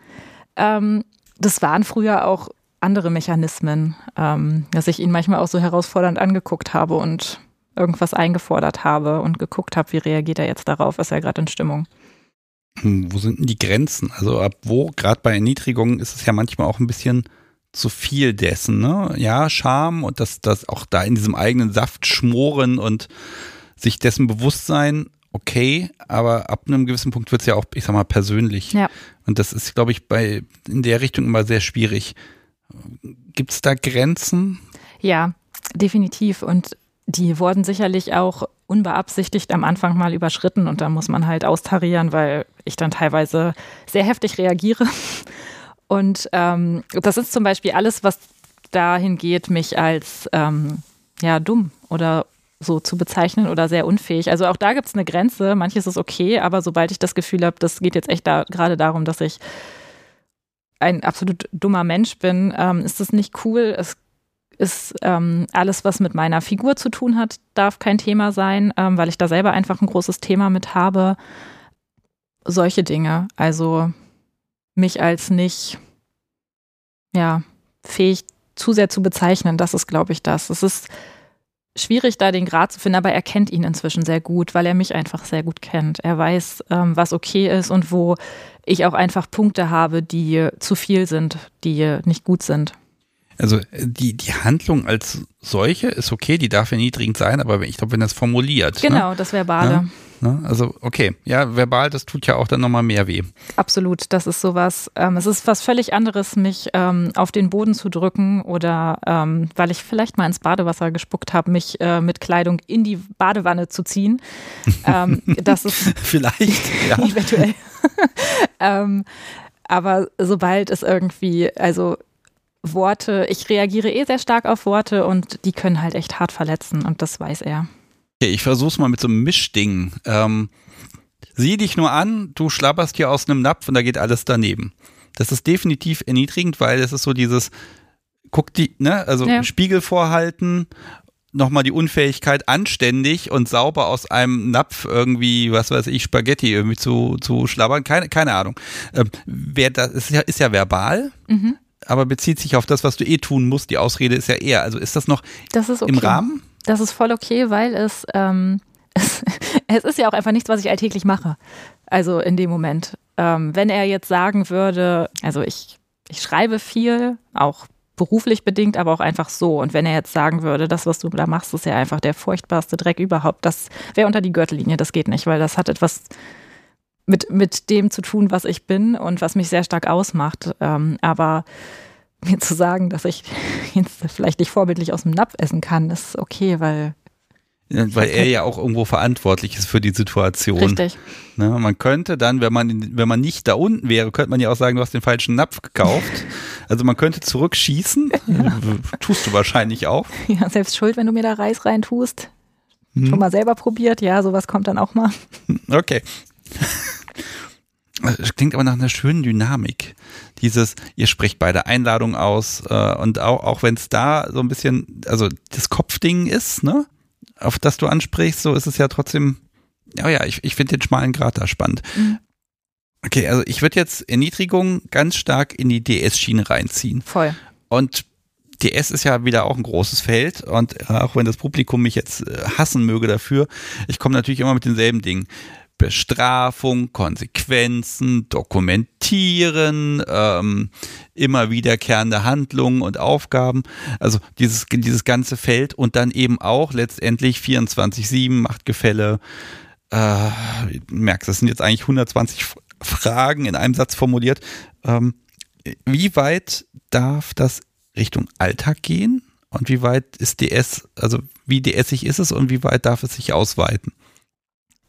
Ähm, das waren früher auch andere Mechanismen, ähm, dass ich ihn manchmal auch so herausfordernd angeguckt habe und irgendwas eingefordert habe und geguckt habe, wie reagiert er jetzt darauf, ist er gerade in Stimmung. Hm, wo sind denn die Grenzen? Also ab wo, gerade bei Erniedrigungen, ist es ja manchmal auch ein bisschen zu viel dessen, ne? Ja, Scham und das, das auch da in diesem eigenen Saft schmoren und sich dessen bewusst sein, okay, aber ab einem gewissen Punkt wird es ja auch, ich sag mal, persönlich. Ja. Und das ist, glaube ich, bei in der Richtung immer sehr schwierig. Gibt es da Grenzen? Ja, definitiv. Und die wurden sicherlich auch unbeabsichtigt am Anfang mal überschritten und da muss man halt austarieren, weil ich dann teilweise sehr heftig reagiere. Und ähm, das ist zum Beispiel alles, was dahin geht, mich als ähm, ja dumm oder so zu bezeichnen oder sehr unfähig. Also auch da gibt es eine Grenze. Manches ist okay, aber sobald ich das Gefühl habe, das geht jetzt echt da, gerade darum, dass ich ein absolut dummer Mensch bin, ähm, ist das nicht cool. Es ist ähm, alles, was mit meiner Figur zu tun hat, darf kein Thema sein, ähm, weil ich da selber einfach ein großes Thema mit habe. Solche Dinge. Also mich als nicht, ja, fähig zu sehr zu bezeichnen, das ist, glaube ich, das. Es ist schwierig, da den Grad zu finden, aber er kennt ihn inzwischen sehr gut, weil er mich einfach sehr gut kennt. Er weiß, ähm, was okay ist und wo ich auch einfach Punkte habe, die zu viel sind, die nicht gut sind. Also die, die Handlung als solche ist okay, die darf erniedrigend sein, aber ich glaube, wenn das formuliert. Ne? Genau, ne? das Verbale. Ne? Also okay, ja, verbal, das tut ja auch dann nochmal mehr weh. Absolut, das ist sowas. Ähm, es ist was völlig anderes, mich ähm, auf den Boden zu drücken oder ähm, weil ich vielleicht mal ins Badewasser gespuckt habe, mich äh, mit Kleidung in die Badewanne zu ziehen. Ähm, das ist vielleicht ja. eventuell. Ähm, aber sobald es irgendwie, also Worte, ich reagiere eh sehr stark auf Worte und die können halt echt hart verletzen und das weiß er. Okay, ich versuch's mal mit so einem Mischding. Ähm, sieh dich nur an, du schlapperst hier aus einem Napf und da geht alles daneben. Das ist definitiv erniedrigend, weil es ist so dieses, guck die, ne, also ja. Spiegel vorhalten, nochmal die Unfähigkeit, anständig und sauber aus einem Napf irgendwie, was weiß ich, Spaghetti irgendwie zu, zu schlabbern. Keine, keine Ahnung. Ähm, wer das ist ja, ist ja verbal. Mhm aber bezieht sich auf das, was du eh tun musst. Die Ausrede ist ja eher. Also ist das noch das ist okay. im Rahmen? Das ist voll okay, weil es, ähm, es, es, ist ja auch einfach nichts, was ich alltäglich mache. Also in dem Moment. Ähm, wenn er jetzt sagen würde, also ich, ich schreibe viel, auch beruflich bedingt, aber auch einfach so. Und wenn er jetzt sagen würde, das, was du da machst, ist ja einfach der furchtbarste Dreck überhaupt, das wäre unter die Gürtellinie, das geht nicht, weil das hat etwas mit, mit dem zu tun, was ich bin und was mich sehr stark ausmacht. Ähm, aber mir zu sagen, dass ich jetzt vielleicht nicht vorbildlich aus dem Napf essen kann, ist okay, weil. Weil er ja auch irgendwo verantwortlich ist für die Situation. Richtig. Ne, man könnte dann, wenn man, wenn man nicht da unten wäre, könnte man ja auch sagen, du hast den falschen Napf gekauft. Also man könnte zurückschießen. Ja. Tust du wahrscheinlich auch. Ja, selbst schuld, wenn du mir da Reis reintust. Hm. Schon mal selber probiert, ja, sowas kommt dann auch mal. Okay. Es klingt aber nach einer schönen Dynamik. Dieses, ihr sprecht beide Einladungen aus äh, und auch, auch wenn es da so ein bisschen, also das Kopfding ist, ne, auf das du ansprichst, so ist es ja trotzdem, ja, ja, ich, ich finde den schmalen Grat da spannend. Mhm. Okay, also ich würde jetzt Erniedrigung ganz stark in die DS-Schiene reinziehen. Voll. Und DS ist ja wieder auch ein großes Feld und äh, auch wenn das Publikum mich jetzt äh, hassen möge dafür, ich komme natürlich immer mit denselben Dingen. Bestrafung, Konsequenzen, Dokumentieren, ähm, immer wiederkehrende Handlungen und Aufgaben. Also dieses, dieses ganze Feld und dann eben auch letztendlich 24-7 Machtgefälle. Äh, merkst, das sind jetzt eigentlich 120 Fragen in einem Satz formuliert. Ähm, wie weit darf das Richtung Alltag gehen? Und wie weit ist DS, also wie DSig ist es und wie weit darf es sich ausweiten?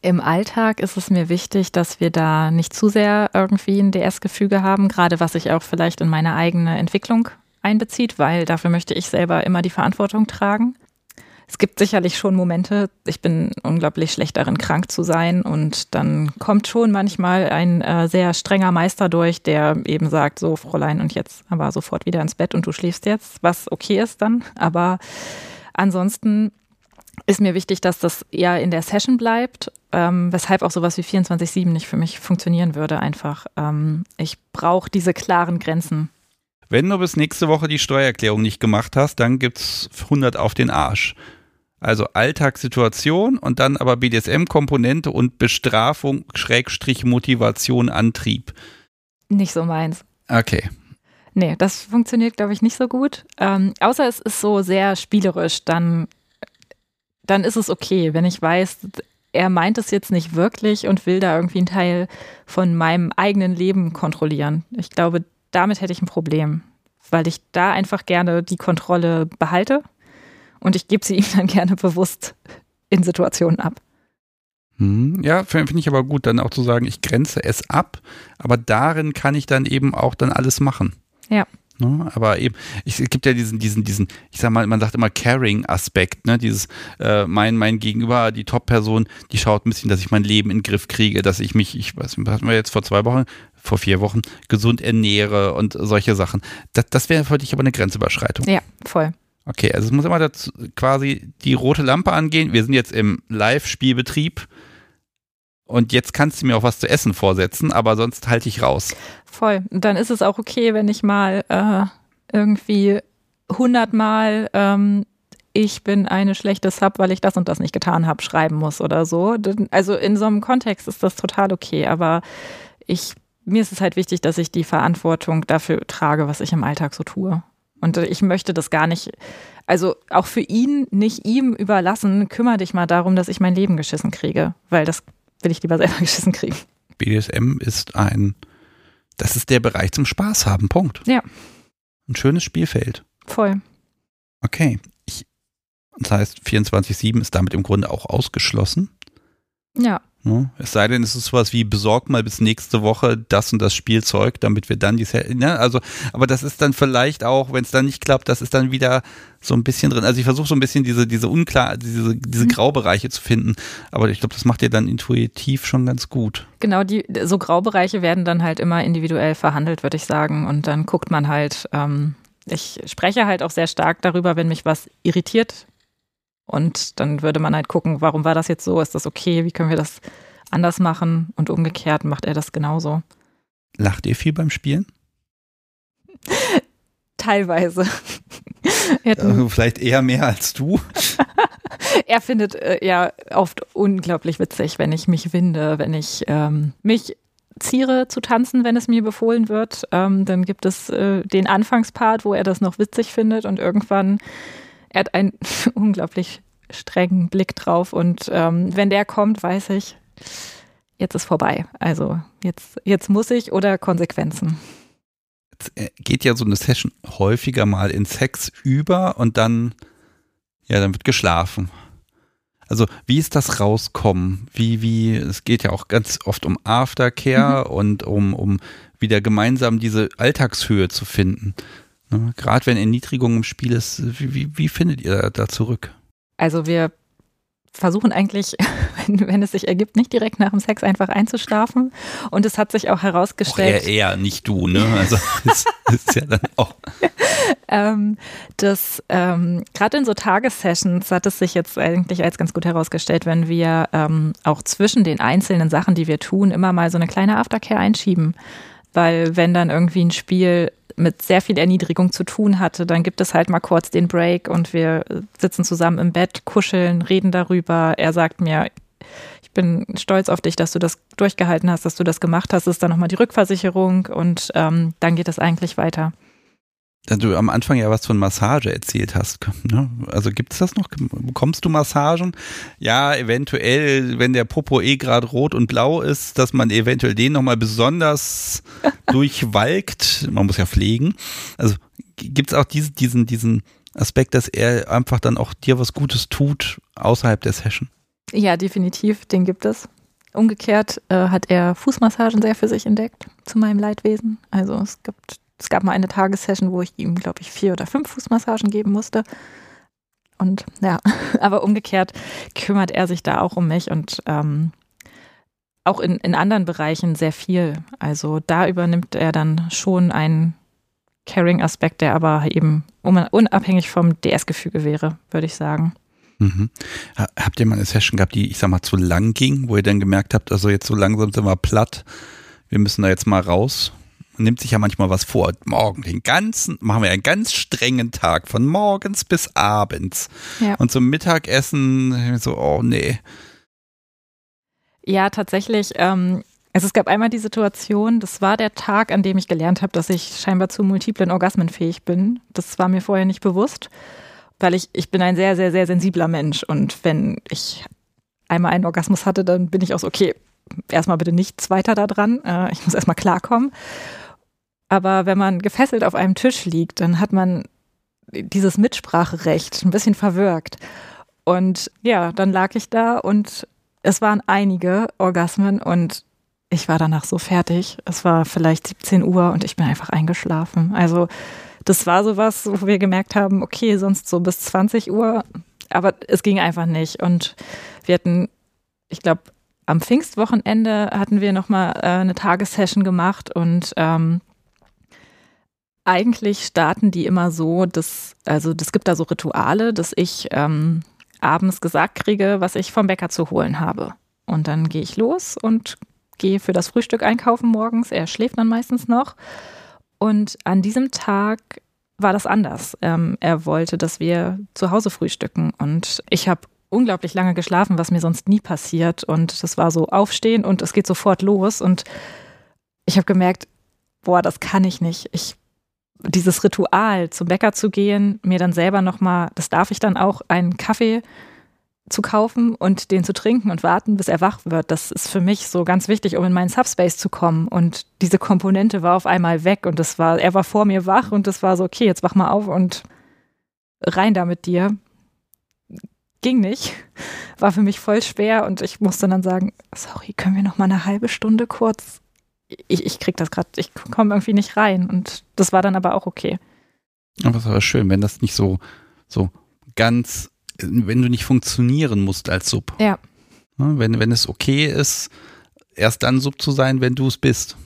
Im Alltag ist es mir wichtig, dass wir da nicht zu sehr irgendwie ein DS-Gefüge haben, gerade was sich auch vielleicht in meine eigene Entwicklung einbezieht, weil dafür möchte ich selber immer die Verantwortung tragen. Es gibt sicherlich schon Momente, ich bin unglaublich schlecht darin, krank zu sein und dann kommt schon manchmal ein äh, sehr strenger Meister durch, der eben sagt, so Fräulein und jetzt aber sofort wieder ins Bett und du schläfst jetzt, was okay ist dann, aber ansonsten ist mir wichtig, dass das eher in der Session bleibt, ähm, weshalb auch sowas wie 24-7 nicht für mich funktionieren würde einfach. Ähm, ich brauche diese klaren Grenzen. Wenn du bis nächste Woche die Steuererklärung nicht gemacht hast, dann gibt es 100 auf den Arsch. Also Alltagssituation und dann aber BDSM-Komponente und Bestrafung, Schrägstrich Motivation, Antrieb. Nicht so meins. Okay. Nee, das funktioniert, glaube ich, nicht so gut. Ähm, außer es ist so sehr spielerisch, dann, dann ist es okay, wenn ich weiß, er meint es jetzt nicht wirklich und will da irgendwie einen Teil von meinem eigenen Leben kontrollieren. Ich glaube, damit hätte ich ein Problem, weil ich da einfach gerne die Kontrolle behalte und ich gebe sie ihm dann gerne bewusst in Situationen ab. Hm, ja, finde ich aber gut, dann auch zu sagen, ich grenze es ab, aber darin kann ich dann eben auch dann alles machen. Ja. Ne? Aber eben, ich, es gibt ja diesen, diesen, diesen, ich sag mal, man sagt immer Caring-Aspekt, ne? Dieses, äh, mein, mein Gegenüber, die Top-Person, die schaut ein bisschen, dass ich mein Leben in den Griff kriege, dass ich mich, ich weiß nicht, was hatten wir jetzt vor zwei Wochen, vor vier Wochen, gesund ernähre und solche Sachen. Das, das wäre für dich aber eine Grenzüberschreitung. Ja, voll. Okay, also es muss immer dazu quasi die rote Lampe angehen. Wir sind jetzt im Live-Spielbetrieb und jetzt kannst du mir auch was zu essen vorsetzen, aber sonst halte ich raus. Voll. Und dann ist es auch okay, wenn ich mal äh, irgendwie hundertmal ähm, ich bin eine schlechte Sub, weil ich das und das nicht getan habe, schreiben muss oder so. Also in so einem Kontext ist das total okay, aber ich, mir ist es halt wichtig, dass ich die Verantwortung dafür trage, was ich im Alltag so tue. Und ich möchte das gar nicht, also auch für ihn, nicht ihm überlassen, kümmere dich mal darum, dass ich mein Leben geschissen kriege, weil das will ich lieber selber geschissen kriegen. BDSM ist ein, das ist der Bereich zum Spaß haben, Punkt. Ja. Ein schönes Spielfeld. Voll. Okay. Ich, das heißt, 24-7 ist damit im Grunde auch ausgeschlossen. Ja. Ne? Es sei denn, es ist sowas wie besorgt mal bis nächste Woche das und das Spielzeug, damit wir dann die, ne? also, aber das ist dann vielleicht auch, wenn es dann nicht klappt, das ist dann wieder so ein bisschen drin. Also ich versuche so ein bisschen diese, diese unklar, diese, diese mhm. Graubereiche zu finden, aber ich glaube, das macht ihr dann intuitiv schon ganz gut. Genau, die, so Graubereiche werden dann halt immer individuell verhandelt, würde ich sagen. Und dann guckt man halt, ähm, ich spreche halt auch sehr stark darüber, wenn mich was irritiert, und dann würde man halt gucken, warum war das jetzt so? Ist das okay? Wie können wir das anders machen? Und umgekehrt macht er das genauso. Lacht ihr viel beim Spielen? Teilweise. also vielleicht eher mehr als du. er findet äh, ja oft unglaublich witzig, wenn ich mich winde, wenn ich ähm, mich ziere zu tanzen, wenn es mir befohlen wird. Ähm, dann gibt es äh, den Anfangspart, wo er das noch witzig findet und irgendwann er hat einen unglaublich strengen Blick drauf und ähm, wenn der kommt, weiß ich, jetzt ist vorbei. Also jetzt, jetzt muss ich oder Konsequenzen. Jetzt äh, geht ja so eine Session häufiger mal in Sex über und dann, ja, dann wird geschlafen. Also wie ist das rauskommen? Wie, wie, es geht ja auch ganz oft um Aftercare mhm. und um, um wieder gemeinsam diese Alltagshöhe zu finden. Ne? Gerade wenn Erniedrigung im Spiel ist, wie, wie, wie findet ihr da zurück? Also wir versuchen eigentlich, wenn, wenn, es sich ergibt, nicht direkt nach dem Sex einfach einzuschlafen. Und es hat sich auch herausgestellt. Auch eher, eher nicht du, ne? Also das ist ja dann auch. ähm, das ähm, gerade in so Tagessessions hat es sich jetzt eigentlich als ganz gut herausgestellt, wenn wir ähm, auch zwischen den einzelnen Sachen, die wir tun, immer mal so eine kleine Aftercare einschieben. Weil wenn dann irgendwie ein Spiel mit sehr viel Erniedrigung zu tun hatte, dann gibt es halt mal kurz den Break und wir sitzen zusammen im Bett, kuscheln, reden darüber. Er sagt mir, ich bin stolz auf dich, dass du das durchgehalten hast, dass du das gemacht hast. Das ist dann nochmal die Rückversicherung und ähm, dann geht es eigentlich weiter du am Anfang ja was von Massage erzählt hast. Ne? Also gibt es das noch? Bekommst du Massagen? Ja, eventuell, wenn der Popo eh gerade rot und blau ist, dass man eventuell den nochmal besonders durchwalkt. Man muss ja pflegen. Also gibt es auch diese, diesen, diesen Aspekt, dass er einfach dann auch dir was Gutes tut außerhalb der Session? Ja, definitiv, den gibt es. Umgekehrt äh, hat er Fußmassagen sehr für sich entdeckt, zu meinem Leidwesen. Also es gibt es gab mal eine Tagessession, wo ich ihm, glaube ich, vier oder fünf Fußmassagen geben musste. Und ja, aber umgekehrt kümmert er sich da auch um mich und ähm, auch in, in anderen Bereichen sehr viel. Also da übernimmt er dann schon einen Caring-Aspekt, der aber eben unabhängig vom DS-Gefüge wäre, würde ich sagen. Mhm. Habt ihr mal eine Session gehabt, die, ich sag mal, zu lang ging, wo ihr dann gemerkt habt, also jetzt so langsam sind wir platt, wir müssen da jetzt mal raus? Man nimmt sich ja manchmal was vor. Morgen, den ganzen, machen wir einen ganz strengen Tag, von morgens bis abends. Ja. Und zum Mittagessen so, oh nee. Ja, tatsächlich. Ähm, also es gab einmal die Situation, das war der Tag, an dem ich gelernt habe, dass ich scheinbar zu multiplen Orgasmen fähig bin. Das war mir vorher nicht bewusst, weil ich, ich bin ein sehr, sehr, sehr sensibler Mensch. Und wenn ich einmal einen Orgasmus hatte, dann bin ich auch so, okay, erstmal bitte nichts weiter da dran. Äh, ich muss erstmal klarkommen. Aber wenn man gefesselt auf einem Tisch liegt, dann hat man dieses Mitspracherecht ein bisschen verwirkt. Und ja, dann lag ich da und es waren einige Orgasmen und ich war danach so fertig. Es war vielleicht 17 Uhr und ich bin einfach eingeschlafen. Also das war sowas, wo wir gemerkt haben, okay, sonst so bis 20 Uhr, aber es ging einfach nicht. Und wir hatten, ich glaube, am Pfingstwochenende hatten wir nochmal äh, eine Tagessession gemacht und ähm, eigentlich starten die immer so, dass, also es gibt da so Rituale, dass ich ähm, abends gesagt kriege, was ich vom Bäcker zu holen habe. Und dann gehe ich los und gehe für das Frühstück einkaufen morgens. Er schläft dann meistens noch. Und an diesem Tag war das anders. Ähm, er wollte, dass wir zu Hause frühstücken. Und ich habe unglaublich lange geschlafen, was mir sonst nie passiert. Und das war so aufstehen und es geht sofort los. Und ich habe gemerkt, boah, das kann ich nicht. Ich dieses Ritual, zum Bäcker zu gehen, mir dann selber nochmal, das darf ich dann auch, einen Kaffee zu kaufen und den zu trinken und warten, bis er wach wird. Das ist für mich so ganz wichtig, um in meinen Subspace zu kommen. Und diese Komponente war auf einmal weg und das war, er war vor mir wach und das war so, okay, jetzt wach mal auf und rein da mit dir. Ging nicht. War für mich voll schwer und ich musste dann sagen, sorry, können wir noch mal eine halbe Stunde kurz ich, ich krieg das gerade, ich komme irgendwie nicht rein. Und das war dann aber auch okay. Aber es war schön, wenn das nicht so, so ganz, wenn du nicht funktionieren musst als Sub. Ja. Wenn, wenn es okay ist, erst dann Sub zu sein, wenn du es bist.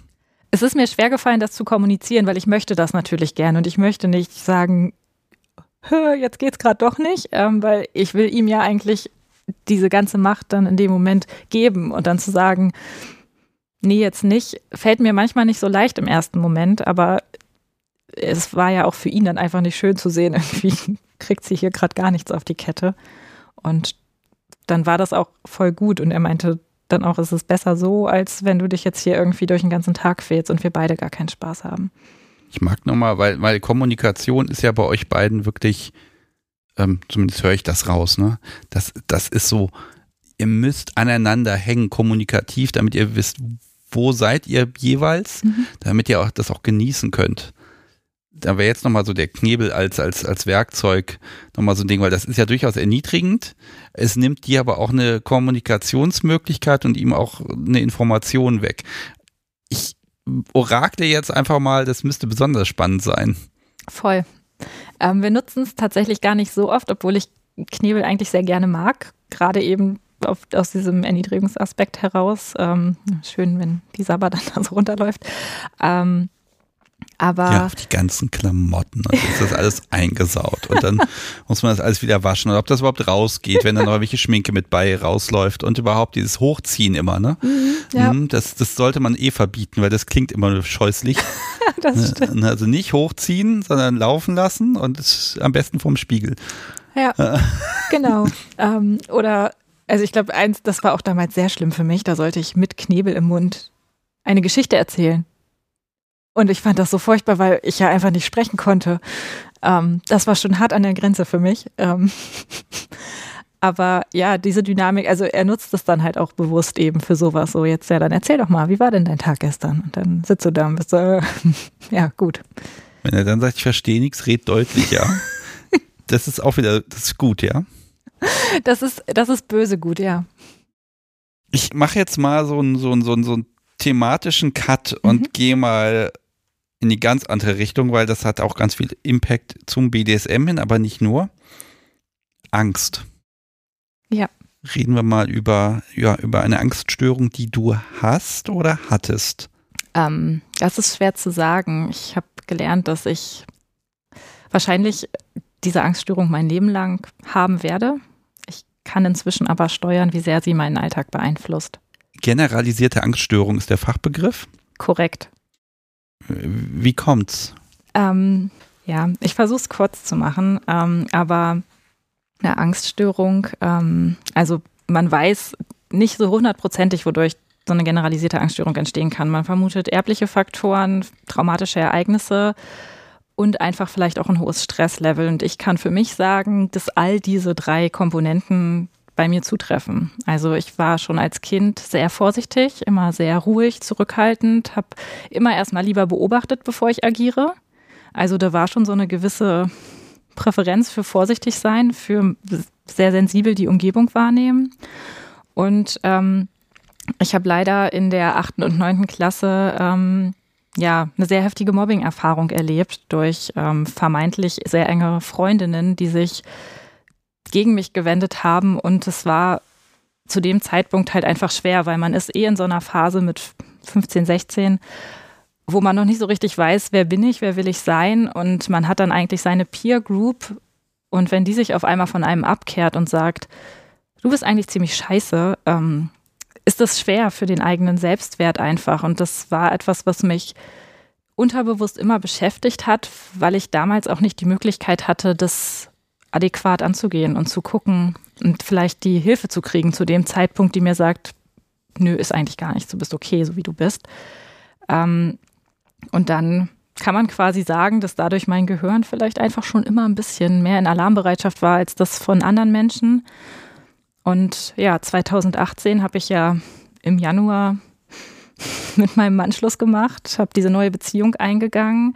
Es ist mir schwer gefallen, das zu kommunizieren, weil ich möchte das natürlich gerne und ich möchte nicht sagen, jetzt geht's gerade doch nicht, ähm, weil ich will ihm ja eigentlich diese ganze Macht dann in dem Moment geben und dann zu sagen, Nee, jetzt nicht. Fällt mir manchmal nicht so leicht im ersten Moment, aber es war ja auch für ihn dann einfach nicht schön zu sehen. Irgendwie kriegt sie hier gerade gar nichts auf die Kette. Und dann war das auch voll gut. Und er meinte dann auch, es ist besser so, als wenn du dich jetzt hier irgendwie durch den ganzen Tag fehlst und wir beide gar keinen Spaß haben. Ich mag nochmal, weil, weil Kommunikation ist ja bei euch beiden wirklich, ähm, zumindest höre ich das raus, ne? Das, das ist so, ihr müsst aneinander hängen, kommunikativ, damit ihr wisst, wo seid ihr jeweils, mhm. damit ihr auch das auch genießen könnt. Da wäre jetzt nochmal so der Knebel als, als, als Werkzeug nochmal so ein Ding, weil das ist ja durchaus erniedrigend. Es nimmt dir aber auch eine Kommunikationsmöglichkeit und ihm auch eine Information weg. Ich orakle jetzt einfach mal, das müsste besonders spannend sein. Voll. Ähm, wir nutzen es tatsächlich gar nicht so oft, obwohl ich Knebel eigentlich sehr gerne mag. Gerade eben auf, aus diesem Erniedrigungsaspekt heraus. Ähm, schön, wenn die Sabber dann da so runterläuft. Ähm, aber ja, auf die ganzen Klamotten und ist das alles eingesaut und dann muss man das alles wieder waschen und ob das überhaupt rausgeht, wenn dann noch welche Schminke mit bei rausläuft und überhaupt dieses Hochziehen immer, ne? Mhm, ja. Mhm, das, das sollte man eh verbieten, weil das klingt immer nur scheußlich. das ne, stimmt. Ne, also nicht hochziehen, sondern laufen lassen und am besten vom Spiegel. Ja, genau. Ähm, oder also ich glaube, eins, das war auch damals sehr schlimm für mich. Da sollte ich mit Knebel im Mund eine Geschichte erzählen. Und ich fand das so furchtbar, weil ich ja einfach nicht sprechen konnte. Ähm, das war schon hart an der Grenze für mich. Ähm, aber ja, diese Dynamik, also er nutzt es dann halt auch bewusst eben für sowas. So jetzt, ja, dann erzähl doch mal, wie war denn dein Tag gestern? Und dann sitzt du da und bist so, äh, ja, gut. Wenn er dann sagt, ich verstehe nichts, red deutlich, ja. das ist auch wieder, das ist gut, ja. Das ist, das ist böse gut, ja. Ich mache jetzt mal so einen, so einen, so einen, so einen thematischen Cut mhm. und gehe mal in die ganz andere Richtung, weil das hat auch ganz viel Impact zum BDSM hin, aber nicht nur. Angst. Ja. Reden wir mal über, ja, über eine Angststörung, die du hast oder hattest. Ähm, das ist schwer zu sagen. Ich habe gelernt, dass ich wahrscheinlich diese Angststörung mein Leben lang haben werde. Kann inzwischen aber steuern, wie sehr sie meinen Alltag beeinflusst. Generalisierte Angststörung ist der Fachbegriff? Korrekt. Wie kommt's? Ähm, ja, ich versuche es kurz zu machen, ähm, aber eine Angststörung, ähm, also man weiß nicht so hundertprozentig, wodurch so eine generalisierte Angststörung entstehen kann. Man vermutet erbliche Faktoren, traumatische Ereignisse und einfach vielleicht auch ein hohes Stresslevel. Und ich kann für mich sagen, dass all diese drei Komponenten bei mir zutreffen. Also ich war schon als Kind sehr vorsichtig, immer sehr ruhig, zurückhaltend, habe immer erstmal lieber beobachtet, bevor ich agiere. Also da war schon so eine gewisse Präferenz für vorsichtig sein, für sehr sensibel die Umgebung wahrnehmen. Und ähm, ich habe leider in der achten und neunten Klasse ähm, ja eine sehr heftige Mobbing-Erfahrung erlebt durch ähm, vermeintlich sehr enge Freundinnen, die sich gegen mich gewendet haben. Und es war zu dem Zeitpunkt halt einfach schwer, weil man ist eh in so einer Phase mit 15, 16, wo man noch nicht so richtig weiß, wer bin ich, wer will ich sein. Und man hat dann eigentlich seine Peer Group. Und wenn die sich auf einmal von einem abkehrt und sagt, du bist eigentlich ziemlich scheiße, ähm, ist das schwer für den eigenen Selbstwert einfach. Und das war etwas, was mich unterbewusst immer beschäftigt hat, weil ich damals auch nicht die Möglichkeit hatte, das adäquat anzugehen und zu gucken und vielleicht die Hilfe zu kriegen zu dem Zeitpunkt, die mir sagt, nö, ist eigentlich gar nichts, du bist okay, so wie du bist. Ähm, und dann kann man quasi sagen, dass dadurch mein Gehirn vielleicht einfach schon immer ein bisschen mehr in Alarmbereitschaft war als das von anderen Menschen. Und ja, 2018 habe ich ja im Januar mit meinem Mann Schluss gemacht, habe diese neue Beziehung eingegangen,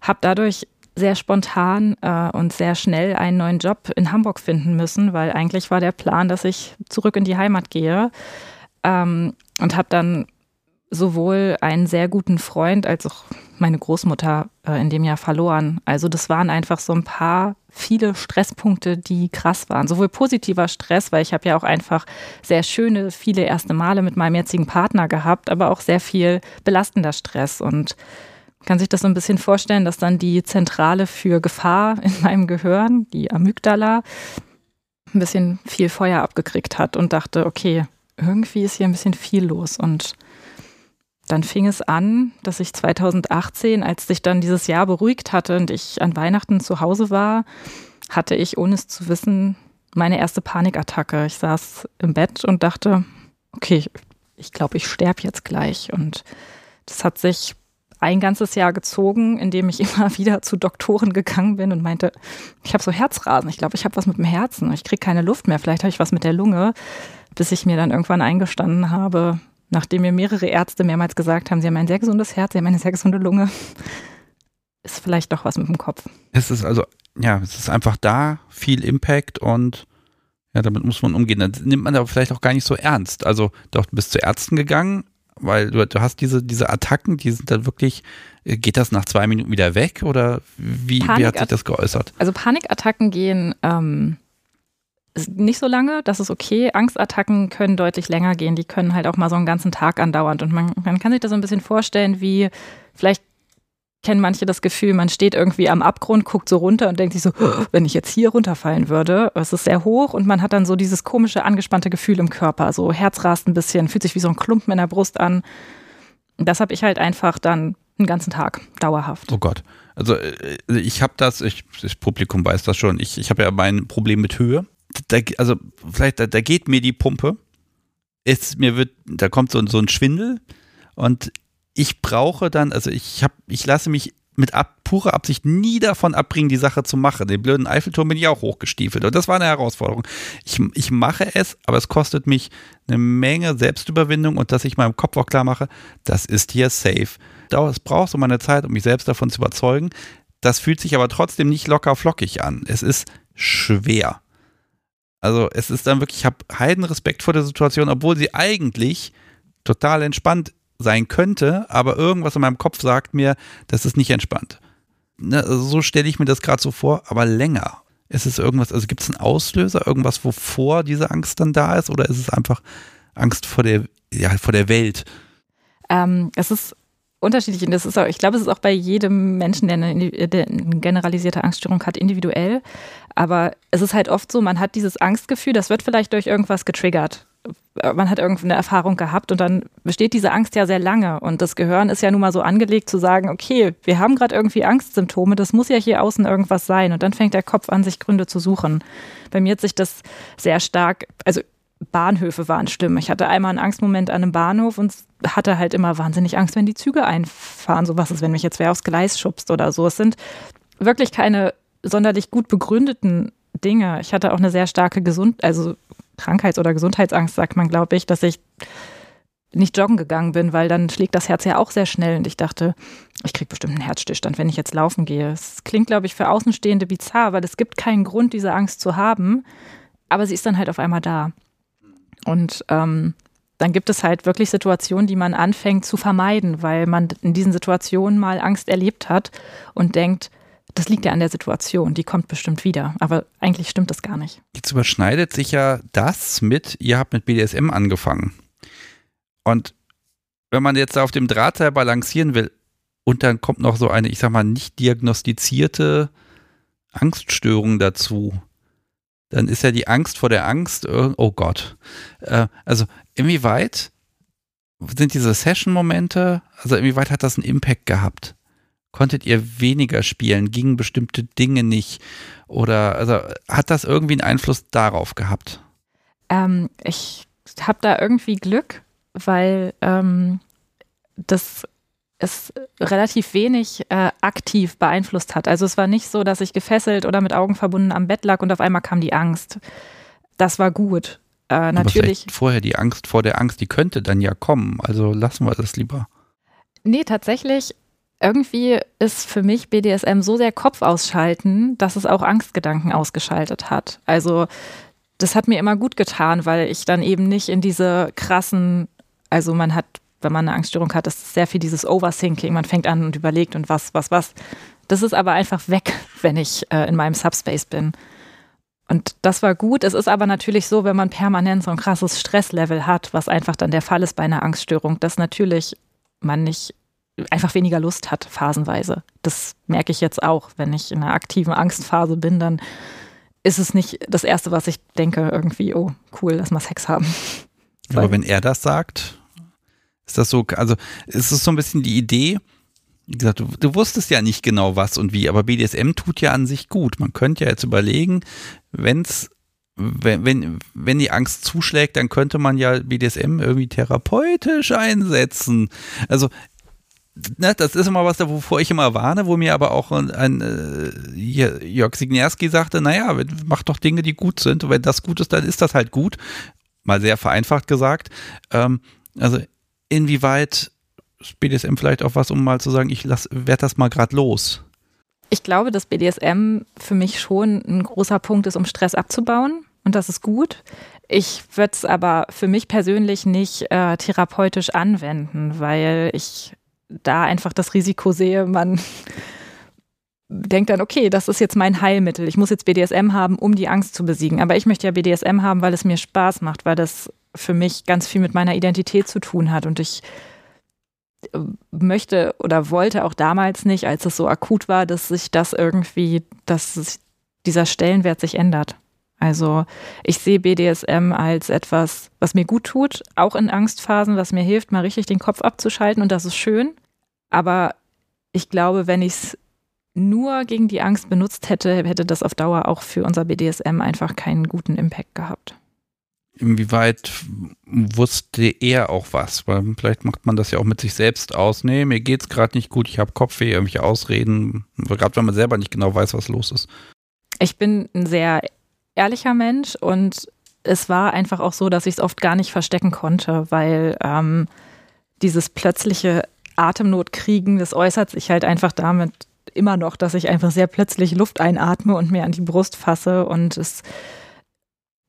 habe dadurch sehr spontan äh, und sehr schnell einen neuen Job in Hamburg finden müssen, weil eigentlich war der Plan, dass ich zurück in die Heimat gehe ähm, und habe dann sowohl einen sehr guten Freund als auch meine Großmutter äh, in dem Jahr verloren. Also das waren einfach so ein paar viele Stresspunkte, die krass waren. Sowohl positiver Stress, weil ich habe ja auch einfach sehr schöne, viele erste Male mit meinem jetzigen Partner gehabt, aber auch sehr viel belastender Stress und kann sich das so ein bisschen vorstellen, dass dann die Zentrale für Gefahr in meinem Gehirn, die Amygdala, ein bisschen viel Feuer abgekriegt hat und dachte, okay, irgendwie ist hier ein bisschen viel los. Und dann fing es an, dass ich 2018, als sich dann dieses Jahr beruhigt hatte und ich an Weihnachten zu Hause war, hatte ich, ohne es zu wissen, meine erste Panikattacke. Ich saß im Bett und dachte, okay, ich, glaube, ich sterbe jetzt gleich. Und das hat sich ein ganzes Jahr gezogen, in dem ich immer wieder zu Doktoren gegangen bin und meinte, ich habe so Herzrasen, ich glaube, ich habe was mit dem Herzen, ich kriege keine Luft mehr, vielleicht habe ich was mit der Lunge, bis ich mir dann irgendwann eingestanden habe, nachdem mir mehrere Ärzte mehrmals gesagt haben, sie haben ein sehr gesundes Herz, sie haben eine sehr gesunde Lunge, ist vielleicht doch was mit dem Kopf. Es ist also, ja, es ist einfach da, viel Impact und ja, damit muss man umgehen. Dann nimmt man aber vielleicht auch gar nicht so ernst. Also, doch, du bist zu Ärzten gegangen, weil du, du hast diese, diese Attacken, die sind dann wirklich, äh, geht das nach zwei Minuten wieder weg oder wie, wie hat sich das geäußert? Also Panikattacken gehen ähm, nicht so lange, das ist okay. Angstattacken können deutlich länger gehen, die können halt auch mal so einen ganzen Tag andauernd und man, man kann sich das so ein bisschen vorstellen, wie vielleicht kennen manche das Gefühl, man steht irgendwie am Abgrund, guckt so runter und denkt sich so, oh, wenn ich jetzt hier runterfallen würde, es ist sehr hoch und man hat dann so dieses komische, angespannte Gefühl im Körper, so Herz rast ein bisschen, fühlt sich wie so ein Klumpen in der Brust an. Das habe ich halt einfach dann einen ganzen Tag, dauerhaft. Oh Gott. Also äh, ich habe das, ich, das Publikum weiß das schon, ich, ich habe ja mein Problem mit Höhe. Da, also vielleicht, da, da geht mir die Pumpe. Es, mir wird, da kommt so, so ein Schwindel und ich brauche dann, also ich habe, ich lasse mich mit ab, purer Absicht nie davon abbringen, die Sache zu machen. Den blöden Eiffelturm bin ich auch hochgestiefelt und das war eine Herausforderung. Ich, ich mache es, aber es kostet mich eine Menge Selbstüberwindung und dass ich meinem Kopf auch klar mache, das ist hier safe. Es braucht so meine Zeit, um mich selbst davon zu überzeugen. Das fühlt sich aber trotzdem nicht locker flockig an. Es ist schwer. Also es ist dann wirklich, ich habe heiden Respekt vor der Situation, obwohl sie eigentlich total entspannt sein könnte, aber irgendwas in meinem Kopf sagt mir, das ist nicht entspannt. Ne, also so stelle ich mir das gerade so vor, aber länger. Ist es irgendwas, also gibt es einen Auslöser, irgendwas, wovor diese Angst dann da ist, oder ist es einfach Angst vor der, ja, vor der Welt? Ähm, es ist unterschiedlich und das ist auch, ich glaube, es ist auch bei jedem Menschen, der eine, der eine generalisierte Angststörung hat, individuell. Aber es ist halt oft so, man hat dieses Angstgefühl, das wird vielleicht durch irgendwas getriggert äh, man hat irgendeine Erfahrung gehabt und dann besteht diese Angst ja sehr lange. Und das Gehirn ist ja nun mal so angelegt zu sagen, okay, wir haben gerade irgendwie Angstsymptome, das muss ja hier außen irgendwas sein. Und dann fängt der Kopf an, sich Gründe zu suchen. Bei mir hat sich das sehr stark, also Bahnhöfe waren schlimm. Ich hatte einmal einen Angstmoment an einem Bahnhof und hatte halt immer wahnsinnig Angst, wenn die Züge einfahren. So was ist, wenn mich jetzt wer aufs Gleis schubst oder so. Es sind wirklich keine sonderlich gut begründeten Dinge. Ich hatte auch eine sehr starke Gesund, also Krankheits- oder Gesundheitsangst, sagt man, glaube ich, dass ich nicht joggen gegangen bin, weil dann schlägt das Herz ja auch sehr schnell und ich dachte, ich kriege bestimmt einen Herzstillstand, wenn ich jetzt laufen gehe. Es klingt, glaube ich, für Außenstehende bizarr, weil es gibt keinen Grund, diese Angst zu haben, aber sie ist dann halt auf einmal da. Und ähm, dann gibt es halt wirklich Situationen, die man anfängt zu vermeiden, weil man in diesen Situationen mal Angst erlebt hat und denkt, das liegt ja an der Situation, die kommt bestimmt wieder. Aber eigentlich stimmt das gar nicht. Jetzt überschneidet sich ja das mit, ihr habt mit BDSM angefangen. Und wenn man jetzt auf dem Drahtseil balancieren will und dann kommt noch so eine, ich sag mal, nicht diagnostizierte Angststörung dazu, dann ist ja die Angst vor der Angst, oh Gott. Äh, also inwieweit sind diese Session-Momente, also inwieweit hat das einen Impact gehabt? konntet ihr weniger spielen? Gingen bestimmte Dinge nicht? Oder also hat das irgendwie einen Einfluss darauf gehabt? Ähm, ich habe da irgendwie Glück, weil ähm, das es relativ wenig äh, aktiv beeinflusst hat. Also es war nicht so, dass ich gefesselt oder mit Augen verbunden am Bett lag und auf einmal kam die Angst. Das war gut. Äh, natürlich. Vorher die Angst vor der Angst, die könnte dann ja kommen. Also lassen wir das lieber. Nee, tatsächlich irgendwie ist für mich BDSM so sehr Kopf ausschalten, dass es auch Angstgedanken ausgeschaltet hat. Also das hat mir immer gut getan, weil ich dann eben nicht in diese krassen, also man hat, wenn man eine Angststörung hat, ist sehr viel dieses Overthinking. Man fängt an und überlegt und was, was, was. Das ist aber einfach weg, wenn ich äh, in meinem Subspace bin. Und das war gut. Es ist aber natürlich so, wenn man permanent so ein krasses Stresslevel hat, was einfach dann der Fall ist bei einer Angststörung, dass natürlich man nicht einfach weniger Lust hat, phasenweise. Das merke ich jetzt auch. Wenn ich in einer aktiven Angstphase bin, dann ist es nicht das Erste, was ich denke, irgendwie, oh, cool, lass mal Sex haben. Aber wenn er das sagt, ist das so, also ist es so ein bisschen die Idee, wie gesagt, du, du, wusstest ja nicht genau was und wie, aber BDSM tut ja an sich gut. Man könnte ja jetzt überlegen, wenn's, wenn, wenn, wenn die Angst zuschlägt, dann könnte man ja BDSM irgendwie therapeutisch einsetzen. Also ne, das ist immer was, wovor ich immer warne, wo mir aber auch ein, ein äh, Jörg Signierski sagte, naja, mach doch Dinge, die gut sind. Und wenn das gut ist, dann ist das halt gut. Mal sehr vereinfacht gesagt. Ähm, also inwieweit BDSM vielleicht auch was, um mal zu sagen, ich werde das mal gerade los? Ich glaube, dass BDSM für mich schon ein großer Punkt ist, um Stress abzubauen. Und das ist gut. Ich würde es aber für mich persönlich nicht äh, therapeutisch anwenden, weil ich da einfach das Risiko sehe, man denkt dann, okay, das ist jetzt mein Heilmittel. Ich muss jetzt BDSM haben, um die Angst zu besiegen. Aber ich möchte ja BDSM haben, weil es mir Spaß macht, weil das für mich ganz viel mit meiner Identität zu tun hat. Und ich äh, möchte oder wollte auch damals nicht, als es so akut war, dass sich das irgendwie, dass dieser Stellenwert sich ändert. Also ich sehe BDSM als etwas, was mir gut tut, auch in Angstphasen, was mir hilft, mal richtig den Kopf abzuschalten und das ist schön. Aber ich glaube, wenn ich es nur gegen die Angst benutzt hätte, hätte das auf Dauer auch für unser BDSM einfach keinen guten Impact gehabt. Inwieweit wusste er auch was? Weil vielleicht macht man das ja auch mit sich selbst aus. Nee, mir geht's gerade nicht gut, ich habe Kopfweh, irgendwelche Ausreden. Gerade wenn man selber nicht genau weiß, was los ist. Ich bin ein sehr ehrlicher Mensch und es war einfach auch so, dass ich es oft gar nicht verstecken konnte, weil ähm, dieses plötzliche Atemnot kriegen, das äußert sich halt einfach damit immer noch, dass ich einfach sehr plötzlich Luft einatme und mir an die Brust fasse. Und es,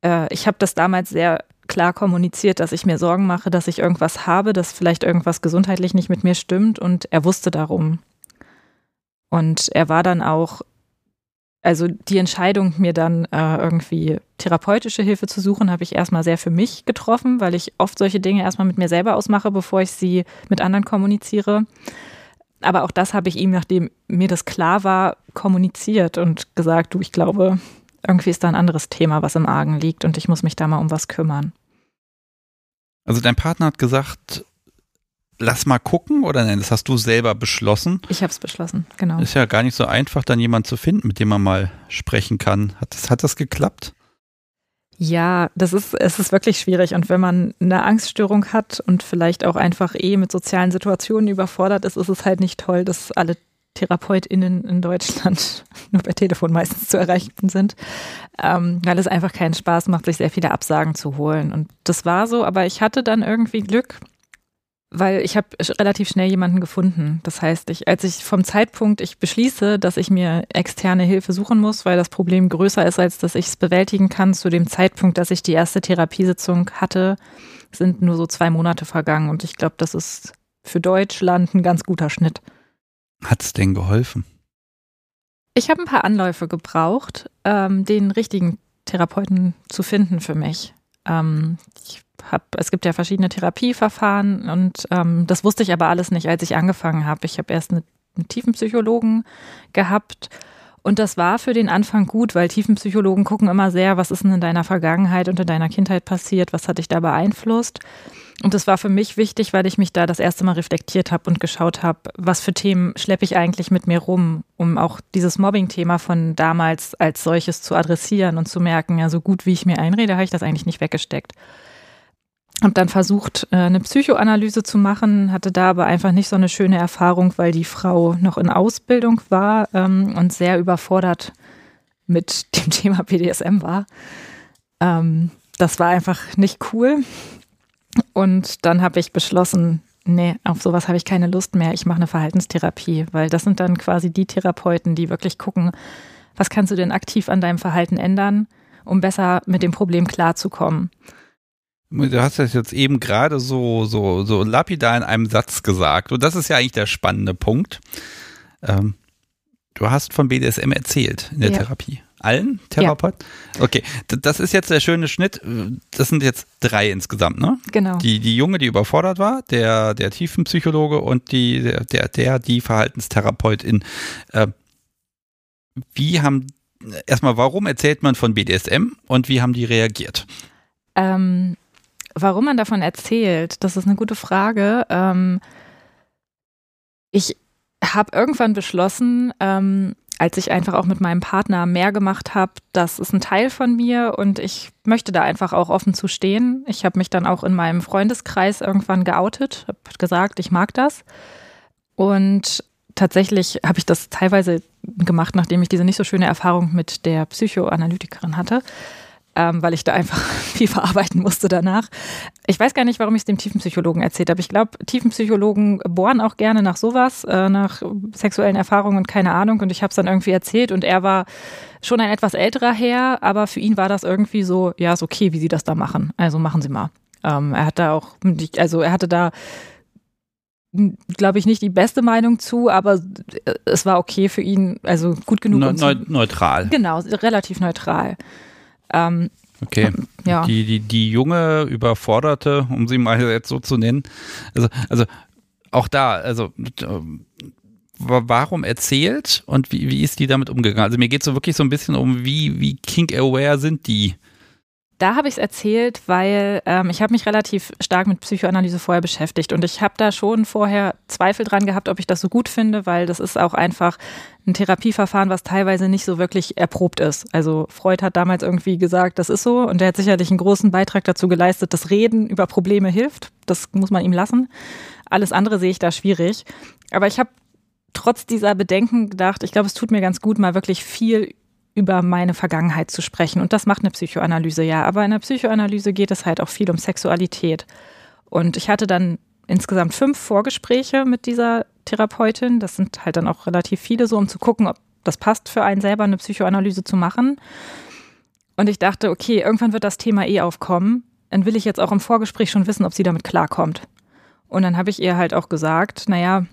äh, ich habe das damals sehr klar kommuniziert, dass ich mir Sorgen mache, dass ich irgendwas habe, dass vielleicht irgendwas gesundheitlich nicht mit mir stimmt. Und er wusste darum. Und er war dann auch also die Entscheidung, mir dann äh, irgendwie therapeutische Hilfe zu suchen, habe ich erstmal sehr für mich getroffen, weil ich oft solche Dinge erstmal mit mir selber ausmache, bevor ich sie mit anderen kommuniziere. Aber auch das habe ich ihm, nachdem mir das klar war, kommuniziert und gesagt, du, ich glaube, irgendwie ist da ein anderes Thema, was im Argen liegt und ich muss mich da mal um was kümmern. Also dein Partner hat gesagt, lass mal gucken oder nein, das hast du selber beschlossen. Ich habe es beschlossen, genau. Ist ja gar nicht so einfach, dann jemanden zu finden, mit dem man mal sprechen kann. Hat das, hat das geklappt? Ja, das ist, es ist wirklich schwierig. Und wenn man eine Angststörung hat und vielleicht auch einfach eh mit sozialen Situationen überfordert ist, ist es halt nicht toll, dass alle TherapeutInnen in Deutschland nur per Telefon meistens zu erreichen sind, ähm, weil es einfach keinen Spaß macht, sich sehr viele Absagen zu holen. Und das war so, aber ich hatte dann irgendwie Glück, weil ich habe relativ schnell jemanden gefunden. Das heißt, ich, als ich vom Zeitpunkt ich beschließe, dass ich mir externe Hilfe suchen muss, weil das Problem größer ist, als dass ich es bewältigen kann, zu dem Zeitpunkt, dass ich die erste Therapiesitzung hatte, sind nur so zwei Monate vergangen. Und ich glaube, das ist für Deutschland ein ganz guter Schnitt. Hat es denn geholfen? Ich habe ein paar Anläufe gebraucht, ähm, den richtigen Therapeuten zu finden für mich. Ähm, hab, es gibt ja verschiedene Therapieverfahren und ähm, das wusste ich aber alles nicht, als ich angefangen habe. Ich habe erst eine, einen Tiefenpsychologen gehabt und das war für den Anfang gut, weil Tiefenpsychologen gucken immer sehr, was ist denn in deiner Vergangenheit und in deiner Kindheit passiert, was hat dich da beeinflusst. Und das war für mich wichtig, weil ich mich da das erste Mal reflektiert habe und geschaut habe, was für Themen schleppe ich eigentlich mit mir rum, um auch dieses Mobbing-Thema von damals als solches zu adressieren und zu merken, ja, so gut wie ich mir einrede, habe ich das eigentlich nicht weggesteckt. Habe dann versucht, äh, eine Psychoanalyse zu machen, hatte da aber einfach nicht so eine schöne Erfahrung, weil die Frau noch in Ausbildung war ähm, und sehr überfordert mit dem Thema BDSM war. Ähm, das war einfach nicht cool. Und dann habe ich beschlossen, nee, auf sowas habe ich keine Lust mehr. Ich mache eine Verhaltenstherapie, weil das sind dann quasi die Therapeuten, die wirklich gucken, was kannst du denn aktiv an deinem Verhalten ändern, um besser mit dem Problem klarzukommen. Du hast das jetzt eben gerade so, so, so lapidar in einem Satz gesagt. Und das ist ja eigentlich der spannende Punkt. Ähm, du hast von BDSM erzählt in der ja. Therapie. Allen Therapeuten? Ja. Okay, das ist jetzt der schöne Schnitt. Das sind jetzt drei insgesamt, ne? Genau. Die, die Junge, die überfordert war, der, der Tiefenpsychologe und die, der, der, der die Verhaltenstherapeutin. Äh, wie haben, erstmal, warum erzählt man von BDSM und wie haben die reagiert? Ähm, Warum man davon erzählt, das ist eine gute Frage. Ähm, ich habe irgendwann beschlossen, ähm, als ich einfach auch mit meinem Partner mehr gemacht habe, das ist ein Teil von mir und ich möchte da einfach auch offen zu stehen. Ich habe mich dann auch in meinem Freundeskreis irgendwann geoutet, habe gesagt, ich mag das. Und tatsächlich habe ich das teilweise gemacht, nachdem ich diese nicht so schöne Erfahrung mit der Psychoanalytikerin hatte ähm, weil ich da einfach viel verarbeiten musste danach. Ich weiß gar nicht, warum ich es dem Tiefenpsychologen erzählt habe. Ich glaube, Tiefenpsychologen bohren auch gerne nach sowas, äh, nach sexuellen Erfahrungen und keine Ahnung. Und ich habe es dann irgendwie erzählt und er war schon ein etwas älterer Herr, aber für ihn war das irgendwie so, ja, ist okay, wie Sie das da machen. Also machen Sie mal. Ähm, er hat da auch, also er hatte da glaube ich, nicht die beste Meinung zu, aber es war okay für ihn, also gut genug. Ne, ne, neutral. Genau, relativ neutral. Ähm, okay. Ja. Die, die, die junge Überforderte, um sie mal jetzt so zu nennen, also, also auch da, also warum erzählt und wie, wie ist die damit umgegangen? Also mir geht es so wirklich so ein bisschen um, wie, wie kink-aware sind die? Da habe ich es erzählt, weil ähm, ich habe mich relativ stark mit Psychoanalyse vorher beschäftigt und ich habe da schon vorher Zweifel dran gehabt, ob ich das so gut finde, weil das ist auch einfach ein Therapieverfahren, was teilweise nicht so wirklich erprobt ist. Also Freud hat damals irgendwie gesagt, das ist so und er hat sicherlich einen großen Beitrag dazu geleistet, dass Reden über Probleme hilft. Das muss man ihm lassen. Alles andere sehe ich da schwierig. Aber ich habe trotz dieser Bedenken gedacht, ich glaube, es tut mir ganz gut, mal wirklich viel über meine Vergangenheit zu sprechen. Und das macht eine Psychoanalyse ja. Aber in der Psychoanalyse geht es halt auch viel um Sexualität. Und ich hatte dann insgesamt fünf Vorgespräche mit dieser Therapeutin. Das sind halt dann auch relativ viele, so um zu gucken, ob das passt für einen selber, eine Psychoanalyse zu machen. Und ich dachte, okay, irgendwann wird das Thema eh aufkommen. Dann will ich jetzt auch im Vorgespräch schon wissen, ob sie damit klarkommt. Und dann habe ich ihr halt auch gesagt, naja,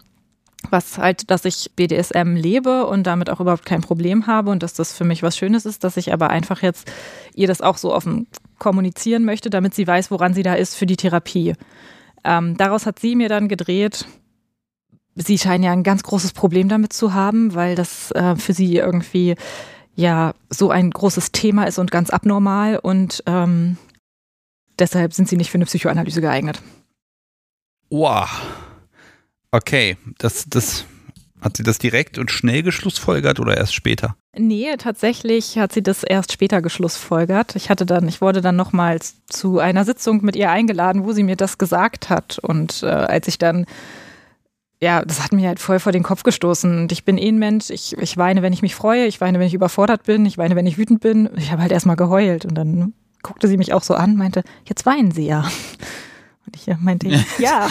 was halt, dass ich BDSM lebe und damit auch überhaupt kein Problem habe und dass das für mich was Schönes ist, dass ich aber einfach jetzt ihr das auch so offen kommunizieren möchte, damit sie weiß, woran sie da ist für die Therapie. Ähm, daraus hat sie mir dann gedreht, sie scheinen ja ein ganz großes Problem damit zu haben, weil das äh, für sie irgendwie ja so ein großes Thema ist und ganz abnormal und ähm, deshalb sind sie nicht für eine Psychoanalyse geeignet. Wow. Okay, das, das hat sie das direkt und schnell geschlussfolgert oder erst später? Nee, tatsächlich hat sie das erst später geschlussfolgert. Ich hatte dann, ich wurde dann nochmals zu einer Sitzung mit ihr eingeladen, wo sie mir das gesagt hat. Und äh, als ich dann, ja, das hat mir halt voll vor den Kopf gestoßen. Und ich bin eh ein Mensch, ich, ich weine, wenn ich mich freue, ich weine, wenn ich überfordert bin, ich weine, wenn ich wütend bin. Ich habe halt erstmal geheult und dann guckte sie mich auch so an, meinte, jetzt weinen Sie ja. Ich meinte, ja,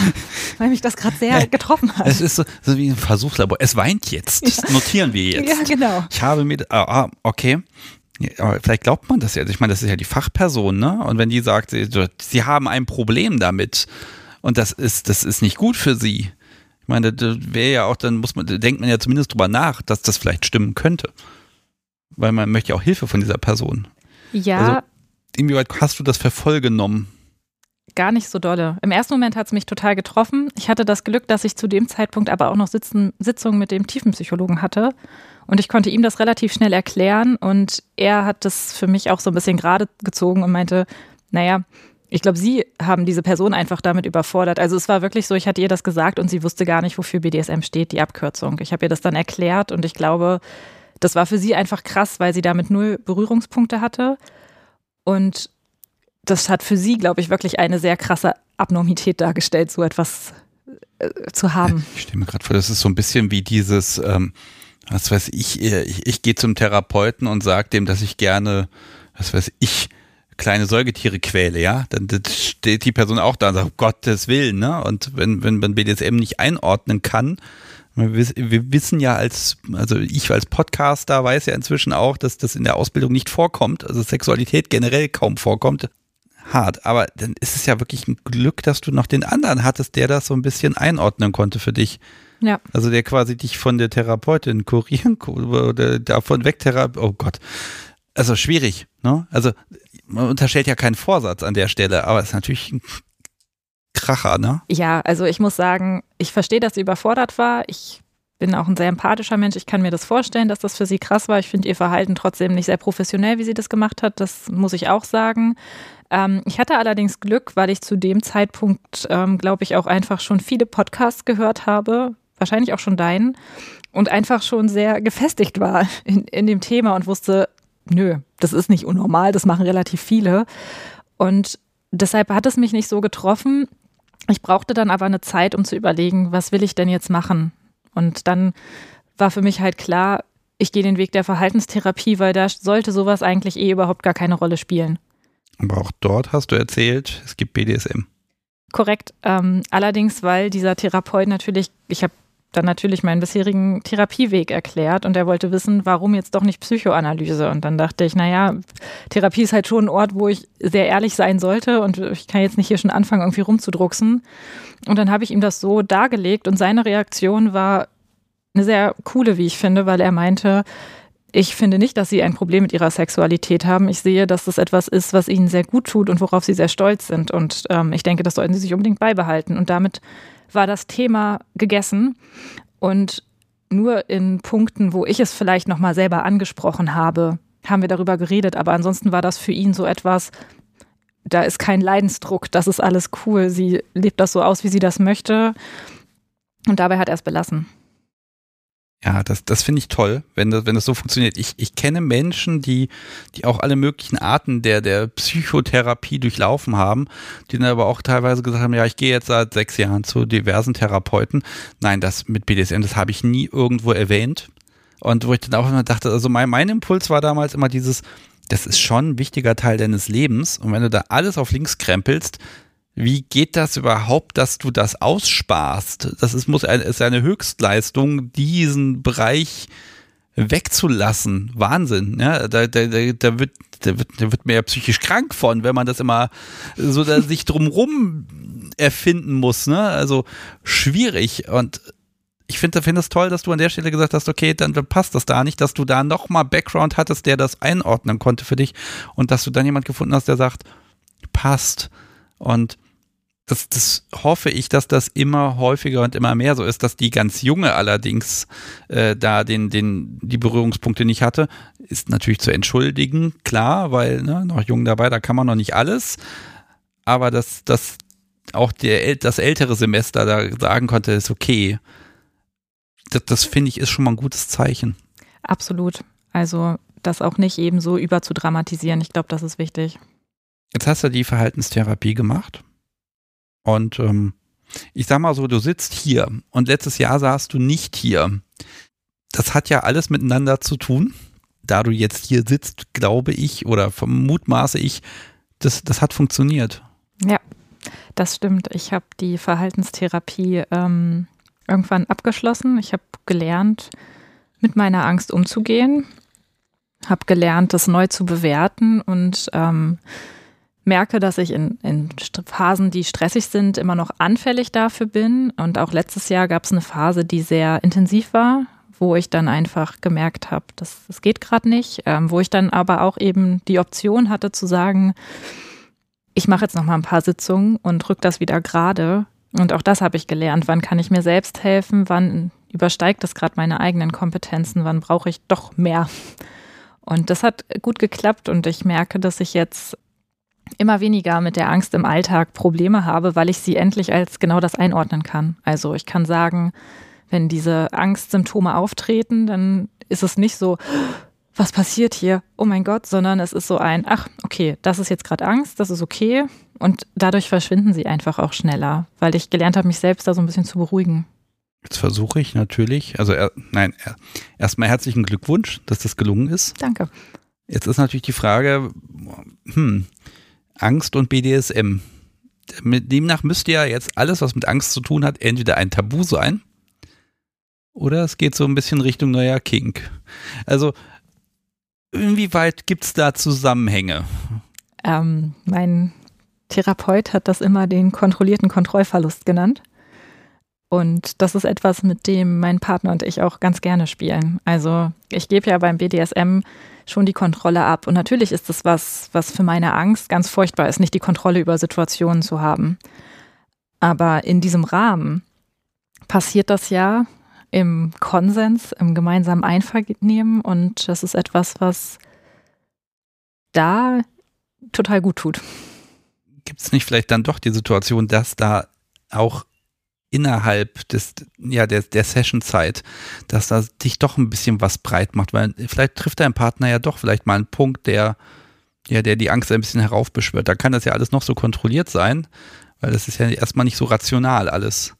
weil mich das gerade sehr getroffen hat. Es ist so, so, wie ein Versuchslabor. Es weint jetzt. Das ja. notieren wir jetzt. Ja, genau. Ich habe mir, ah, ah okay. Aber vielleicht glaubt man das ja. Ich meine, das ist ja die Fachperson, ne? Und wenn die sagt, sie, sie haben ein Problem damit und das ist, das ist nicht gut für sie. Ich meine, das wäre ja auch, dann muss man, denkt man ja zumindest drüber nach, dass das vielleicht stimmen könnte. Weil man möchte ja auch Hilfe von dieser Person. Ja. Also, inwieweit hast du das für voll genommen? Gar nicht so dolle. Im ersten Moment hat es mich total getroffen. Ich hatte das Glück, dass ich zu dem Zeitpunkt aber auch noch Sitzen, Sitzungen mit dem Tiefenpsychologen hatte. Und ich konnte ihm das relativ schnell erklären. Und er hat das für mich auch so ein bisschen gerade gezogen und meinte, naja, ich glaube, Sie haben diese Person einfach damit überfordert. Also es war wirklich so, ich hatte ihr das gesagt und sie wusste gar nicht, wofür BDSM steht, die Abkürzung. Ich habe ihr das dann erklärt und ich glaube, das war für sie einfach krass, weil sie damit null Berührungspunkte hatte. Und das hat für sie, glaube ich, wirklich eine sehr krasse Abnormität dargestellt, so etwas äh, zu haben. Ich stelle mir gerade vor, das ist so ein bisschen wie dieses, ähm, was weiß ich, äh, ich, ich gehe zum Therapeuten und sage dem, dass ich gerne, was weiß ich, kleine Säugetiere quäle, ja, dann steht die Person auch da und sagt, um Gottes Willen, ne? Und wenn, wenn man BDSM nicht einordnen kann, wir wissen ja als, also ich als Podcaster weiß ja inzwischen auch, dass das in der Ausbildung nicht vorkommt, also Sexualität generell kaum vorkommt hart. Aber dann ist es ja wirklich ein Glück, dass du noch den anderen hattest, der das so ein bisschen einordnen konnte für dich. Ja. Also der quasi dich von der Therapeutin kurieren oder davon wegtherapieren. Oh Gott. Also schwierig, ne? Also man unterstellt ja keinen Vorsatz an der Stelle, aber es ist natürlich ein Kracher, ne? Ja, also ich muss sagen, ich verstehe, dass sie überfordert war. Ich bin auch ein sehr empathischer Mensch. Ich kann mir das vorstellen, dass das für sie krass war. Ich finde ihr Verhalten trotzdem nicht sehr professionell, wie sie das gemacht hat. Das muss ich auch sagen. Ähm, ich hatte allerdings Glück, weil ich zu dem Zeitpunkt, ähm, glaube ich, auch einfach schon viele Podcasts gehört habe, wahrscheinlich auch schon deinen, und einfach schon sehr gefestigt war in, in dem Thema und wusste, nö, das ist nicht unnormal, das machen relativ viele. Und deshalb hat es mich nicht so getroffen. Ich brauchte dann aber eine Zeit, um zu überlegen, was will ich denn jetzt machen? Und dann war für mich halt klar, ich gehe den Weg der Verhaltenstherapie, weil da sollte sowas eigentlich eh überhaupt gar keine Rolle spielen. Aber auch dort hast du erzählt, es gibt BDSM. Korrekt. Ähm, allerdings, weil dieser Therapeut natürlich, ich habe dann natürlich meinen bisherigen Therapieweg erklärt und er wollte wissen, warum jetzt doch nicht Psychoanalyse. Und dann dachte ich, naja, Therapie ist halt schon ein Ort, wo ich sehr ehrlich sein sollte und ich kann jetzt nicht hier schon anfangen, irgendwie rumzudrucksen. Und dann habe ich ihm das so dargelegt und seine Reaktion war eine sehr coole, wie ich finde, weil er meinte, ich finde nicht, dass Sie ein Problem mit Ihrer Sexualität haben. Ich sehe, dass das etwas ist, was Ihnen sehr gut tut und worauf Sie sehr stolz sind. Und ähm, ich denke, das sollten Sie sich unbedingt beibehalten. Und damit war das Thema gegessen. Und nur in Punkten, wo ich es vielleicht nochmal selber angesprochen habe, haben wir darüber geredet. Aber ansonsten war das für ihn so etwas, da ist kein Leidensdruck, das ist alles cool. Sie lebt das so aus, wie sie das möchte. Und dabei hat er es belassen. Ja, das, das finde ich toll, wenn das, wenn das so funktioniert. Ich, ich kenne Menschen, die, die auch alle möglichen Arten der, der Psychotherapie durchlaufen haben, die dann aber auch teilweise gesagt haben, ja, ich gehe jetzt seit sechs Jahren zu diversen Therapeuten. Nein, das mit BDSM, das habe ich nie irgendwo erwähnt. Und wo ich dann auch immer dachte, also mein, mein Impuls war damals immer dieses, das ist schon ein wichtiger Teil deines Lebens. Und wenn du da alles auf links krempelst, wie geht das überhaupt, dass du das aussparst? Das ist, muss eine, ist eine Höchstleistung, diesen Bereich wegzulassen. Wahnsinn. Ja, da, da, da, wird, da, wird, da wird man ja psychisch krank von, wenn man das immer so da sich drumrum erfinden muss. Ne? Also schwierig. Und ich finde find das toll, dass du an der Stelle gesagt hast, okay, dann passt das da nicht, dass du da nochmal Background hattest, der das einordnen konnte für dich und dass du dann jemand gefunden hast, der sagt, passt. Und das, das hoffe ich, dass das immer häufiger und immer mehr so ist, dass die ganz junge allerdings äh, da den, den, die Berührungspunkte nicht hatte, ist natürlich zu entschuldigen, klar, weil ne, noch jung dabei, da kann man noch nicht alles. aber dass, dass auch der, das ältere Semester da sagen konnte, ist okay. Das, das finde ich ist schon mal ein gutes Zeichen. Absolut. Also das auch nicht eben so überzudramatisieren. Ich glaube, das ist wichtig. Jetzt hast du die Verhaltenstherapie gemacht und ähm, ich sag mal so, du sitzt hier und letztes Jahr saßt du nicht hier. Das hat ja alles miteinander zu tun. Da du jetzt hier sitzt, glaube ich oder vermutmaße ich, das, das hat funktioniert. Ja, das stimmt. Ich habe die Verhaltenstherapie ähm, irgendwann abgeschlossen. Ich habe gelernt, mit meiner Angst umzugehen, habe gelernt, das neu zu bewerten und ähm, merke, dass ich in, in Phasen, die stressig sind, immer noch anfällig dafür bin. Und auch letztes Jahr gab es eine Phase, die sehr intensiv war, wo ich dann einfach gemerkt habe, das, das geht gerade nicht, ähm, wo ich dann aber auch eben die Option hatte zu sagen, ich mache jetzt noch mal ein paar Sitzungen und rück das wieder gerade. Und auch das habe ich gelernt. Wann kann ich mir selbst helfen? Wann übersteigt das gerade meine eigenen Kompetenzen? Wann brauche ich doch mehr? Und das hat gut geklappt und ich merke, dass ich jetzt immer weniger mit der Angst im Alltag Probleme habe, weil ich sie endlich als genau das einordnen kann. Also ich kann sagen, wenn diese Angstsymptome auftreten, dann ist es nicht so, was passiert hier? Oh mein Gott, sondern es ist so ein, ach, okay, das ist jetzt gerade Angst, das ist okay. Und dadurch verschwinden sie einfach auch schneller, weil ich gelernt habe, mich selbst da so ein bisschen zu beruhigen. Jetzt versuche ich natürlich, also er, nein, er, erstmal herzlichen Glückwunsch, dass das gelungen ist. Danke. Jetzt ist natürlich die Frage, hm, Angst und BDSM. Demnach müsste ja jetzt alles, was mit Angst zu tun hat, entweder ein Tabu sein oder es geht so ein bisschen Richtung neuer Kink. Also Inwieweit gibt es da Zusammenhänge? Ähm, mein Therapeut hat das immer den kontrollierten Kontrollverlust genannt. Und das ist etwas, mit dem mein Partner und ich auch ganz gerne spielen. Also ich gebe ja beim BDSM schon die Kontrolle ab. Und natürlich ist das was, was für meine Angst ganz furchtbar ist, nicht die Kontrolle über Situationen zu haben. Aber in diesem Rahmen passiert das ja im Konsens, im gemeinsamen Einvernehmen und das ist etwas, was da total gut tut. Gibt es nicht vielleicht dann doch die Situation, dass da auch innerhalb des, ja, der, der Session-Zeit, dass da dich doch ein bisschen was breit macht, weil vielleicht trifft dein Partner ja doch vielleicht mal einen Punkt, der, ja, der die Angst ein bisschen heraufbeschwört. Da kann das ja alles noch so kontrolliert sein, weil das ist ja erstmal nicht so rational alles.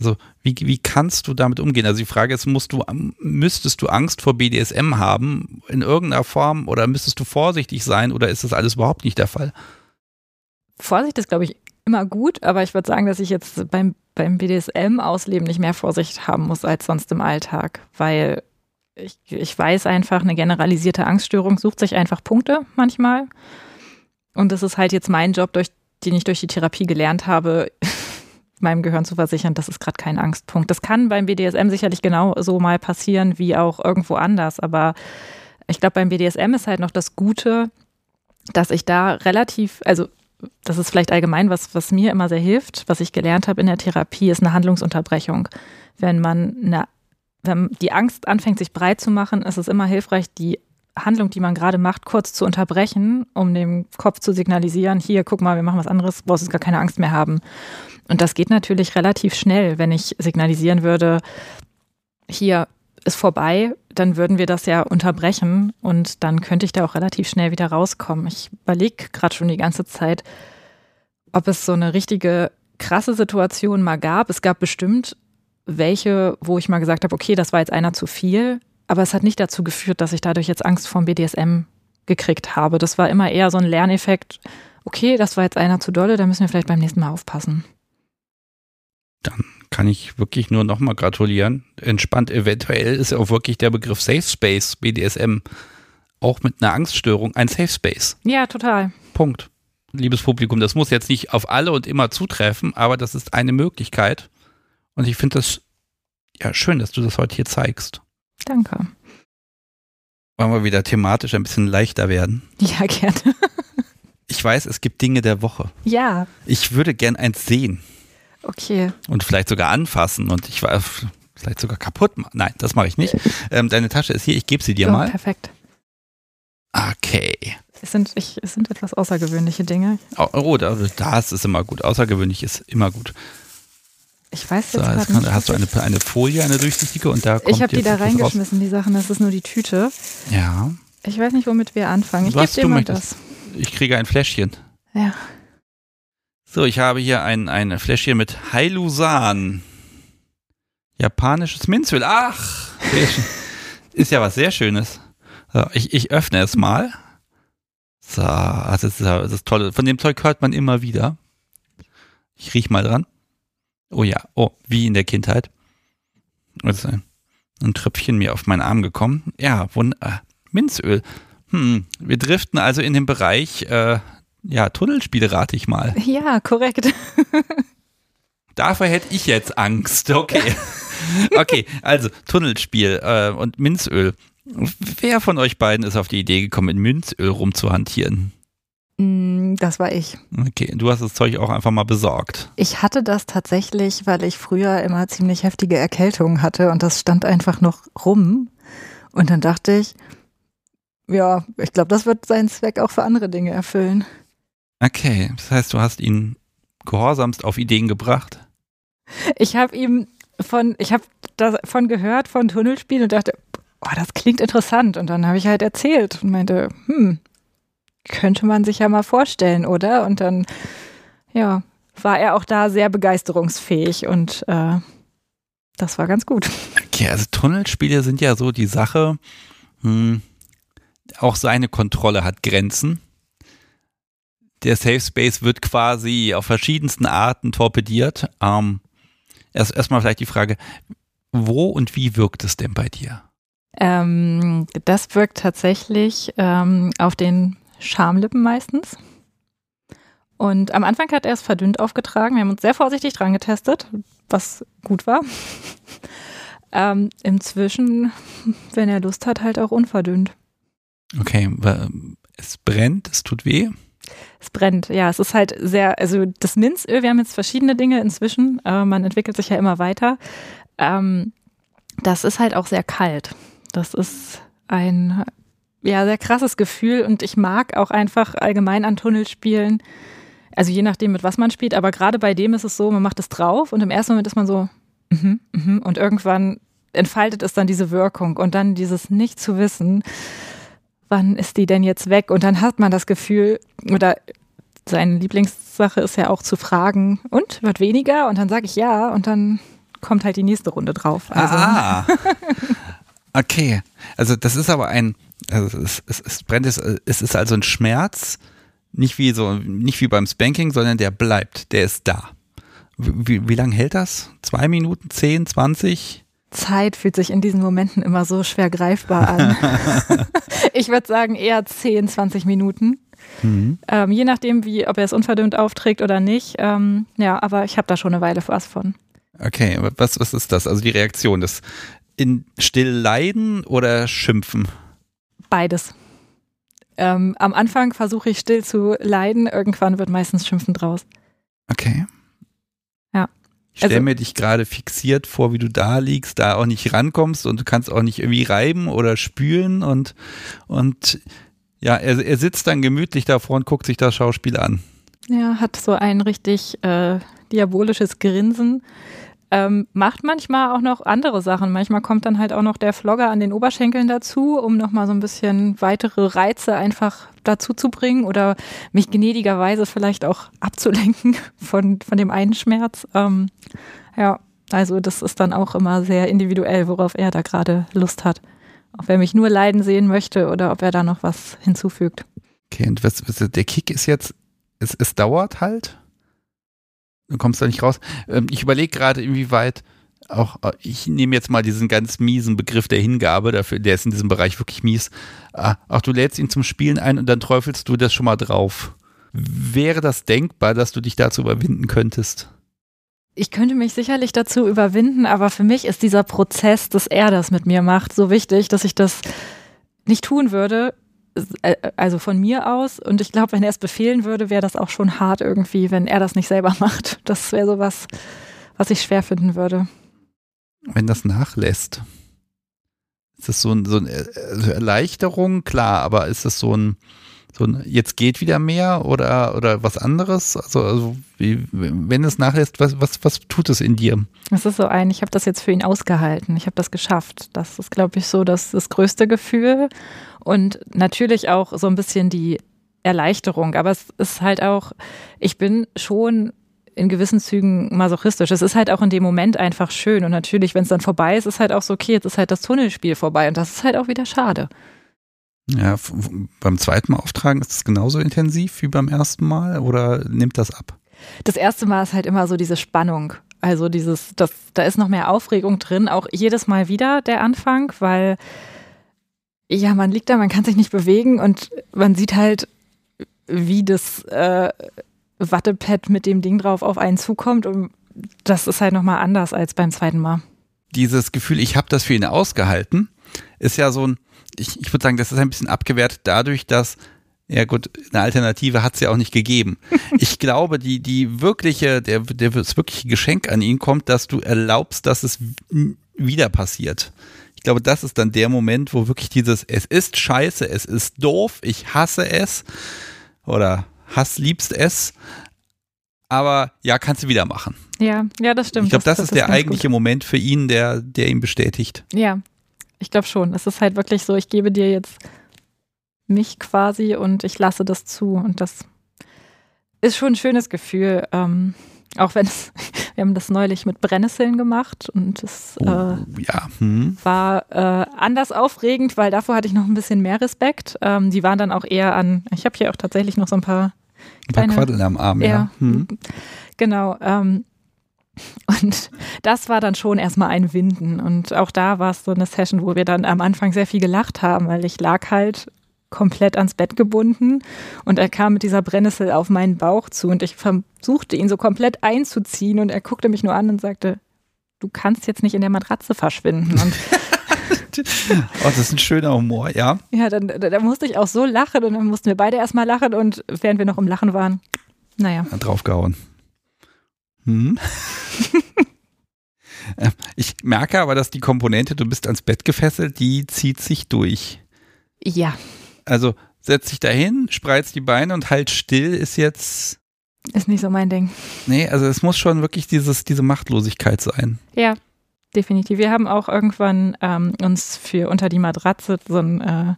Also wie, wie kannst du damit umgehen? Also die Frage ist, musst du, müsstest du Angst vor BDSM haben in irgendeiner Form oder müsstest du vorsichtig sein oder ist das alles überhaupt nicht der Fall? Vorsicht ist, glaube ich, immer gut, aber ich würde sagen, dass ich jetzt beim, beim BDSM-Ausleben nicht mehr Vorsicht haben muss als sonst im Alltag, weil ich, ich weiß einfach, eine generalisierte Angststörung sucht sich einfach Punkte manchmal. Und das ist halt jetzt mein Job, durch, den ich durch die Therapie gelernt habe, meinem Gehirn zu versichern, das ist gerade kein Angstpunkt. Das kann beim BDSM sicherlich genauso mal passieren wie auch irgendwo anders, aber ich glaube, beim BDSM ist halt noch das Gute, dass ich da relativ, also das ist vielleicht allgemein was, was mir immer sehr hilft, was ich gelernt habe in der Therapie, ist eine Handlungsunterbrechung. Wenn man eine, wenn die Angst anfängt, sich breit zu machen, ist es immer hilfreich, die Handlung, die man gerade macht, kurz zu unterbrechen, um dem Kopf zu signalisieren, hier, guck mal, wir machen was anderes, brauchst jetzt gar keine Angst mehr haben. Und das geht natürlich relativ schnell, wenn ich signalisieren würde, hier ist vorbei, dann würden wir das ja unterbrechen und dann könnte ich da auch relativ schnell wieder rauskommen. Ich überlege gerade schon die ganze Zeit, ob es so eine richtige krasse Situation mal gab. Es gab bestimmt welche, wo ich mal gesagt habe, okay, das war jetzt einer zu viel, aber es hat nicht dazu geführt, dass ich dadurch jetzt Angst vor dem BDSM gekriegt habe. Das war immer eher so ein Lerneffekt, okay, das war jetzt einer zu dolle, da müssen wir vielleicht beim nächsten Mal aufpassen. Dann kann ich wirklich nur nochmal gratulieren. Entspannt, eventuell ist auch wirklich der Begriff Safe Space, BDSM, auch mit einer Angststörung ein Safe Space. Ja, total. Punkt. Liebes Publikum, das muss jetzt nicht auf alle und immer zutreffen, aber das ist eine Möglichkeit. Und ich finde das ja schön, dass du das heute hier zeigst. Danke. Wollen wir wieder thematisch ein bisschen leichter werden? Ja, gerne. ich weiß, es gibt Dinge der Woche. Ja. Ich würde gern eins sehen. Okay. Und vielleicht sogar anfassen und ich war vielleicht sogar kaputt machen. Nein, das mache ich nicht. Ähm, deine Tasche ist hier, ich gebe sie dir oh, mal. Perfekt. Okay. Es sind, ich, es sind etwas außergewöhnliche Dinge. Oh, oh da, das ist immer gut. Außergewöhnlich ist immer gut. Ich weiß So, jetzt jetzt gerade kann, nicht. hast du eine, eine Folie, eine durchsichtige und da kommt ich habe die jetzt da raus. reingeschmissen, die Sachen. Das ist nur die Tüte. Ja, Ich weiß nicht, womit wir anfangen. Ich gebe dir mal möchtest. das. ich kriege ein Fläschchen. Ja. So, ich habe hier ein, ein Fläschchen mit Hailusan. Japanisches Minzöl. Ach, ist ja was sehr Schönes. So, ich, ich öffne es mal. So, das ist, das ist toll. Von dem Zeug hört man immer wieder. Ich riech mal dran. Oh ja, oh, wie in der Kindheit. Ist ein, ein Tröpfchen mir auf meinen Arm gekommen. Ja, wund äh, Minzöl. Hm, wir driften also in den Bereich, äh, ja, Tunnelspiele rate ich mal. Ja, korrekt. Davor hätte ich jetzt Angst. Okay. Okay, also Tunnelspiel äh, und Minzöl. Wer von euch beiden ist auf die Idee gekommen, mit Minzöl rumzuhantieren? Mm, Das war ich. Okay, du hast das Zeug auch einfach mal besorgt. Ich hatte das tatsächlich, weil ich früher immer ziemlich heftige Erkältungen hatte und das stand einfach noch rum. Und dann dachte ich, ja, ich glaube, das wird seinen Zweck auch für andere Dinge erfüllen. Okay, das heißt, du hast ihn gehorsamst auf Ideen gebracht. Ich habe ihm von, ich habe davon gehört, von Tunnelspielen und dachte, oh, das klingt interessant. Und dann habe ich halt erzählt und meinte, hm, könnte man sich ja mal vorstellen, oder? Und dann, ja, war er auch da sehr begeisterungsfähig und äh, das war ganz gut. Okay, also Tunnelspiele sind ja so die Sache, hm, auch seine Kontrolle hat Grenzen. Der Safe Space wird quasi auf verschiedensten Arten torpediert. Ähm, erst erstmal vielleicht die Frage, wo und wie wirkt es denn bei dir? Ähm, das wirkt tatsächlich ähm, auf den Schamlippen meistens. Und am Anfang hat er es verdünnt aufgetragen. Wir haben uns sehr vorsichtig dran getestet, was gut war. ähm, Inzwischen, wenn er Lust hat, halt auch unverdünnt. Okay, es brennt, es tut weh. Es brennt, ja, es ist halt sehr, also das Minzöl, wir haben jetzt verschiedene Dinge inzwischen, äh, man entwickelt sich ja immer weiter. Ähm, das ist halt auch sehr kalt. Das ist ein ja, sehr krasses Gefühl und ich mag auch einfach allgemein an Tunnelspielen, also je nachdem, mit was man spielt, aber gerade bei dem ist es so, man macht es drauf und im ersten Moment ist man so, mhm, mhm, und irgendwann entfaltet es dann diese Wirkung und dann dieses nicht zu wissen, wann ist die denn jetzt weg? Und dann hat man das Gefühl, oder seine Lieblingssache ist ja auch zu fragen, und wird weniger? Und dann sage ich ja, und dann kommt halt die nächste Runde drauf. Also, Ah, okay. Also das ist aber ein, also es, es, es brennt, es, es ist also ein Schmerz, nicht wie so, nicht wie beim Spanking, sondern der bleibt, der ist da. Wie, wie lange hält das? Zwei Minuten, zehn, zwanzig? Zeit fühlt sich in diesen Momenten immer so schwer greifbar an. ich würde sagen eher 10, 20 Minuten. Mhm. Ähm, je nachdem, wie, ob er es unverdünnt aufträgt oder nicht. Ähm, ja, aber ich habe da schon eine Weile was von. Okay, aber was, was ist das? Also die Reaktion, das in still leiden oder schimpfen? Beides. Ähm, am Anfang versuche ich still zu leiden, irgendwann wird meistens Schimpfen draus. Okay. Ja. Ich stelle Also- mir dich gerade fixiert vor, wie du da liegst, da auch nicht rankommst und du kannst auch nicht irgendwie reiben oder spülen und, und ja, er, er sitzt dann gemütlich davor und guckt sich das Schauspiel an. Ja, hat so ein richtig äh, diabolisches Grinsen. Ähm, macht manchmal auch noch andere Sachen. Manchmal kommt dann halt auch noch der Flogger an den Oberschenkeln dazu, um nochmal so ein bisschen weitere Reize einfach dazu zu bringen oder mich gnädigerweise vielleicht auch abzulenken von, von dem einen Schmerz. Ähm, ja, also das ist dann auch immer sehr individuell, worauf er da gerade Lust hat. Ob er mich nur leiden sehen möchte oder ob er da noch was hinzufügt. Okay, und was, was der Kick ist jetzt, es, es dauert halt. Du kommst da nicht raus. Ähm, ich überlege gerade, inwieweit auch, äh, ich nehme jetzt mal diesen ganz miesen Begriff der Hingabe, dafür, der ist in diesem Bereich wirklich mies. Ah, Auch du lädst ihn zum Spielen ein und dann träufelst du das schon mal drauf. Wäre das denkbar, dass du dich dazu überwinden könntest? Ich könnte mich sicherlich dazu überwinden, aber für mich ist dieser Prozess, dass er das mit mir macht, so wichtig, dass ich das nicht tun würde. Äh, Also von mir aus. Und ich glaube, wenn er es befehlen würde, wäre das auch schon hart irgendwie, wenn er das nicht selber macht. Das wäre sowas, was ich schwer finden würde. Wenn das nachlässt. Ist das so, ein, so eine also Erleichterung? Klar, aber ist das so ein, so jetzt geht wieder mehr oder, oder was anderes? Also, also wie, wenn es nachlässt, was, was, was tut es in dir? Es ist so ein, ich habe das jetzt für ihn ausgehalten, ich habe das geschafft. Das ist, glaube ich, so das, das größte Gefühl und natürlich auch so ein bisschen die Erleichterung. Aber es ist halt auch, ich bin schon in gewissen Zügen masochistisch. Es ist halt auch in dem Moment einfach schön. Und natürlich, wenn es dann vorbei ist, ist halt auch so, okay, jetzt ist halt das Tunnelspiel vorbei. Und das ist halt auch wieder schade. Ja, beim zweiten Mal auftragen ist es genauso intensiv wie beim ersten Mal oder nimmt das ab? Das erste Mal ist halt immer so diese Spannung. Also dieses, das, da ist noch mehr Aufregung drin, auch jedes Mal wieder der Anfang, weil ja, man liegt da, man kann sich nicht bewegen und man sieht halt, wie das äh, Wattepad mit dem Ding drauf auf einen zukommt und das ist halt nochmal anders als beim zweiten Mal. Dieses Gefühl, ich habe das für ihn ausgehalten, ist ja so ein, ich, ich würde sagen, das ist ein bisschen abgewertet dadurch, dass ja gut, eine Alternative hat es ja auch nicht gegeben. Ich glaube, die, die wirkliche, der, der, das wirkliche Geschenk an ihn kommt, dass du erlaubst, dass es wieder passiert. Ich glaube, das ist dann der Moment, wo wirklich dieses, es ist scheiße, es ist doof, ich hasse es oder Hass liebst es, aber ja, kannst du wieder machen. Ja, ja, das stimmt. Ich glaube, das, das, ist der eigentliche gut. Moment für ihn, der, der ihn bestätigt. Ja, ich glaube schon. Es ist halt wirklich so, ich gebe dir jetzt mich quasi und ich lasse das zu. Und das ist schon ein schönes Gefühl. Ähm, auch wenn es, wir haben das neulich mit Brennnesseln gemacht und es oh, äh, ja. hm. war äh, anders aufregend, weil davor hatte ich noch ein bisschen mehr Respekt. Ähm, die waren dann auch eher an, ich habe hier auch tatsächlich noch so ein paar ein paar Quaddeln am Arm, ja. ja. Hm. Genau. Ähm, und das war dann schon erstmal ein Winden. Und auch da war es so eine Session, wo wir dann am Anfang sehr viel gelacht haben, weil ich lag halt komplett ans Bett gebunden und er kam mit dieser Brennnessel auf meinen Bauch zu und ich versuchte ihn so komplett einzuziehen und er guckte mich nur an und sagte, du kannst jetzt nicht in der Matratze verschwinden. Und oh, das ist ein schöner Humor, ja. Ja, dann da musste ich auch so lachen und dann mussten wir beide erstmal lachen und während wir noch im Lachen waren, naja. Draufgehauen. Hm. Äh, ich merke aber, dass die Komponente, du bist ans Bett gefesselt, die zieht sich durch. Ja. Also setz dich dahin, spreiz die Beine und halt still ist jetzt. Ist nicht so mein Ding. Nee, also es muss schon wirklich dieses, diese Machtlosigkeit sein. Ja, definitiv. Wir haben auch irgendwann ähm, uns für unter die Matratze so ein äh,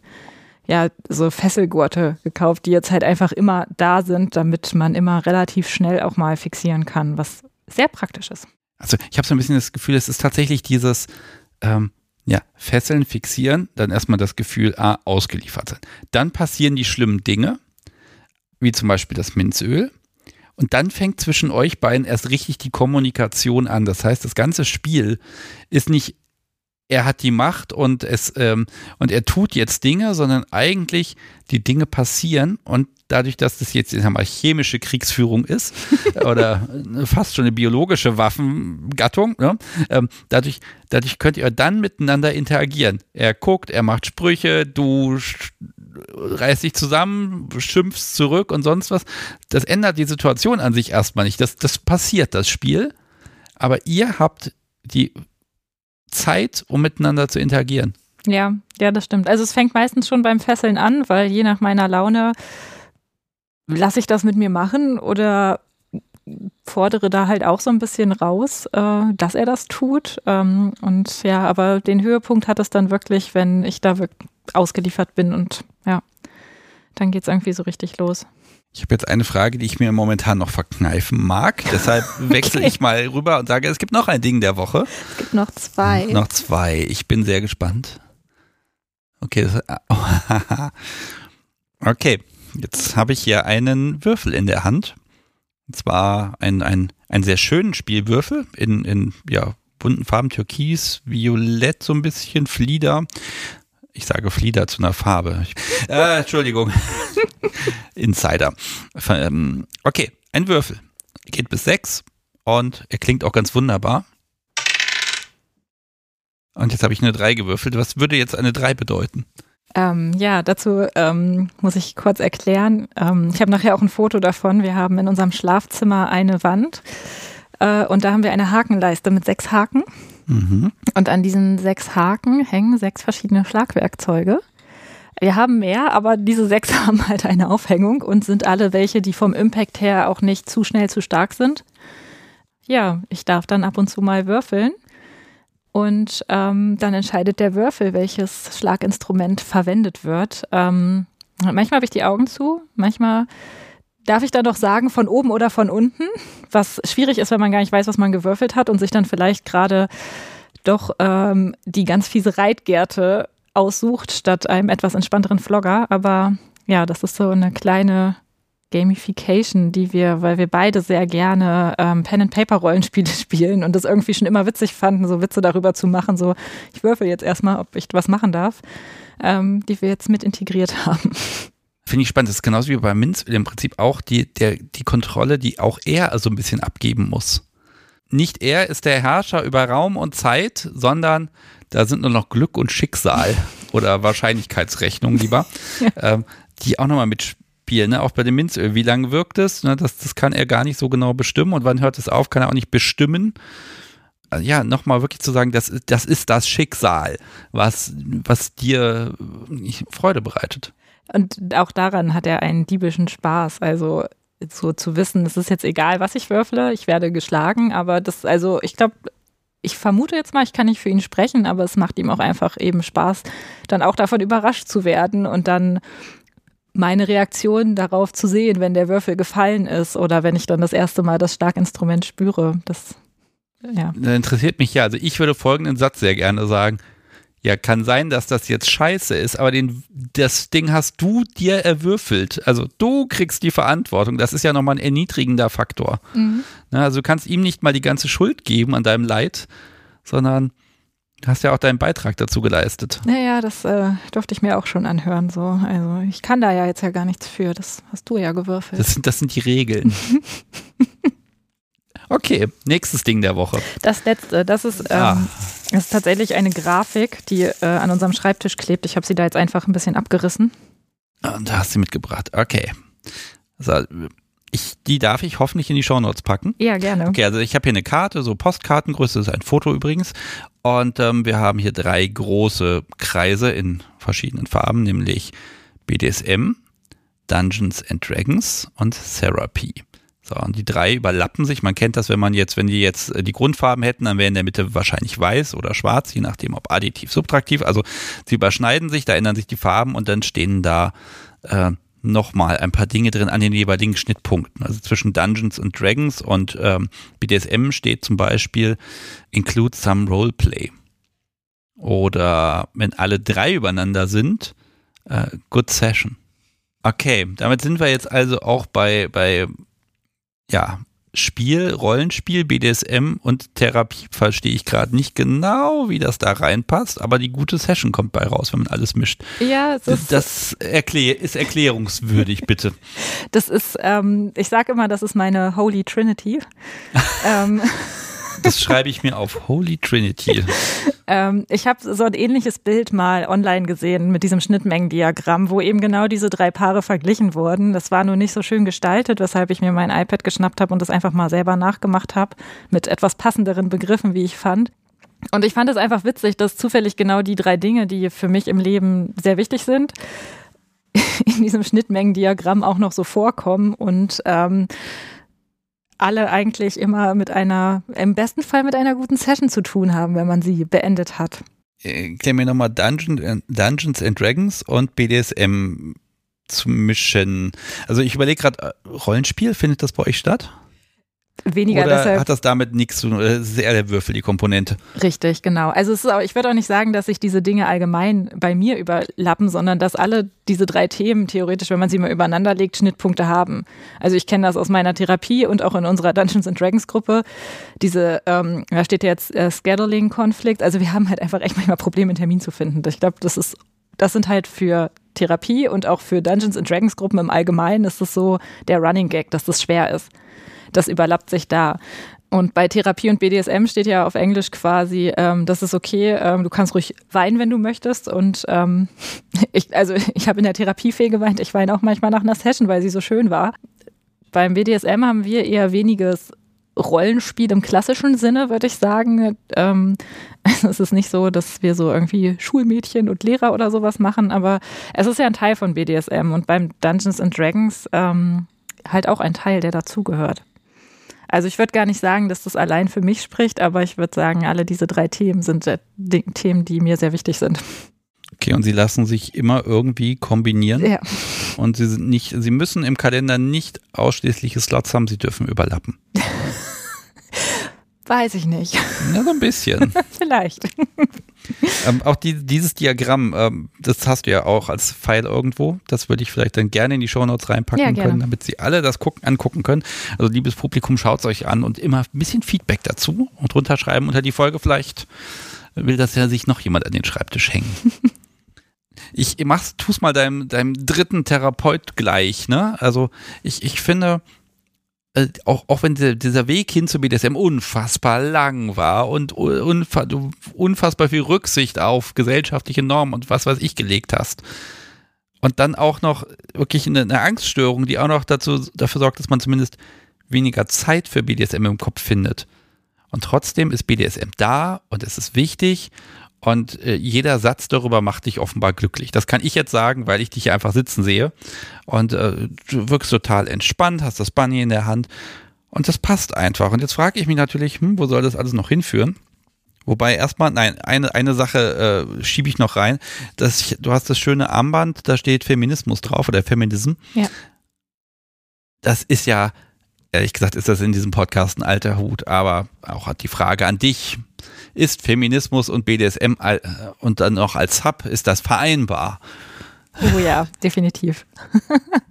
ja, so Fesselgurte gekauft, die jetzt halt einfach immer da sind, damit man immer relativ schnell auch mal fixieren kann, was sehr praktisch ist. Also ich habe so ein bisschen das Gefühl, es ist tatsächlich dieses ähm, ja, fesseln, fixieren, dann erstmal das Gefühl, ah, ausgeliefert sein. Dann passieren die schlimmen Dinge, wie zum Beispiel das Minzöl. Und dann fängt zwischen euch beiden erst richtig die Kommunikation an. Das heißt, das ganze Spiel ist nicht er hat die Macht und es ähm, und er tut jetzt Dinge, sondern eigentlich die Dinge passieren und dadurch, dass das jetzt ich mal, chemische Kriegsführung ist oder fast schon eine biologische Waffengattung, ne? ähm, dadurch, dadurch könnt ihr dann miteinander interagieren. Er guckt, er macht Sprüche, du reißt dich zusammen, schimpfst zurück und sonst was. Das ändert die Situation an sich erstmal nicht. Das, das passiert, das Spiel. Aber ihr habt die Zeit, um miteinander zu interagieren. Ja, ja, das stimmt. Also es fängt meistens schon beim Fesseln an, weil je nach meiner Laune lasse ich das mit mir machen oder fordere da halt auch so ein bisschen raus, äh, dass er das tut. Ähm, und ja, aber den Höhepunkt hat es dann wirklich, wenn ich da ausgeliefert bin und ja, dann geht es irgendwie so richtig los. Ich habe jetzt eine Frage, die ich mir momentan noch verkneifen mag. Deshalb wechsle okay. ich mal rüber und sage, es gibt noch ein Ding der Woche. Es gibt noch zwei. Noch zwei. Ich bin sehr gespannt. Okay. okay. Jetzt habe ich hier einen Würfel in der Hand. Und zwar ein, ein, einen sehr schönen Spielwürfel in, in ja, bunten Farben, Türkis, Violett, so ein bisschen, Flieder. Ich sage Flieder zu einer Farbe. Äh, Entschuldigung. Insider. Ähm, okay, ein Würfel. Geht bis sechs und er klingt auch ganz wunderbar. Und jetzt habe ich eine drei gewürfelt. Was würde jetzt eine drei bedeuten? Ähm, ja, dazu ähm, muss ich kurz erklären. Ähm, ich habe nachher auch ein Foto davon. Wir haben in unserem Schlafzimmer eine Wand äh, und da haben wir eine Hakenleiste mit sechs Haken. Mhm. Und an diesen sechs Haken hängen sechs verschiedene Schlagwerkzeuge. Wir haben mehr, aber diese sechs haben halt eine Aufhängung und sind alle welche, die vom Impact her auch nicht zu schnell zu stark sind. Ja, ich darf dann ab und zu mal würfeln. Und ähm, dann entscheidet der Würfel, welches Schlaginstrument verwendet wird. Ähm, manchmal habe ich die Augen zu, manchmal darf ich dann doch sagen, von oben oder von unten, was schwierig ist, wenn man gar nicht weiß, was man gewürfelt hat und sich dann vielleicht gerade doch ähm, die ganz fiese Reitgerte aussucht, statt einem etwas entspannteren Vlogger. Aber ja, das ist so eine kleine Gamification, die wir, weil wir beide sehr gerne ähm, Pen-and-Paper-Rollenspiele spielen und das irgendwie schon immer witzig fanden, so Witze darüber zu machen, so ich würfel jetzt erstmal, ob ich was machen darf, ähm, die wir jetzt mit integriert haben. Finde ich spannend. Das ist genauso wie bei Minz im Prinzip auch die, der, die Kontrolle, die auch er also ein bisschen abgeben muss. Nicht er ist der Herrscher über Raum und Zeit, sondern da sind nur noch Glück und Schicksal oder Wahrscheinlichkeitsrechnung lieber, ja. ähm, die auch nochmal mit Spiel, ne? auch bei dem Minzöl. Wie lange wirkt es? Ne? Das, das kann er gar nicht so genau bestimmen und wann hört es auf, kann er auch nicht bestimmen. Also ja, nochmal wirklich zu sagen, das, das ist das Schicksal, was, was dir Freude bereitet. Und auch daran hat er einen diebischen Spaß. Also so zu wissen, es ist jetzt egal, was ich würfle, ich werde geschlagen, aber das, also ich glaube, ich vermute jetzt mal, ich kann nicht für ihn sprechen, aber es macht ihm auch einfach eben Spaß, dann auch davon überrascht zu werden und dann meine Reaktion darauf zu sehen, wenn der Würfel gefallen ist oder wenn ich dann das erste Mal das Starkinstrument spüre. Das, ja. Interessiert mich ja. Also ich würde folgenden Satz sehr gerne sagen. Ja, kann sein, dass das jetzt scheiße ist, aber den, das Ding hast du dir erwürfelt. Also du kriegst die Verantwortung. Das ist ja nochmal ein erniedrigender Faktor. Mhm. Also du kannst ihm nicht mal die ganze Schuld geben an deinem Leid, sondern Du hast ja auch deinen Beitrag dazu geleistet. Naja, das äh, durfte ich mir auch schon anhören. So. Also ich kann da ja jetzt ja gar nichts für. Das hast du ja gewürfelt. Das sind, das sind die Regeln. okay, nächstes Ding der Woche. Das letzte, das ist, ähm, ah. das ist tatsächlich eine Grafik, die äh, an unserem Schreibtisch klebt. Ich habe sie da jetzt einfach ein bisschen abgerissen. Und da hast du mitgebracht. Okay. Also, ich, die darf ich hoffentlich in die Shownotes packen. Ja, gerne. Okay, also ich habe hier eine Karte, so Postkartengröße, das ist ein Foto übrigens. Und ähm, wir haben hier drei große Kreise in verschiedenen Farben, nämlich BDSM, Dungeons and Dragons und Therapy. So, und die drei überlappen sich. Man kennt das, wenn man jetzt, wenn die jetzt äh, die Grundfarben hätten, dann wäre in der Mitte wahrscheinlich weiß oder schwarz, je nachdem ob additiv, subtraktiv. Also sie überschneiden sich, da ändern sich die Farben und dann stehen da äh, nochmal ein paar Dinge drin an den jeweiligen Schnittpunkten. Also zwischen Dungeons und Dragons und ähm, BDSM steht zum Beispiel include some Roleplay. Oder wenn alle drei übereinander sind, äh, good session. Okay, damit sind wir jetzt also auch bei, bei ja, Spiel, Rollenspiel, BDSM und Therapie verstehe ich gerade nicht genau, wie das da reinpasst, aber die gute Session kommt bei raus, wenn man alles mischt. Ja, es ist, das erklär, ist erklärungswürdig, bitte. Das ist, ähm, ich sage immer, das ist meine Holy Trinity. ähm. Das schreibe ich mir auf Holy Trinity. ähm, ich habe so ein ähnliches Bild mal online gesehen mit diesem Schnittmengendiagramm, wo eben genau diese drei Paare verglichen wurden. Das war nur nicht so schön gestaltet, weshalb ich mir mein iPad geschnappt habe und das einfach mal selber nachgemacht habe mit etwas passenderen Begriffen, wie ich fand. Und ich fand es einfach witzig, dass zufällig genau die drei Dinge, die für mich im Leben sehr wichtig sind, in diesem Schnittmengendiagramm auch noch so vorkommen und ähm, alle eigentlich immer mit einer, im besten Fall mit einer guten Session zu tun haben, wenn man sie beendet hat. Erklär mir nochmal Dungeon, äh, Dungeons and Dragons und BDSM zu mischen. Also ich überlege gerade, äh, Rollenspiel, findet das bei euch statt? Weniger Oder deshalb. hat das damit nichts zu tun? Das ist eher der Würfel, die Komponente. Richtig, genau. Also es auch, ich würde auch nicht sagen, dass sich diese Dinge allgemein bei mir überlappen, sondern dass alle diese drei Themen theoretisch, wenn man sie mal übereinander legt, Schnittpunkte haben. Also ich kenne das aus meiner Therapie und auch in unserer Dungeons and Dragons Gruppe. Diese, ähm, da steht jetzt äh, Scheduling-Konflikt. Also wir haben halt einfach echt manchmal Probleme, einen Termin zu finden. Ich glaube, das ist, das sind halt für Therapie und auch für Dungeons and Dragons Gruppen im Allgemeinen ist es so der Running Gag, dass das schwer ist das überlappt sich da. Und bei Therapie und BDSM steht ja auf Englisch quasi, ähm, das ist okay, ähm, du kannst ruhig weinen, wenn du möchtest. Und ähm, ich, also ich habe in der Therapiefee geweint, ich weine auch manchmal nach einer Session, weil sie so schön war. Beim BDSM haben wir eher weniges Rollenspiel im klassischen Sinne, würde ich sagen. Ähm, es ist nicht so, dass wir so irgendwie Schulmädchen und Lehrer oder sowas machen, aber es ist ja ein Teil von BDSM und beim Dungeons and Dragons ähm, halt auch ein Teil, der dazugehört. Also ich würde gar nicht sagen, dass das allein für mich spricht, aber ich würde sagen, alle diese drei Themen sind Themen, die mir sehr wichtig sind. Okay, und sie lassen sich immer irgendwie kombinieren. Ja. Und sie sind nicht, sie müssen im Kalender nicht ausschließliche Slots haben, sie dürfen überlappen. Weiß ich nicht. Ja, so ein bisschen. Vielleicht. Ähm, auch die, dieses Diagramm, ähm, das hast du ja auch als Pfeil irgendwo. Das würde ich vielleicht dann gerne in die Shownotes reinpacken ja, können, damit sie alle das gucken, angucken können. Also liebes Publikum, schaut es euch an und immer ein bisschen Feedback dazu und runterschreiben unter die Folge. Vielleicht will das ja sich noch jemand an den Schreibtisch hängen. ich mach's, tu's mal deinem, deinem dritten Therapeut gleich, ne? Also ich, ich finde, äh, auch, auch wenn dieser, Weg hin zu BDSM unfassbar lang war und unfa unfassbar viel Rücksicht auf gesellschaftliche Normen und was weiß ich gelegt hast. Und dann auch noch wirklich eine, eine Angststörung, die auch noch dazu, dafür sorgt, dass man zumindest weniger Zeit für BDSM im Kopf findet. Und trotzdem ist BDSM da und es ist wichtig und äh, jeder Satz darüber macht dich offenbar glücklich. Das kann ich jetzt sagen, weil ich dich hier einfach sitzen sehe. Und äh, du wirkst total entspannt, hast das Bunny in der Hand. Und das passt einfach. Und jetzt frage ich mich natürlich, hm, wo soll das alles noch hinführen? Wobei erstmal, nein, eine, eine Sache äh, schiebe ich noch rein. Das, du hast das schöne Armband, da steht Feminismus drauf oder Feminism. Ja. Das ist ja, ehrlich gesagt, ist das in diesem Podcast ein alter Hut, aber auch hat die Frage an dich ist Feminismus und BDSM und dann noch als Hub, ist das vereinbar? Oh ja, definitiv.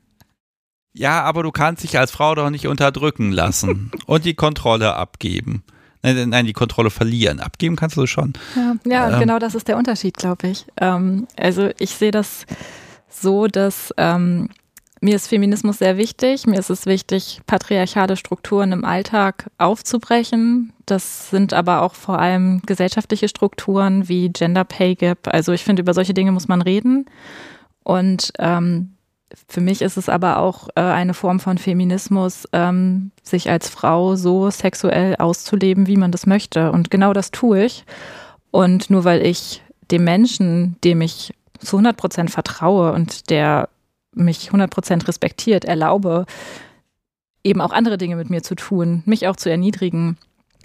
ja, aber du kannst dich als Frau doch nicht unterdrücken lassen und die Kontrolle abgeben. Nein, nein, die Kontrolle verlieren. Abgeben kannst du schon. Ja, ja ähm, genau das ist der Unterschied, glaube ich. Ähm, also ich sehe das so, dass ähm, mir ist Feminismus sehr wichtig. Mir ist es wichtig, patriarchale Strukturen im Alltag aufzubrechen. Das sind aber auch vor allem gesellschaftliche Strukturen wie Gender Pay Gap. Also ich finde, über solche Dinge muss man reden. Und ähm, für mich ist es aber auch äh, eine Form von Feminismus, ähm, sich als Frau so sexuell auszuleben, wie man das möchte. Und genau das tue ich. Und nur weil ich dem Menschen, dem ich zu 100 Prozent vertraue und der mich 100% respektiert, erlaube, eben auch andere Dinge mit mir zu tun, mich auch zu erniedrigen,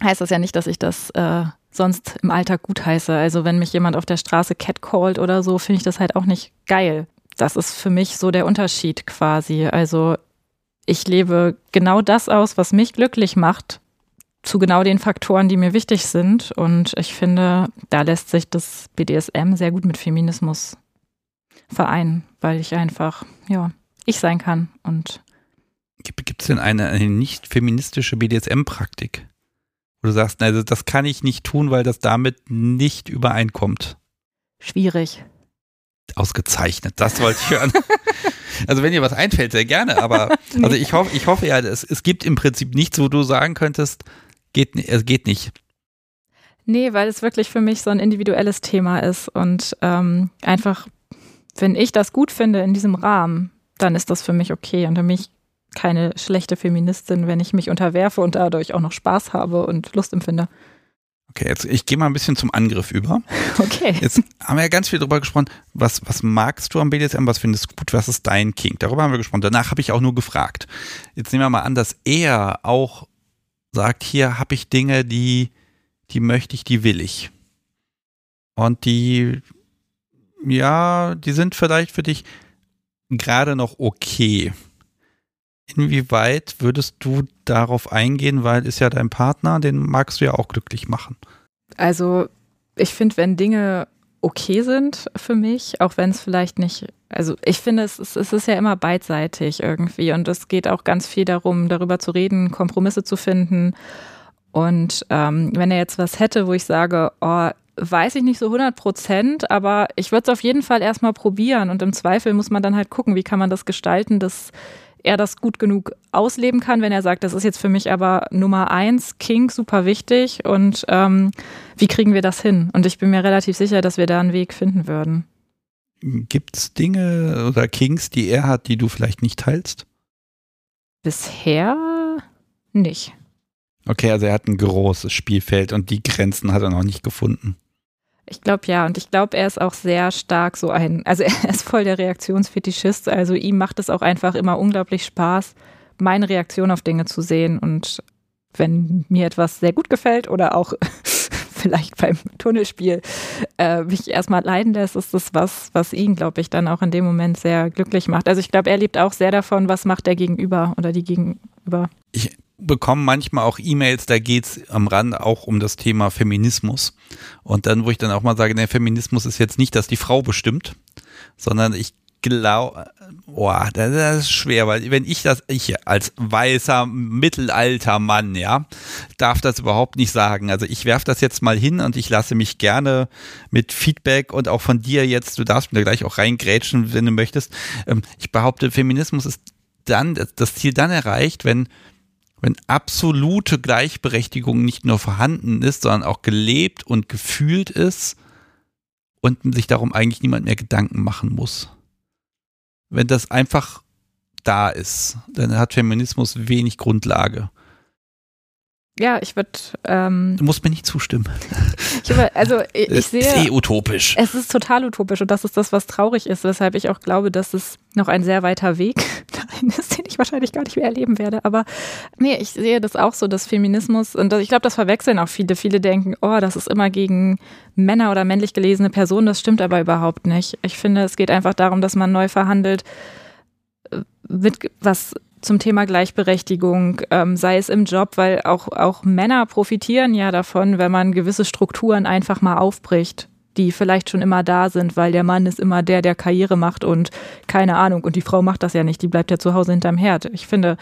heißt das ja nicht, dass ich das äh, sonst im Alltag gut heiße. Also wenn mich jemand auf der Straße catcallt oder so, finde ich das halt auch nicht geil. Das ist für mich so der Unterschied quasi. Also ich lebe genau das aus, was mich glücklich macht, zu genau den Faktoren, die mir wichtig sind. Und ich finde, da lässt sich das BDSM sehr gut mit Feminismus Verein, weil ich einfach, ja, ich sein kann und Gibt es denn eine, eine nicht feministische BDSM-Praktik? Wo du sagst, also das kann ich nicht tun, weil das damit nicht übereinkommt. Schwierig. Ausgezeichnet, das wollte ich hören. also wenn dir was einfällt, sehr gerne, aber also ich hoffe, ich hoffe ja, es, es gibt im Prinzip nichts, wo du sagen könntest, geht, es geht nicht. Nee, weil es wirklich für mich so ein individuelles Thema ist und ähm, einfach wenn ich das gut finde in diesem Rahmen, dann ist das für mich okay. Und für mich keine schlechte Feministin, wenn ich mich unterwerfe und dadurch auch noch Spaß habe und Lust empfinde. Okay, jetzt ich gehe mal ein bisschen zum Angriff über. Okay. Jetzt haben wir ja ganz viel darüber gesprochen, was, was magst du am BDSM, was findest du gut, was ist dein King? Darüber haben wir gesprochen. Danach habe ich auch nur gefragt. Jetzt nehmen wir mal an, dass er auch sagt, hier habe ich Dinge, die, die möchte ich, die will ich. Und die ja, die sind vielleicht für dich gerade noch okay. Inwieweit würdest du darauf eingehen, weil ist ja dein Partner, den magst du ja auch glücklich machen. Also ich finde, wenn Dinge okay sind für mich, auch wenn es vielleicht nicht, also ich finde, es ist, es ist ja immer beidseitig irgendwie und es geht auch ganz viel darum, darüber zu reden, Kompromisse zu finden. Und ähm, wenn er jetzt was hätte, wo ich sage, oh, weiß ich nicht so 100 Prozent, aber ich würde es auf jeden Fall erstmal probieren und im Zweifel muss man dann halt gucken, wie kann man das gestalten, dass er das gut genug ausleben kann, wenn er sagt, das ist jetzt für mich aber Nummer eins, King, super wichtig und ähm, wie kriegen wir das hin? Und ich bin mir relativ sicher, dass wir da einen Weg finden würden. Gibt es Dinge oder Kings, die er hat, die du vielleicht nicht teilst? Bisher nicht. Okay, also er hat ein großes Spielfeld und die Grenzen hat er noch nicht gefunden. Ich glaube ja, und ich glaube, er ist auch sehr stark so ein, also er ist voll der Reaktionsfetischist, also ihm macht es auch einfach immer unglaublich Spaß, meine Reaktion auf Dinge zu sehen und wenn mir etwas sehr gut gefällt oder auch vielleicht beim Tunnelspiel äh, mich erstmal leiden lässt, ist das was, was ihn, glaube ich, dann auch in dem Moment sehr glücklich macht. Also ich glaube, er lebt auch sehr davon, was macht der Gegenüber oder die Gegenüber. Ich bekomme manchmal auch E-Mails, da geht es am Rand auch um das Thema Feminismus. Und dann, wo ich dann auch mal sage, der Feminismus ist jetzt nicht, dass die Frau bestimmt, sondern ich glaube, boah, das ist schwer, weil wenn ich das, ich als weißer mittelalter Mann, ja, darf das überhaupt nicht sagen. Also ich werfe das jetzt mal hin und ich lasse mich gerne mit Feedback und auch von dir jetzt, du darfst mir da gleich auch reingrätschen, wenn du möchtest. Ähm, ich behaupte, Feminismus ist dann, das Ziel dann erreicht, wenn wenn absolute Gleichberechtigung nicht nur vorhanden ist, sondern auch gelebt und gefühlt ist und sich darum eigentlich niemand mehr Gedanken machen muss wenn das einfach da ist, dann hat Feminismus wenig Grundlage. Ja, ich würde. Ähm, du musst mir nicht zustimmen. Ich über, also ich, ich sehe. Es ist eh utopisch. Es ist total utopisch und das ist das, was traurig ist, weshalb ich auch glaube, dass es noch ein sehr weiter Weg dahin ist, den ich wahrscheinlich gar nicht mehr erleben werde. Aber nee, ich sehe das auch so, dass Feminismus, und ich glaube, das verwechseln auch viele. Viele denken, oh, das ist immer gegen Männer oder männlich gelesene Personen. Das stimmt aber überhaupt nicht. Ich finde, es geht einfach darum, dass man neu verhandelt, äh, mit was zum Thema Gleichberechtigung, ähm, sei es im Job, weil auch, auch Männer profitieren ja davon, wenn man gewisse Strukturen einfach mal aufbricht, die vielleicht schon immer da sind, weil der Mann ist immer der, der Karriere macht und keine Ahnung, und die Frau macht das ja nicht, die bleibt ja zu Hause hinterm Herd. Ich finde,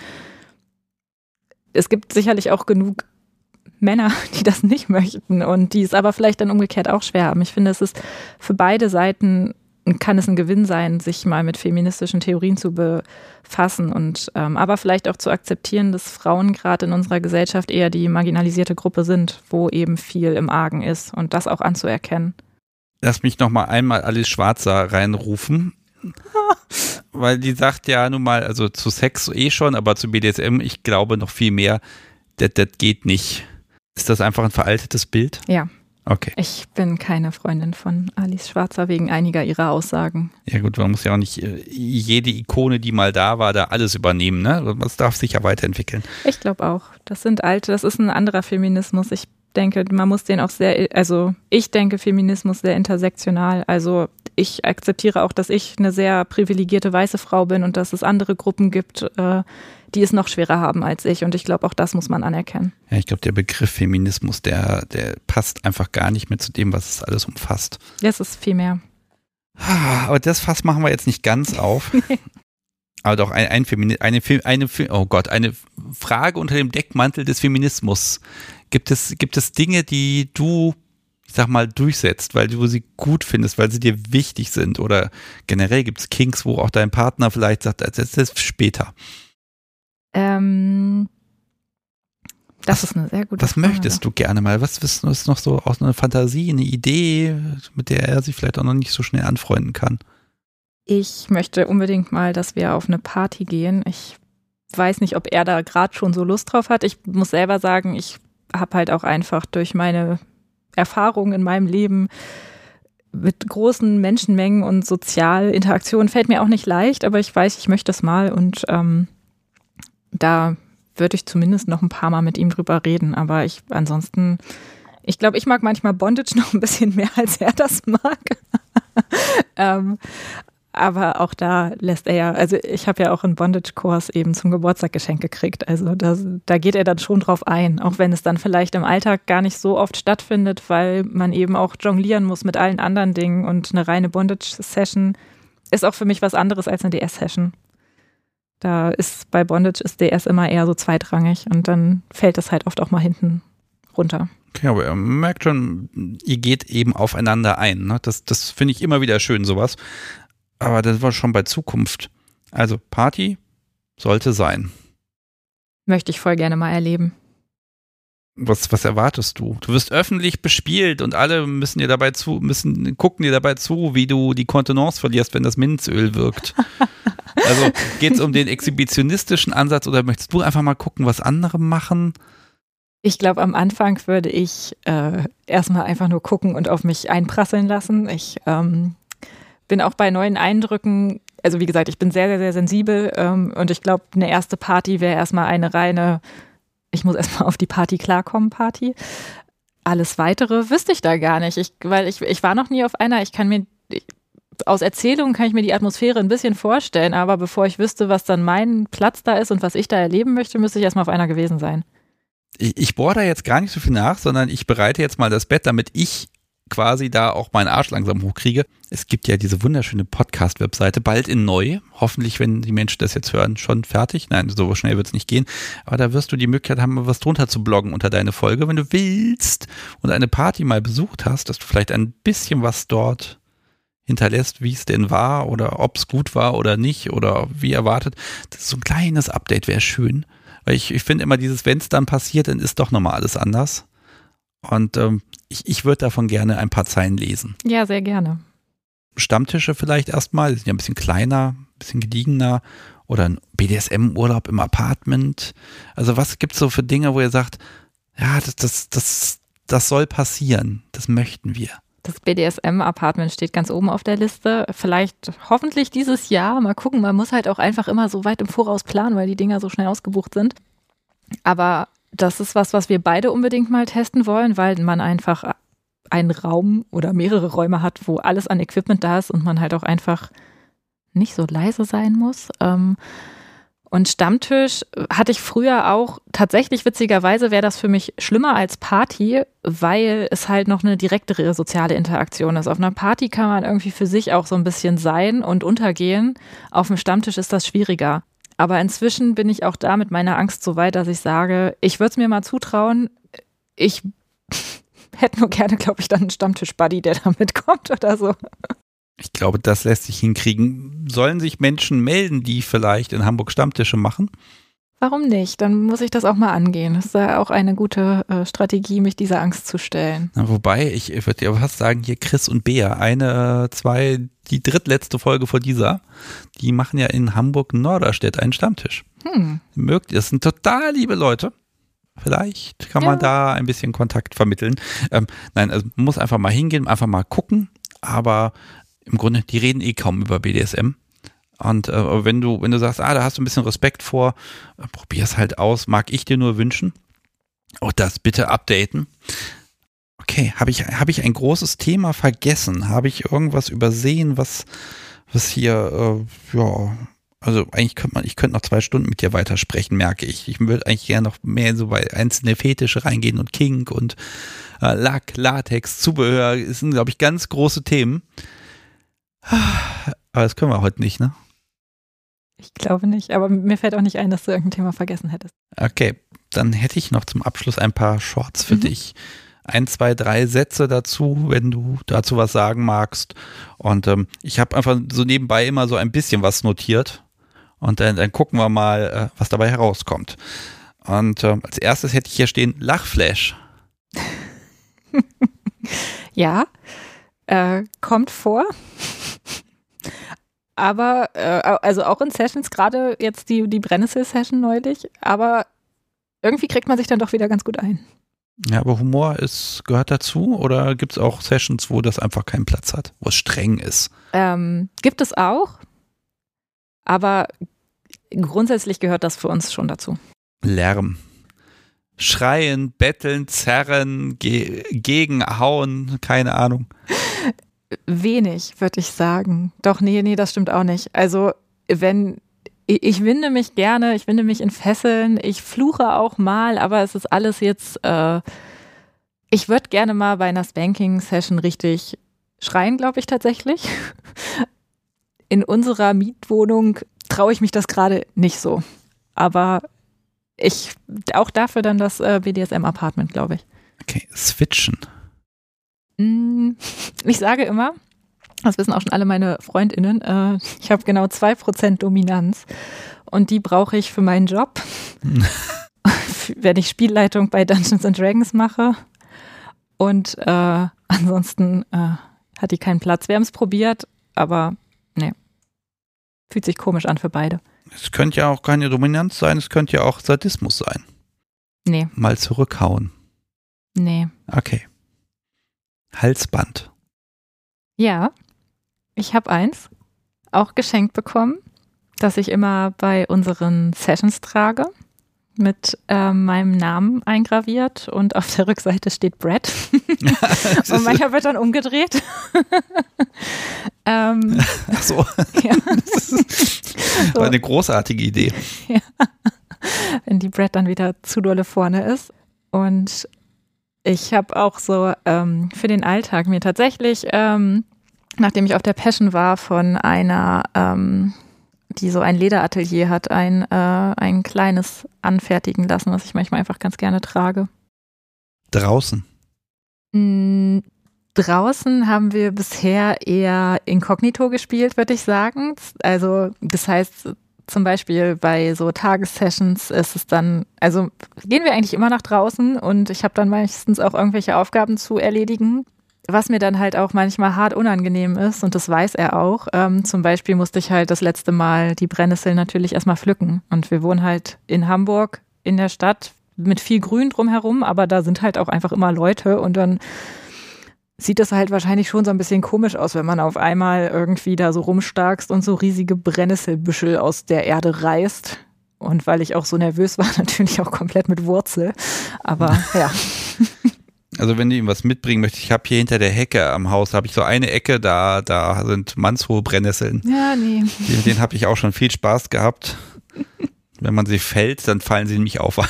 es gibt sicherlich auch genug Männer, die das nicht möchten und die es aber vielleicht dann umgekehrt auch schwer haben. Ich finde, es ist für beide Seiten kann es ein Gewinn sein, sich mal mit feministischen Theorien zu befassen und ähm, aber vielleicht auch zu akzeptieren, dass Frauen gerade in unserer Gesellschaft eher die marginalisierte Gruppe sind, wo eben viel im Argen ist und das auch anzuerkennen. Lass mich noch mal einmal Alice Schwarzer reinrufen. Weil die sagt ja nun mal, also zu Sex eh schon, aber zu BDSM, ich glaube noch viel mehr, das geht nicht. Ist das einfach ein veraltetes Bild? Ja. Okay. Ich bin keine Freundin von Alice Schwarzer wegen einiger ihrer Aussagen. Ja gut, man muss ja auch nicht äh, jede Ikone, die mal da war, da alles übernehmen, ne? Das darf sich ja weiterentwickeln. Ich glaube auch. Das sind alte, das ist ein anderer Feminismus. Ich denke, man muss den auch sehr, also ich denke Feminismus sehr intersektional. Also ich akzeptiere auch, dass ich eine sehr privilegierte weiße Frau bin und dass es andere Gruppen gibt, äh, die es noch schwerer haben als ich. Und ich glaube, auch das muss man anerkennen. Ja, ich glaube, der Begriff Feminismus, der, der passt einfach gar nicht mehr zu dem, was es alles umfasst. Das ist viel mehr. Aber das Fass machen wir jetzt nicht ganz auf. Aber doch ein, ein Femini eine, eine, oh Gott, eine Frage unter dem Deckmantel des Feminismus. Gibt es, gibt es Dinge, die du, ich sag mal, durchsetzt, weil du sie gut findest, weil sie dir wichtig sind? Oder generell gibt es Kings, wo auch dein Partner vielleicht sagt, das ist später. Ähm, das ist eine sehr gute Was Frage. möchtest du gerne mal? Was ist noch so aus einer Fantasie, eine Idee, mit der er sich vielleicht auch noch nicht so schnell anfreunden kann? Ich möchte unbedingt mal, dass wir auf eine Party gehen. Ich weiß nicht, ob er da gerade schon so Lust drauf hat. Ich muss selber sagen, ich habe halt auch einfach durch meine Erfahrungen in meinem Leben mit großen Menschenmengen und Sozialinteraktionen fällt mir auch nicht leicht, aber ich weiß, ich möchte es mal und ähm, da würde ich zumindest noch ein paar Mal mit ihm drüber reden. Aber ich ansonsten, ich glaube, ich mag manchmal Bondage noch ein bisschen mehr, als er das mag. ähm, aber auch da lässt er ja, also ich habe ja auch einen Bondage-Kurs eben zum Geburtstag geschenkt gekriegt. Also das, da geht er dann schon drauf ein, auch wenn es dann vielleicht im Alltag gar nicht so oft stattfindet, weil man eben auch jonglieren muss mit allen anderen Dingen und eine reine Bondage-Session ist auch für mich was anderes als eine DS-Session. Da ist bei Bondage ist DS immer eher so zweitrangig und dann fällt es halt oft auch mal hinten runter. Okay, aber ihr merkt schon, ihr geht eben aufeinander ein. Ne? Das, das finde ich immer wieder schön, sowas. Aber das war schon bei Zukunft. Also Party sollte sein. Möchte ich voll gerne mal erleben. Was, was erwartest du? Du wirst öffentlich bespielt und alle müssen dir dabei zu, müssen gucken dir dabei zu, wie du die Kontenance verlierst, wenn das Minzöl wirkt. also geht es um den exhibitionistischen Ansatz oder möchtest du einfach mal gucken, was andere machen? Ich glaube, am Anfang würde ich äh, erstmal einfach nur gucken und auf mich einprasseln lassen. Ich ähm, bin auch bei neuen Eindrücken, also wie gesagt, ich bin sehr, sehr, sehr sensibel ähm, und ich glaube, eine erste Party wäre erstmal eine reine, ich muss erstmal auf die Party klarkommen, Party. Alles weitere wüsste ich da gar nicht, ich, weil ich, ich war noch nie auf einer, ich kann mir, ich, aus Erzählungen kann ich mir die Atmosphäre ein bisschen vorstellen, aber bevor ich wüsste, was dann mein Platz da ist und was ich da erleben möchte, müsste ich erstmal auf einer gewesen sein. Ich, ich bohre da jetzt gar nicht so viel nach, sondern ich bereite jetzt mal das Bett, damit ich quasi da auch meinen Arsch langsam hochkriege. Es gibt ja diese wunderschöne Podcast-Webseite, bald in neu. Hoffentlich, wenn die Menschen das jetzt hören, schon fertig. Nein, so schnell wird es nicht gehen. Aber da wirst du die Möglichkeit haben, was drunter zu bloggen unter deine Folge, wenn du willst und eine Party mal besucht hast, dass du vielleicht ein bisschen was dort hinterlässt, wie es denn war oder ob es gut war oder nicht oder wie erwartet. Das ist so ein kleines Update wäre schön. Weil ich, ich finde immer dieses, wenn es dann passiert, dann ist doch nochmal alles anders. Und ähm, ich, ich würde davon gerne ein paar Zeilen lesen. Ja, sehr gerne. Stammtische vielleicht erstmal, die sind ja ein bisschen kleiner, ein bisschen gediegener oder ein BDSM-Urlaub im Apartment. Also was gibt es so für Dinge, wo ihr sagt, ja, das, das, das, das soll passieren, das möchten wir. Das BDSM-Apartment steht ganz oben auf der Liste. Vielleicht hoffentlich dieses Jahr. Mal gucken. Man muss halt auch einfach immer so weit im Voraus planen, weil die Dinger so schnell ausgebucht sind. Aber das ist was, was wir beide unbedingt mal testen wollen, weil man einfach einen Raum oder mehrere Räume hat, wo alles an Equipment da ist und man halt auch einfach nicht so leise sein muss. Ähm, und Stammtisch hatte ich früher auch, tatsächlich witzigerweise wäre das für mich schlimmer als Party, weil es halt noch eine direktere soziale Interaktion ist. Auf einer Party kann man irgendwie für sich auch so ein bisschen sein und untergehen. Auf dem Stammtisch ist das schwieriger. Aber inzwischen bin ich auch da mit meiner Angst so weit, dass ich sage, ich würde es mir mal zutrauen. Ich hätte nur gerne, glaube ich, dann einen Stammtisch-Buddy, der da mitkommt oder so. Ich glaube, das lässt sich hinkriegen. Sollen sich Menschen melden, die vielleicht in Hamburg Stammtische machen? Warum nicht? Dann muss ich das auch mal angehen. Das ist ja auch eine gute äh, Strategie, mich dieser Angst zu stellen. Na, wobei, ich würde dir fast sagen, hier Chris und Bea, eine, zwei, die drittletzte Folge vor dieser, die machen ja in Hamburg Norderstedt einen Stammtisch. Hm. Mögt ihr, das sind total liebe Leute. Vielleicht kann man da ein bisschen Kontakt vermitteln. Ähm, nein, also man muss einfach mal hingehen, einfach mal gucken. Aber im Grunde, die reden eh kaum über BDSM. Und äh, wenn du, wenn du sagst, ah, da hast du ein bisschen Respekt vor, äh, es halt aus, mag ich dir nur wünschen. Auch das bitte updaten. Okay, habe ich, hab ich ein großes Thema vergessen? Habe ich irgendwas übersehen, was, was hier, äh, ja, also eigentlich könnte man, ich könnte noch zwei Stunden mit dir weitersprechen, merke ich. Ich würde eigentlich gerne noch mehr so bei einzelne Fetische reingehen und Kink und äh, Lack, Latex, Zubehör, das sind, glaube ich, ganz große Themen. Aber das können wir heute nicht, ne? Ich glaube nicht, aber mir fällt auch nicht ein, dass du irgendein Thema vergessen hättest. Okay, dann hätte ich noch zum Abschluss ein paar Shorts für mhm. dich. Ein, zwei, drei Sätze dazu, wenn du dazu was sagen magst. Und ähm, ich habe einfach so nebenbei immer so ein bisschen was notiert. Und dann, dann gucken wir mal, äh, was dabei herauskommt. Und äh, als erstes hätte ich hier stehen Lachflash. ja, äh, kommt vor aber äh, also auch in Sessions, gerade jetzt die, die Brennnessel-Session neulich, aber irgendwie kriegt man sich dann doch wieder ganz gut ein. Ja, aber Humor ist, gehört dazu oder gibt es auch Sessions, wo das einfach keinen Platz hat, wo es streng ist? Ähm, gibt es auch, aber grundsätzlich gehört das für uns schon dazu. Lärm. Schreien, betteln, zerren, ge gegenhauen, keine Ahnung. Wenig, würde ich sagen. Doch, nee, nee, das stimmt auch nicht. Also, wenn ich winde mich gerne, ich winde mich in Fesseln, ich fluche auch mal, aber es ist alles jetzt, äh, ich würde gerne mal bei einer Spanking-Session richtig schreien, glaube ich tatsächlich. In unserer Mietwohnung traue ich mich das gerade nicht so. Aber ich, auch dafür dann das äh, BDSM-Apartment, glaube ich. Okay, switchen. Mm, ich sage immer, das wissen auch schon alle meine Freundinnen, äh, ich habe genau 2% Dominanz und die brauche ich für meinen Job. wenn ich Spielleitung bei Dungeons and Dragons mache. Und äh, ansonsten äh, hat die keinen Platz. Wir haben es probiert, aber nee. Fühlt sich komisch an für beide. Es könnte ja auch keine Dominanz sein, es könnte ja auch Sadismus sein. Nee. Mal zurückhauen. Nee. Okay. Halsband. Ja, ich habe eins auch geschenkt bekommen, das ich immer bei unseren Sessions trage, mit äh, meinem Namen eingraviert und auf der Rückseite steht Brett. und manchmal wird dann umgedreht. ähm, Ach so. Ja. Das ist eine großartige Idee. Ja. Wenn die Brett dann wieder zu dolle vorne ist. Und ich habe auch so ähm, für den Alltag mir tatsächlich, ähm, nachdem ich auf der Passion war, von einer, ähm, die so ein Lederatelier hat, ein, äh, ein kleines anfertigen lassen, was ich manchmal einfach ganz gerne trage. Draußen? Mm, draußen haben wir bisher eher inkognito gespielt, würde ich sagen. Also das heißt, zum Beispiel bei so Tagessessions ist es dann, also gehen wir eigentlich immer nach draußen und ich habe dann meistens auch irgendwelche Aufgaben zu erledigen. Was mir dann halt auch manchmal hart unangenehm ist, und das weiß er auch. Ähm, zum Beispiel musste ich halt das letzte Mal die Brennnesseln natürlich erstmal pflücken. Und wir wohnen halt in Hamburg in der Stadt mit viel Grün drumherum, aber da sind halt auch einfach immer Leute und dann sieht das halt wahrscheinlich schon so ein bisschen komisch aus, wenn man auf einmal irgendwie da so rumstarkst und so riesige Brennnesselbüschel aus der Erde reißt. Und weil ich auch so nervös war, natürlich auch komplett mit Wurzel. Aber ja. Also wenn du ihm was mitbringen möchtest, ich habe hier hinter der Hecke am Haus, habe ich so eine Ecke, da, da sind mannshohe Brennnesseln. Ja, nee. Den, den habe ich auch schon viel Spaß gehabt. wenn man sie fällt, dann fallen sie nämlich auf ein.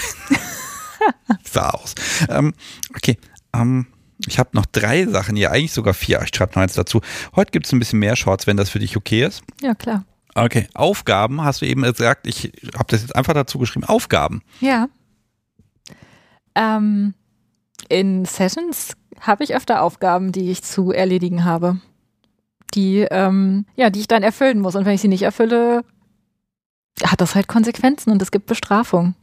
sah aus. Ähm, okay, ähm, ich habe noch drei Sachen hier, eigentlich sogar vier. Ich schreibe noch eins dazu. Heute gibt es ein bisschen mehr Shorts, wenn das für dich okay ist. Ja, klar. Okay, Aufgaben hast du eben gesagt. Ich habe das jetzt einfach dazu geschrieben. Aufgaben. Ja. Ähm, in Sessions habe ich öfter Aufgaben, die ich zu erledigen habe. Die, ähm, ja, die ich dann erfüllen muss. Und wenn ich sie nicht erfülle, hat das halt Konsequenzen und es gibt Bestrafung.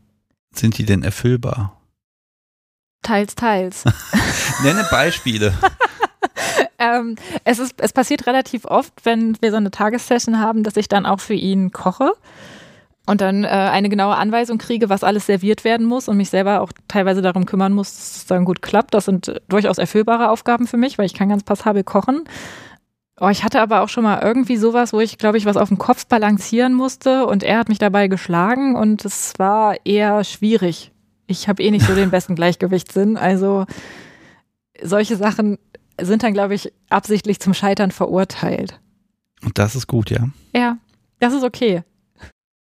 Sind die denn erfüllbar? Teils, teils. Nenne Beispiele. ähm, es, ist, es passiert relativ oft, wenn wir so eine Tagessession haben, dass ich dann auch für ihn koche und dann äh, eine genaue Anweisung kriege, was alles serviert werden muss und mich selber auch teilweise darum kümmern muss, dass es dann gut klappt. Das sind durchaus erfüllbare Aufgaben für mich, weil ich kann ganz passabel kochen. Oh, ich hatte aber auch schon mal irgendwie sowas, wo ich, glaube ich, was auf dem Kopf balancieren musste und er hat mich dabei geschlagen und es war eher schwierig. Ich habe eh nicht so den besten Gleichgewichtssinn. Also solche Sachen sind dann, glaube ich, absichtlich zum Scheitern verurteilt. Und das ist gut, ja? Ja, das ist okay.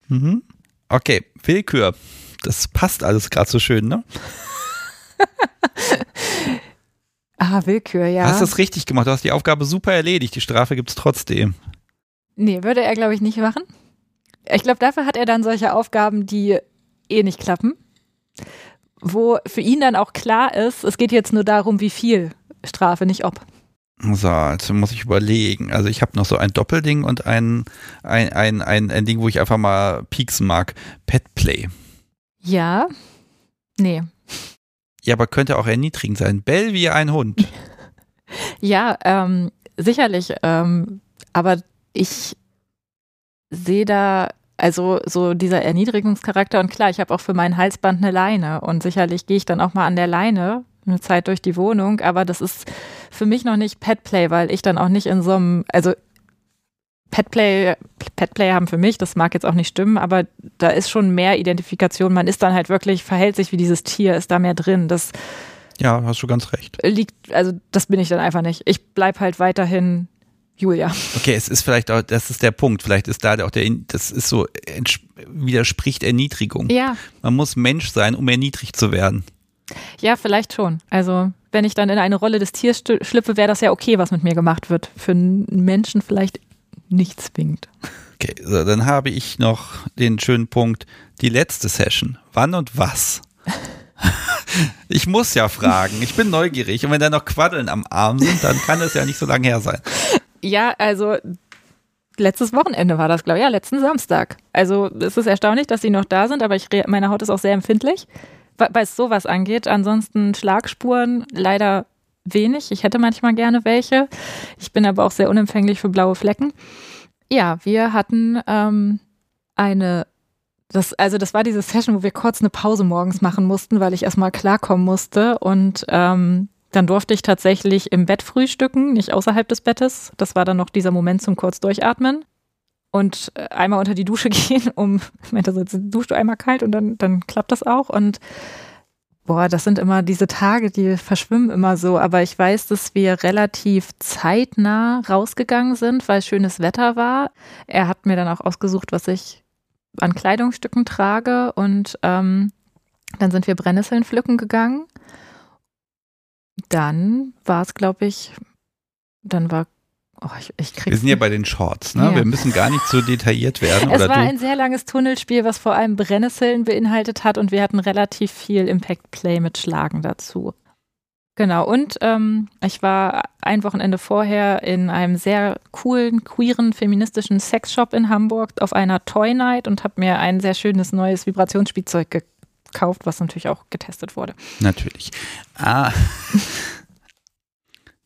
Mhm. Okay, Willkür. Das passt alles gerade so schön, ne? ah, Willkür, ja. Hast du es richtig gemacht? Du hast die Aufgabe super erledigt. Die Strafe gibt es trotzdem. Nee, würde er, glaube ich, nicht machen. Ich glaube, dafür hat er dann solche Aufgaben, die eh nicht klappen wo für ihn dann auch klar ist, es geht jetzt nur darum, wie viel Strafe, nicht ob. So, jetzt muss ich überlegen. Also ich habe noch so ein Doppelding und ein, ein, ein, ein, ein Ding, wo ich einfach mal pieksen mag. Petplay. Ja. Nee. Ja, aber könnte auch erniedrigend sein. Bell wie ein Hund. ja, ähm, sicherlich. Ähm, aber ich sehe da also so dieser Erniedrigungscharakter und klar, ich habe auch für mein Halsband eine Leine und sicherlich gehe ich dann auch mal an der Leine eine Zeit durch die Wohnung, aber das ist für mich noch nicht Petplay, weil ich dann auch nicht in so einem, also Petplay, Petplay haben für mich, das mag jetzt auch nicht stimmen, aber da ist schon mehr Identifikation. Man ist dann halt wirklich, verhält sich wie dieses Tier, ist da mehr drin. Das ja, hast du ganz recht. Liegt, also das bin ich dann einfach nicht. Ich bleib halt weiterhin Julia. Okay, es ist vielleicht auch, das ist der Punkt. Vielleicht ist da auch der, das ist so, widerspricht Erniedrigung. Ja. Man muss Mensch sein, um erniedrigt zu werden. Ja, vielleicht schon. Also, wenn ich dann in eine Rolle des Tiers schlüpfe, wäre das ja okay, was mit mir gemacht wird. Für einen Menschen vielleicht nicht zwingend. Okay, so, dann habe ich noch den schönen Punkt, die letzte Session. Wann und was? Ich muss ja fragen. Ich bin neugierig. Und wenn da noch Quaddeln am Arm sind, dann kann es ja nicht so lange her sein. Ja, also letztes Wochenende war das, glaube ich. Ja, letzten Samstag. Also es ist erstaunlich, dass sie noch da sind, aber ich, meine Haut ist auch sehr empfindlich, es sowas angeht. Ansonsten Schlagspuren leider wenig. Ich hätte manchmal gerne welche. Ich bin aber auch sehr unempfänglich für blaue Flecken. Ja, wir hatten ähm, eine Das, also das war diese Session, wo wir kurz eine Pause morgens machen mussten, weil ich erstmal klarkommen musste. Und ähm, dann durfte ich tatsächlich im Bett frühstücken, nicht außerhalb des Bettes. Das war dann noch dieser Moment zum kurz durchatmen. Und äh, einmal unter die Dusche gehen, um, ich meinte, so, duscht du einmal kalt und dann, dann klappt das auch. Und boah, das sind immer diese Tage, die verschwimmen immer so. Aber ich weiß, dass wir relativ zeitnah rausgegangen sind, weil schönes Wetter war. Er hat mir dann auch ausgesucht, was ich an Kleidungsstücken trage. Und ähm, dann sind wir Brennnesseln pflücken gegangen. Dann war es, glaube ich, dann war Oh, ich, ich wir sind ja bei den Shorts, ne? Ja. Wir müssen gar nicht so detailliert werden. Es war ein sehr langes Tunnelspiel, was vor allem Brennnesseln beinhaltet hat und wir hatten relativ viel Impact Play mit Schlagen dazu. Genau, und ähm, ich war ein Wochenende vorher in einem sehr coolen, queeren, feministischen Sexshop in Hamburg auf einer Toy Night und habe mir ein sehr schönes neues Vibrationsspielzeug gekauft, was natürlich auch getestet wurde. Natürlich. Ah.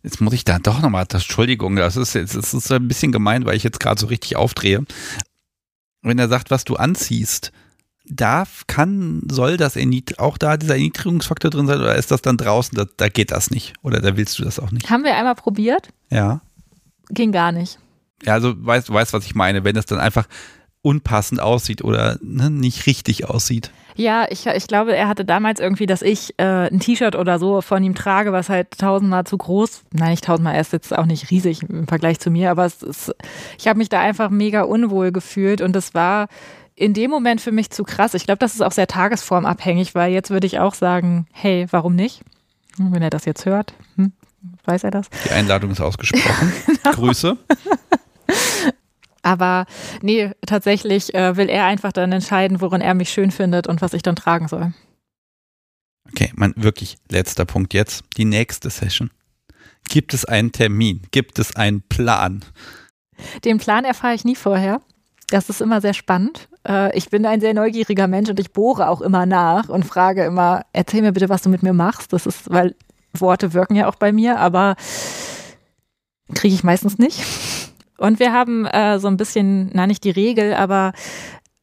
Jetzt muss ich da doch nochmal, Entschuldigung, das ist jetzt, das ist ein bisschen gemein, weil ich jetzt gerade so richtig aufdrehe. Wenn er sagt, was du anziehst, darf, kann, soll das auch da dieser Erniedrigungsfaktor drin sein oder ist das dann draußen, da, da geht das nicht oder da willst du das auch nicht? Haben wir einmal probiert? Ja. Ging gar nicht. Ja, also weißt, du weißt, was ich meine, wenn es dann einfach unpassend aussieht oder ne, nicht richtig aussieht. Ja, ich, ich glaube, er hatte damals irgendwie, dass ich äh, ein T-Shirt oder so von ihm trage, was halt tausendmal zu groß, nein, nicht tausendmal, er ist jetzt auch nicht riesig im Vergleich zu mir, aber es ist, ich habe mich da einfach mega unwohl gefühlt und das war in dem Moment für mich zu krass. Ich glaube, das ist auch sehr tagesformabhängig, weil jetzt würde ich auch sagen, hey, warum nicht? Wenn er das jetzt hört, hm, weiß er das? Die Einladung ist ausgesprochen. genau. Grüße. Aber nee, tatsächlich äh, will er einfach dann entscheiden, worin er mich schön findet und was ich dann tragen soll. Okay, mein wirklich letzter Punkt jetzt. Die nächste Session. Gibt es einen Termin? Gibt es einen Plan? Den Plan erfahre ich nie vorher. Das ist immer sehr spannend. Äh, ich bin ein sehr neugieriger Mensch und ich bohre auch immer nach und frage immer, erzähl mir bitte, was du mit mir machst. Das ist, weil Worte wirken ja auch bei mir, aber kriege ich meistens nicht. Und wir haben äh, so ein bisschen, na nicht die Regel, aber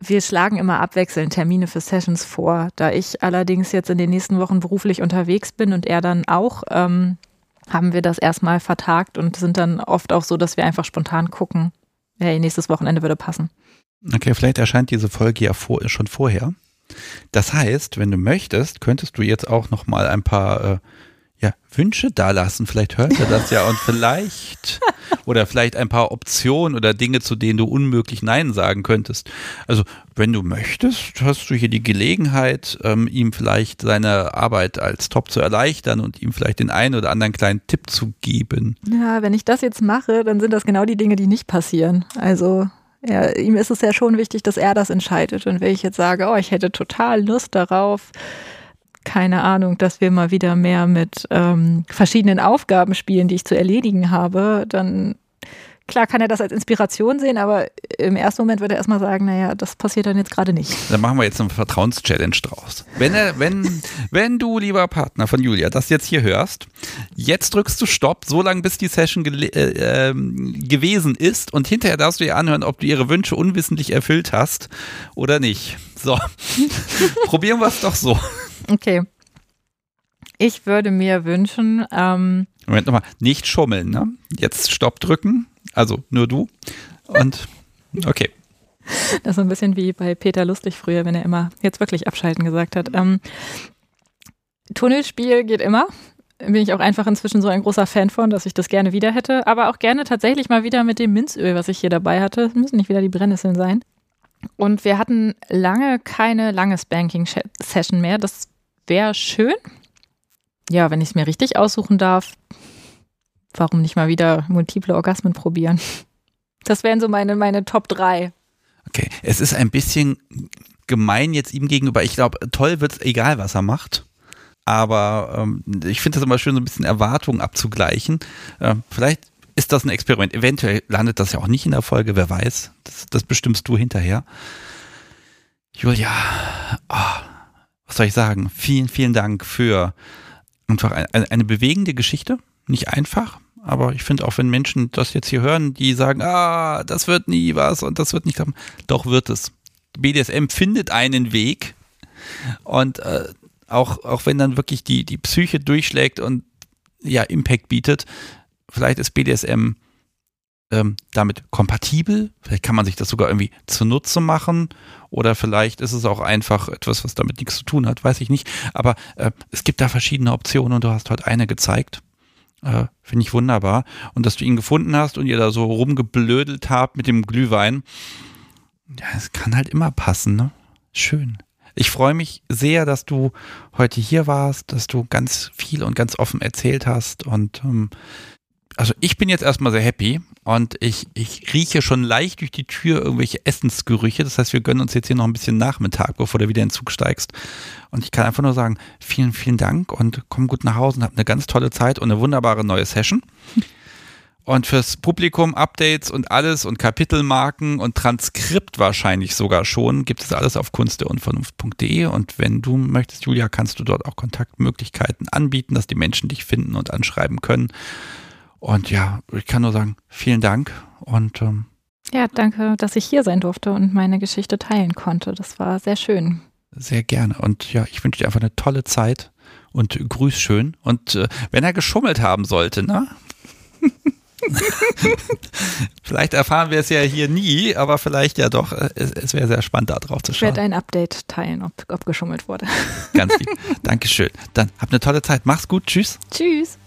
wir schlagen immer abwechselnd Termine für Sessions vor. Da ich allerdings jetzt in den nächsten Wochen beruflich unterwegs bin und er dann auch, ähm, haben wir das erstmal vertagt und sind dann oft auch so, dass wir einfach spontan gucken, hey, nächstes Wochenende würde passen. Okay, vielleicht erscheint diese Folge ja vor, schon vorher. Das heißt, wenn du möchtest, könntest du jetzt auch noch mal ein paar äh, ja, Wünsche dalassen. Vielleicht hört er das ja und vielleicht oder vielleicht ein paar Optionen oder Dinge, zu denen du unmöglich Nein sagen könntest. Also, wenn du möchtest, hast du hier die Gelegenheit, ähm, ihm vielleicht seine Arbeit als Top zu erleichtern und ihm vielleicht den einen oder anderen kleinen Tipp zu geben. Ja, wenn ich das jetzt mache, dann sind das genau die Dinge, die nicht passieren. Also, ja, ihm ist es ja schon wichtig, dass er das entscheidet. Und wenn ich jetzt sage, oh, ich hätte total Lust darauf, keine Ahnung, dass wir mal wieder mehr mit ähm, verschiedenen Aufgaben spielen, die ich zu erledigen habe, dann klar kann er das als Inspiration sehen, aber im ersten Moment würde er erstmal sagen, naja, das passiert dann jetzt gerade nicht. Dann machen wir jetzt eine Vertrauenschallenge draus. Wenn, er, wenn, wenn du, lieber Partner von Julia, das jetzt hier hörst, jetzt drückst du Stopp, so lange bis die Session äh, äh, gewesen ist und hinterher darfst du ihr anhören, ob du ihre Wünsche unwissentlich erfüllt hast oder nicht. So, probieren wir es doch so. Okay. Ich würde mir wünschen. Ähm, Moment nochmal, nicht schummeln, ne? Jetzt Stopp drücken. Also nur du. Und okay. Das ist so ein bisschen wie bei Peter Lustig früher, wenn er immer jetzt wirklich abschalten gesagt hat. Ähm, Tunnelspiel geht immer. Bin ich auch einfach inzwischen so ein großer Fan von, dass ich das gerne wieder hätte. Aber auch gerne tatsächlich mal wieder mit dem Minzöl, was ich hier dabei hatte. Das müssen nicht wieder die Brennnesseln sein. Und wir hatten lange keine lange Spanking-Session mehr. Das wäre schön. Ja, wenn ich es mir richtig aussuchen darf, warum nicht mal wieder multiple Orgasmen probieren? Das wären so meine, meine Top 3. Okay, es ist ein bisschen gemein jetzt ihm gegenüber. Ich glaube, toll wird es egal, was er macht. Aber ähm, ich finde es immer schön, so ein bisschen Erwartungen abzugleichen. Äh, vielleicht ist das ein Experiment. Eventuell landet das ja auch nicht in der Folge, wer weiß. Das, das bestimmst du hinterher. Julia, oh, was soll ich sagen? Vielen, vielen Dank für einfach eine, eine bewegende Geschichte. Nicht einfach, aber ich finde auch, wenn Menschen das jetzt hier hören, die sagen, ah, das wird nie was und das wird nicht haben, doch wird es. BDSM findet einen Weg. Und äh, auch, auch wenn dann wirklich die, die Psyche durchschlägt und ja, Impact bietet, vielleicht ist BDSM ähm, damit kompatibel. Vielleicht kann man sich das sogar irgendwie zunutze machen. Oder vielleicht ist es auch einfach etwas, was damit nichts zu tun hat, weiß ich nicht. Aber äh, es gibt da verschiedene Optionen und du hast heute eine gezeigt. Äh, Finde ich wunderbar. Und dass du ihn gefunden hast und ihr da so rumgeblödelt habt mit dem Glühwein. Ja, es kann halt immer passen, ne? Schön. Ich freue mich sehr, dass du heute hier warst, dass du ganz viel und ganz offen erzählt hast. Und ähm, also ich bin jetzt erstmal sehr happy und ich, ich rieche schon leicht durch die Tür irgendwelche Essensgerüche. Das heißt, wir gönnen uns jetzt hier noch ein bisschen Nachmittag, bevor du wieder in den Zug steigst. Und ich kann einfach nur sagen, vielen, vielen Dank und komm gut nach Hause und hab eine ganz tolle Zeit und eine wunderbare neue Session. Und fürs Publikum Updates und alles und Kapitelmarken und Transkript wahrscheinlich sogar schon gibt es alles auf kunstderunvernunft.de und wenn du möchtest, Julia, kannst du dort auch Kontaktmöglichkeiten anbieten, dass die Menschen dich finden und anschreiben können. Und ja, ich kann nur sagen, vielen Dank und ähm, ja, danke, dass ich hier sein durfte und meine Geschichte teilen konnte. Das war sehr schön. Sehr gerne. Und ja, ich wünsche dir einfach eine tolle Zeit und grüß schön. Und äh, wenn er geschummelt haben sollte, ne? vielleicht erfahren wir es ja hier nie, aber vielleicht ja doch. Es, es wäre sehr spannend, da drauf zu schauen. Ich werde ein Update teilen, ob, ob geschummelt wurde. Ganz lieb. Dankeschön. Dann habt eine tolle Zeit. Mach's gut. Tschüss. Tschüss.